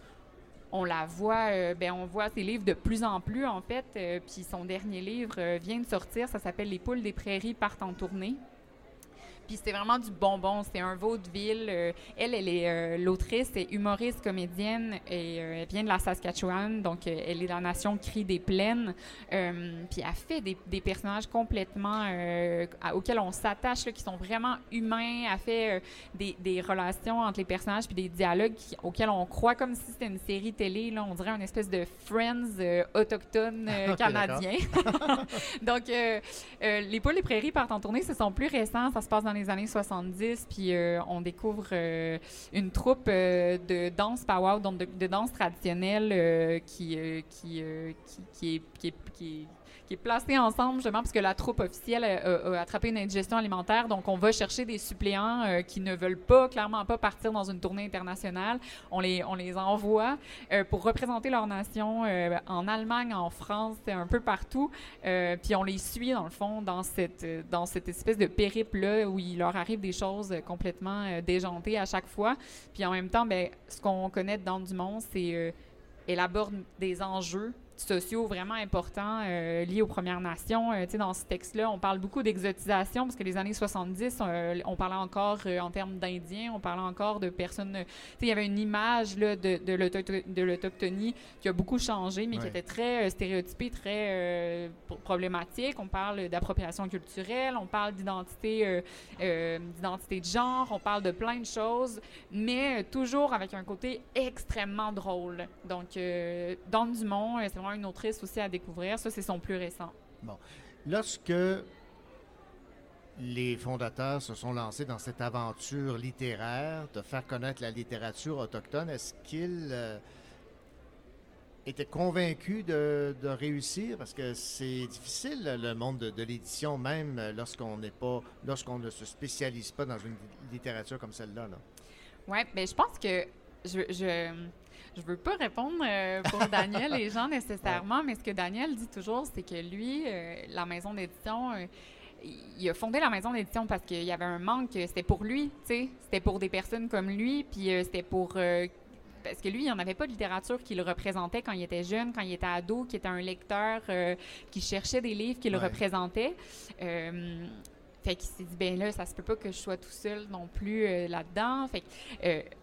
on la voit, euh, ben on voit ses livres de plus en plus en fait. Euh, puis son dernier livre euh, vient de sortir, ça s'appelle Les poules des prairies partent en tournée. Puis c'est vraiment du bonbon. C'est un vaudeville. Euh, elle, elle est euh, l'autrice, est humoriste, comédienne et euh, elle vient de la Saskatchewan. Donc, euh, elle est dans la nation Cri des Plaines. Puis elle fait des, des personnages complètement à, auxquels on s'attache, qui sont vraiment humains. Elle fait des, des, relations entre les personnages puis des dialogues qui, auxquels on croit comme si c'était une série télé. Là, on dirait une espèce de Friends autochtone okay, canadien. Donc, Les poules et prairies partent en tournée. Ce sont plus récents. Ça se passe dans les années 70, puis euh, on découvre euh, une troupe euh, de danse power, donc de, danse traditionnelle qui, qui, qui, qui, qui est qui est placée ensemble justement parce que la troupe officielle a, a, attrapé une indigestion alimentaire. Donc, on va chercher des suppléants euh, qui ne veulent pas, clairement pas, partir dans une tournée internationale. On les, on les envoie euh, pour représenter leur nation euh, en Allemagne, en France, un peu partout. euh, puis on les suit, dans le fond, dans cette, dans cette espèce de périple-là où il leur arrive des choses complètement euh, déjantées à chaque fois. Puis en même temps, ben, ce qu'on connaît dans du monde, c'est euh, aborde des enjeux sociaux vraiment importants euh, liés aux Premières Nations. Euh, dans ce texte-là, on parle beaucoup d'exotisation parce que les années 70, euh, on parlait encore euh, en termes d'Indiens, on parlait encore de personnes... Il y avait une image là, de, de l'autochtonie qui a beaucoup changé, mais ouais. qui était très euh, stéréotypée, très problématique. On parle d'appropriation culturelle, on parle d'identité d'identité de genre, on parle de plein de choses, mais toujours avec un côté extrêmement drôle. Donc, dans Dumont, c'est vraiment une autrice aussi à découvrir. Ça, c'est son plus récent. Bon. Lorsque les fondateurs se sont lancés dans cette aventure littéraire de faire connaître la littérature autochtone, est-ce qu'ils euh, étaient convaincus de, de, réussir? Parce que c'est difficile, le monde de, de l'édition, même lorsqu'on n'est pas, lorsqu'on ne se spécialise pas dans une littérature comme celle-là. Là. Oui, mais je pense que je, je je veux pas répondre euh, pour Daniel et Jean nécessairement, ouais. mais ce que Daniel dit toujours, c'est que lui, euh, la maison d'édition, euh, il a fondé la maison d'édition parce qu'il y avait un manque, c'était pour lui, tu sais, c'était pour des personnes comme lui, puis c'était pour parce que lui, il n'y en avait pas de littérature qui le représentait quand il était jeune, quand il était ado, qui était un lecteur qui cherchait des livres qui ouais. le représentaient. Fait qu'il s'est dit, ben là, ça se peut pas que je sois tout seul non plus là-dedans. Fait que, fait que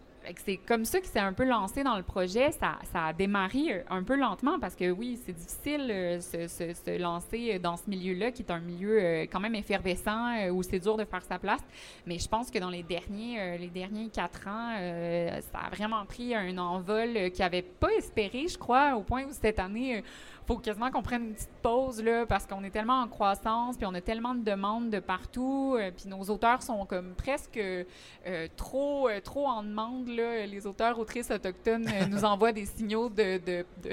c'est comme ça qu'il s'est un peu lancé dans le projet. Ça, ça a démarré euh, un peu lentement parce que oui, c'est difficile euh, se, se- lancer dans ce milieu-là qui est un milieu euh, quand même effervescent euh, où c'est dur de faire sa place. Mais je pense que dans les derniers, euh, les derniers quatre ans, euh, ça a vraiment pris un envol euh, qu'il n'avait pas espéré, je crois, au point où cette année, faut quasiment qu'on prenne une petite pause là, parce qu'on est tellement en croissance, puis on a tellement de demandes de partout, euh, puis nos auteurs sont comme presque euh, trop, euh, trop en demande. Là. Les auteurs, autrices autochtones nous envoient des signaux de, de, de,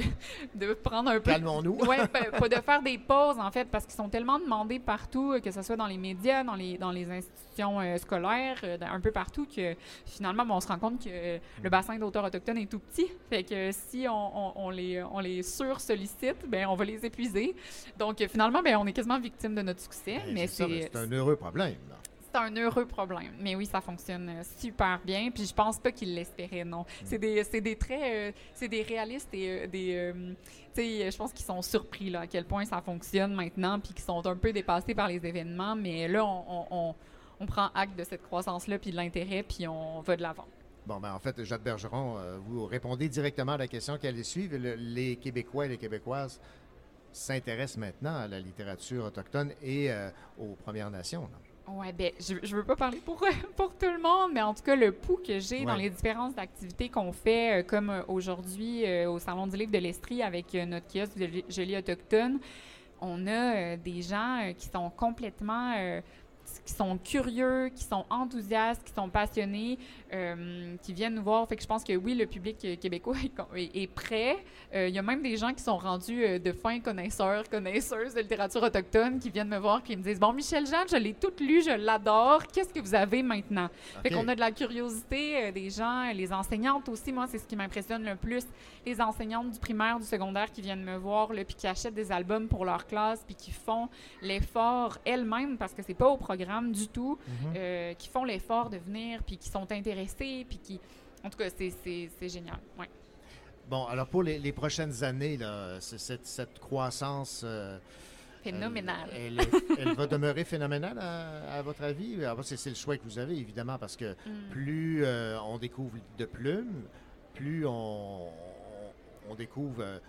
de prendre un peu... Calmons-nous. Oui, pas de faire des pauses, en fait, parce qu'ils sont tellement demandés partout, que ce soit dans les médias, dans les, dans les institutions scolaires, un peu partout, que finalement, ben, on se rend compte que le bassin d'auteurs autochtones est tout petit. Fait que si on, on- on les, on les sur-sollicite, ben, on va les épuiser. Donc, euh, finalement, ben, on est quasiment victime de notre succès. mais Ben, mais c'est un heureux problème. là. c'est un heureux problème. Mais oui, ça fonctionne euh, super bien. Puis je pense pas qu'il l'espérait, non. C'est des, c'est des traits, euh, c'est des réalistes et euh, des. euh, tu sais, je pense qu'ils sont surpris là, à quel point ça fonctionne maintenant, puis qu'ils sont un peu dépassés par les événements. Mais là, on, on- on- on prend acte de cette croissance-là, puis de l'intérêt, puis on va de l'avant. Bon, ben en fait, Jacques Bergeron, euh, vous répondez directement à la question qui allait suivre. Le- les Québécois et les Québécoises s'intéressent maintenant à la littérature autochtone et euh, aux Premières Nations. là. Ouais, ben, je, je veux pas parler pour, pour tout le monde, mais en tout cas, le pouls que j'ai dans les différentes activités qu'on fait, euh, comme aujourd'hui euh, au Salon du Livre de l'Estrie avec euh, notre kiosque de li- Joli Autochtone, on a des gens qui sont complètement. Qui sont curieux, qui sont enthousiastes, qui sont passionnés, euh, qui viennent nous voir. Fait que je pense que oui, le public euh, québécois est, prêt. Euh, Il y a même des gens qui sont rendus de fins connaisseurs, connaisseuses de littérature autochtone qui viennent me voir qui me disent Bon, Michel Jean, je l'ai toute lu, je l'adore. Qu'est-ce que vous avez maintenant Fait Ok. qu'on a de la curiosité des gens, les enseignantes aussi. Moi, c'est ce qui m'impressionne le plus. Les enseignantes du primaire, du secondaire qui viennent me voir, là, puis qui achètent des albums pour leur classe, puis qui font l'effort elles-mêmes, parce que c'est pas au programme du tout, Mhm. euh, qui font l'effort de venir, puis qui sont intéressés, puis qui. En tout cas, c'est- génial. Ouais. Bon, alors pour les, les prochaines années, là, cette, cette croissance. euh, Phénoménale. Elle, elle- elle va demeurer phénoménale à, à votre avis? Alors, c'est, c'est le choix que vous avez, évidemment, parce que Mm. plus euh, on découvre de plumes, plus on, on- découvre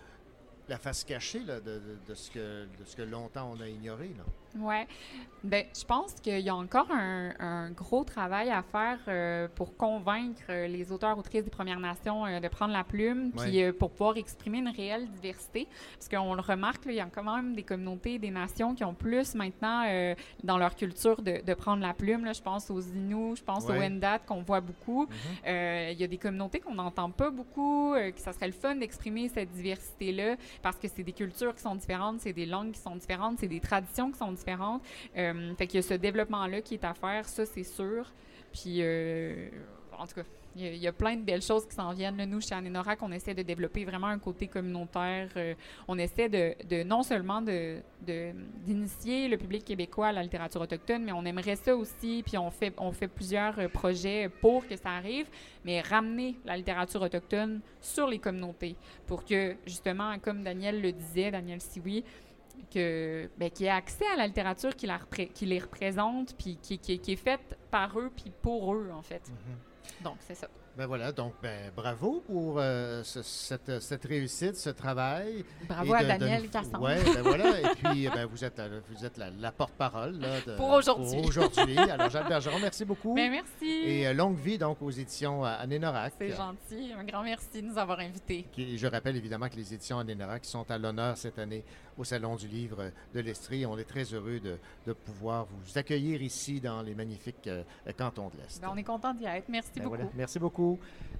la face cachée là, de, de- de ce que, de ce que longtemps on a ignoré. Là. Ouais. Ben, je pense qu'il y a encore un, un gros travail à faire euh, pour convaincre euh, les auteurs autrices des Premières Nations euh, de prendre la plume, puis Ouais. euh, pour pouvoir exprimer une réelle diversité. Parce qu'on le remarque, là, il y a quand même des communautés, des nations qui ont plus maintenant dans leur culture de, de prendre la plume. Là. Je pense aux Inuits, je pense Ouais. aux Wendat qu'on voit beaucoup. Euh, Il y a des communautés qu'on n'entend pas beaucoup, que ça serait le fun d'exprimer cette diversité-là parce que c'est des cultures qui sont différentes, c'est des langues qui sont différentes, c'est des traditions qui sont différentes. Euh, fait qu'il y a ce développement-là qui est à faire, ça c'est sûr. Puis, euh, en tout cas, il y, a, plein de belles choses qui s'en viennent. Nous, chez Anénorac, on essaie de développer vraiment un côté communautaire. Euh, on essaie de, non seulement d'initier le public québécois à la littérature autochtone, mais on aimerait ça aussi. Puis on fait, plusieurs projets pour que ça arrive, mais ramener la littérature autochtone sur les communautés pour que, justement, comme Daniel le disait, Daniel Sioui, que ben, qui ait accès à la littérature qui, la repré- qui les représente, puis qui, qui- qui est faite par eux, puis pour eux, en fait. Donc, c'est ça. Ben voilà, donc ben, bravo pour euh, ce- cette, cette réussite, ce travail. Bravo à Daniel. Ouais, ben voilà, et puis ben, vous êtes, la, vous êtes la, la porte-parole Pour aujourd'hui. Alors Jacques Bergeron, merci beaucoup. Ben, merci. Et euh, longue vie donc aux éditions euh, Anénorac. C'est gentil. Un grand merci de nous avoir invités. Qui- je rappelle évidemment que les éditions Anénorac sont à l'honneur cette année au Salon du Livre de l'Estrie. On est très heureux de, de pouvoir vous accueillir ici dans les magnifiques euh, cantons de l'Est. Ben, on est content d'y être. Merci Ben beaucoup. voilà, merci beaucoup.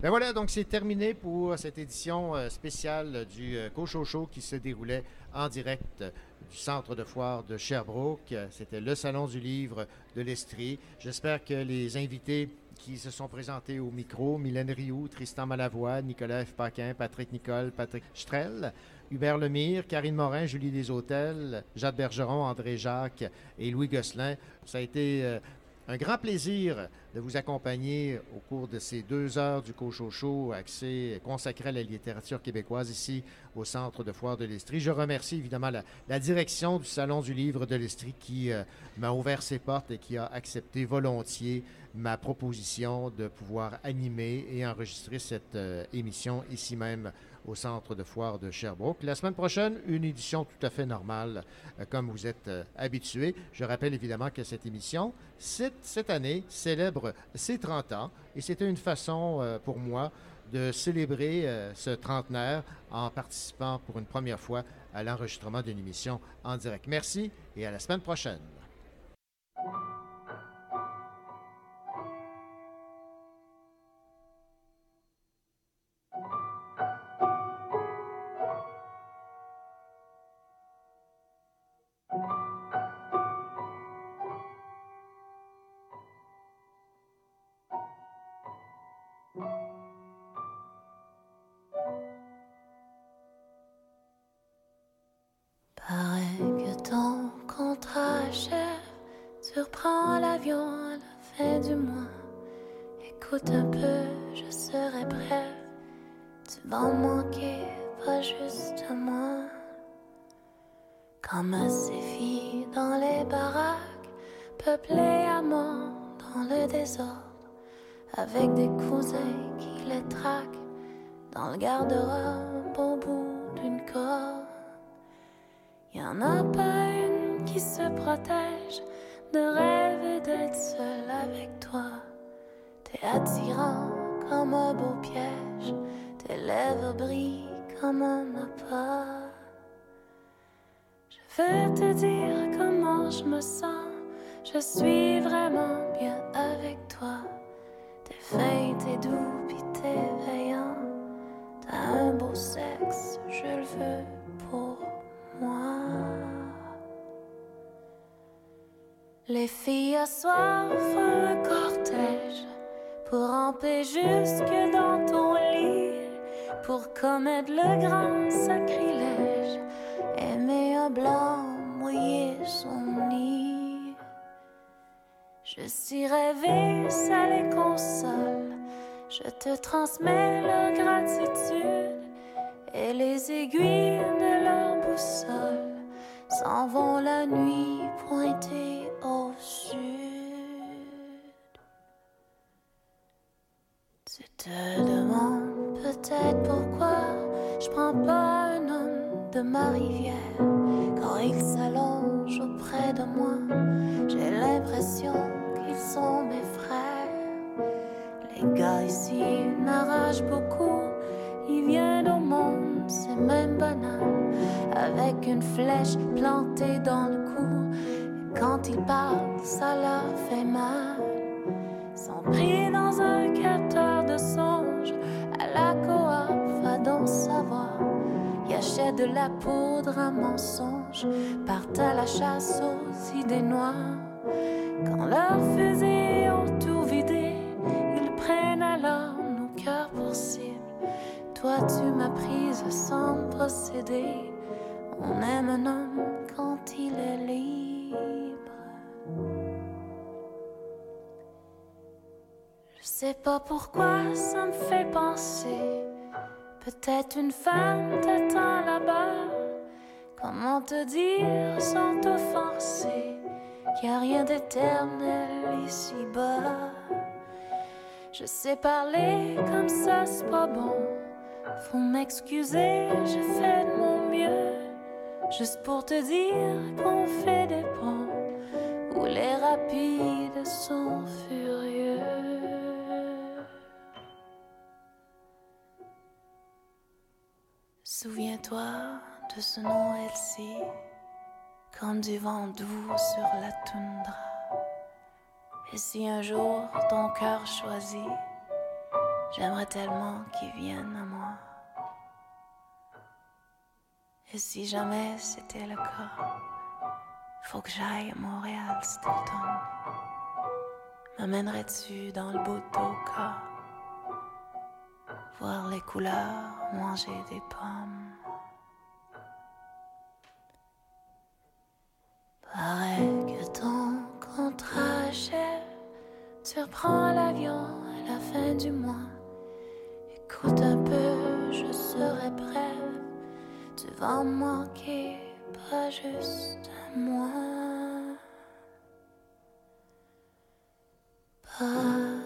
Ben voilà, donc c'est terminé pour cette édition euh, spéciale du euh, Cochocho qui se déroulait en direct du centre de foire de Sherbrooke. C'était le Salon du Livre de l'Estrie. J'espère que les invités qui se sont présentés au micro, Mylène Rioux, Tristan Malavoie, Nicolas F. Paquin, Patrick Nicole, Patrick Strel, Hubert Lemire, Karine Morin, Julie Deshôtels, Jacques Bergeron, André Jacques et Louis Gosselin. Ça a été euh, un grand plaisir de vous accompagner au cours de ces deux heures du Cochocho axé consacré à la littérature québécoise ici au Centre de foire de l'Estrie. Je remercie évidemment la, direction du Salon du livre de l'Estrie qui euh, m'a ouvert ses portes et qui a accepté volontiers ma proposition de pouvoir animer et enregistrer cette euh, émission ici même au centre de foire de Sherbrooke. La semaine prochaine, une édition tout à fait normale, euh, comme vous êtes euh, habitués. Je rappelle évidemment que cette émission, cette, cette année, célèbre ses 30 ans et c'était une façon euh, pour moi de célébrer ce trentenaire en participant pour une première fois à l'enregistrement d'une émission en direct. Merci et à la semaine prochaine. Les filles à un cortège pour ramper jusque dans ton lit, pour commettre le grand sacrilège, aimer un blanc, mouiller son nid. Je suis rêvé, ça les console, je te transmets leur gratitude et les aiguilles de leur boussole s'en vont la nuit pointée au sud. Tu te demandes peut-être pourquoi je prends pas un homme de ma rivière quand il s'allonge auprès de moi. J'ai l'impression qu'ils sont mes frères. Les gars ici m'arrachent beaucoup. Ils viennent au monde, c'est même banal, avec une flèche plantée dans le cou. Quand ils parlent, ça leur fait mal. Sont pris dans un capteur de songe, à la coop, va donc savoir. Ils achètent de la poudre à mensonge, partent à la chasse aux idées noires. Quand leurs fusils ont tout vidé, ils prennent alors nos cœurs pour cible. Toi, tu m'as prise sans procéder. On aime un homme quand il est libre. Je sais pas pourquoi ça me fait penser. Peut-être une femme t'attend là-bas. Comment te dire sans t'offenser qu'il n'y a rien d'éternel ici-bas? Je sais parler comme ça, c'est pas bon. Faut m'excuser, je fais de mon mieux. Juste pour te dire qu'on fait des ponts où les rapides sont furieux. Souviens-toi de ce nom Elsie, comme du vent doux sur la toundra. Et si un jour ton cœur choisit, j'aimerais tellement qu'il vienne à moi. Et si jamais c'était le cas, faut que j'aille à Montréal automne. M'amènerais-tu dans le beau voir les couleurs, manger des pommes? Paraît que ton contrat achève du mois. Écoute un peu, je serai For manquer, pas juste à moi. Pas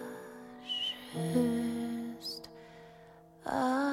juste à moi.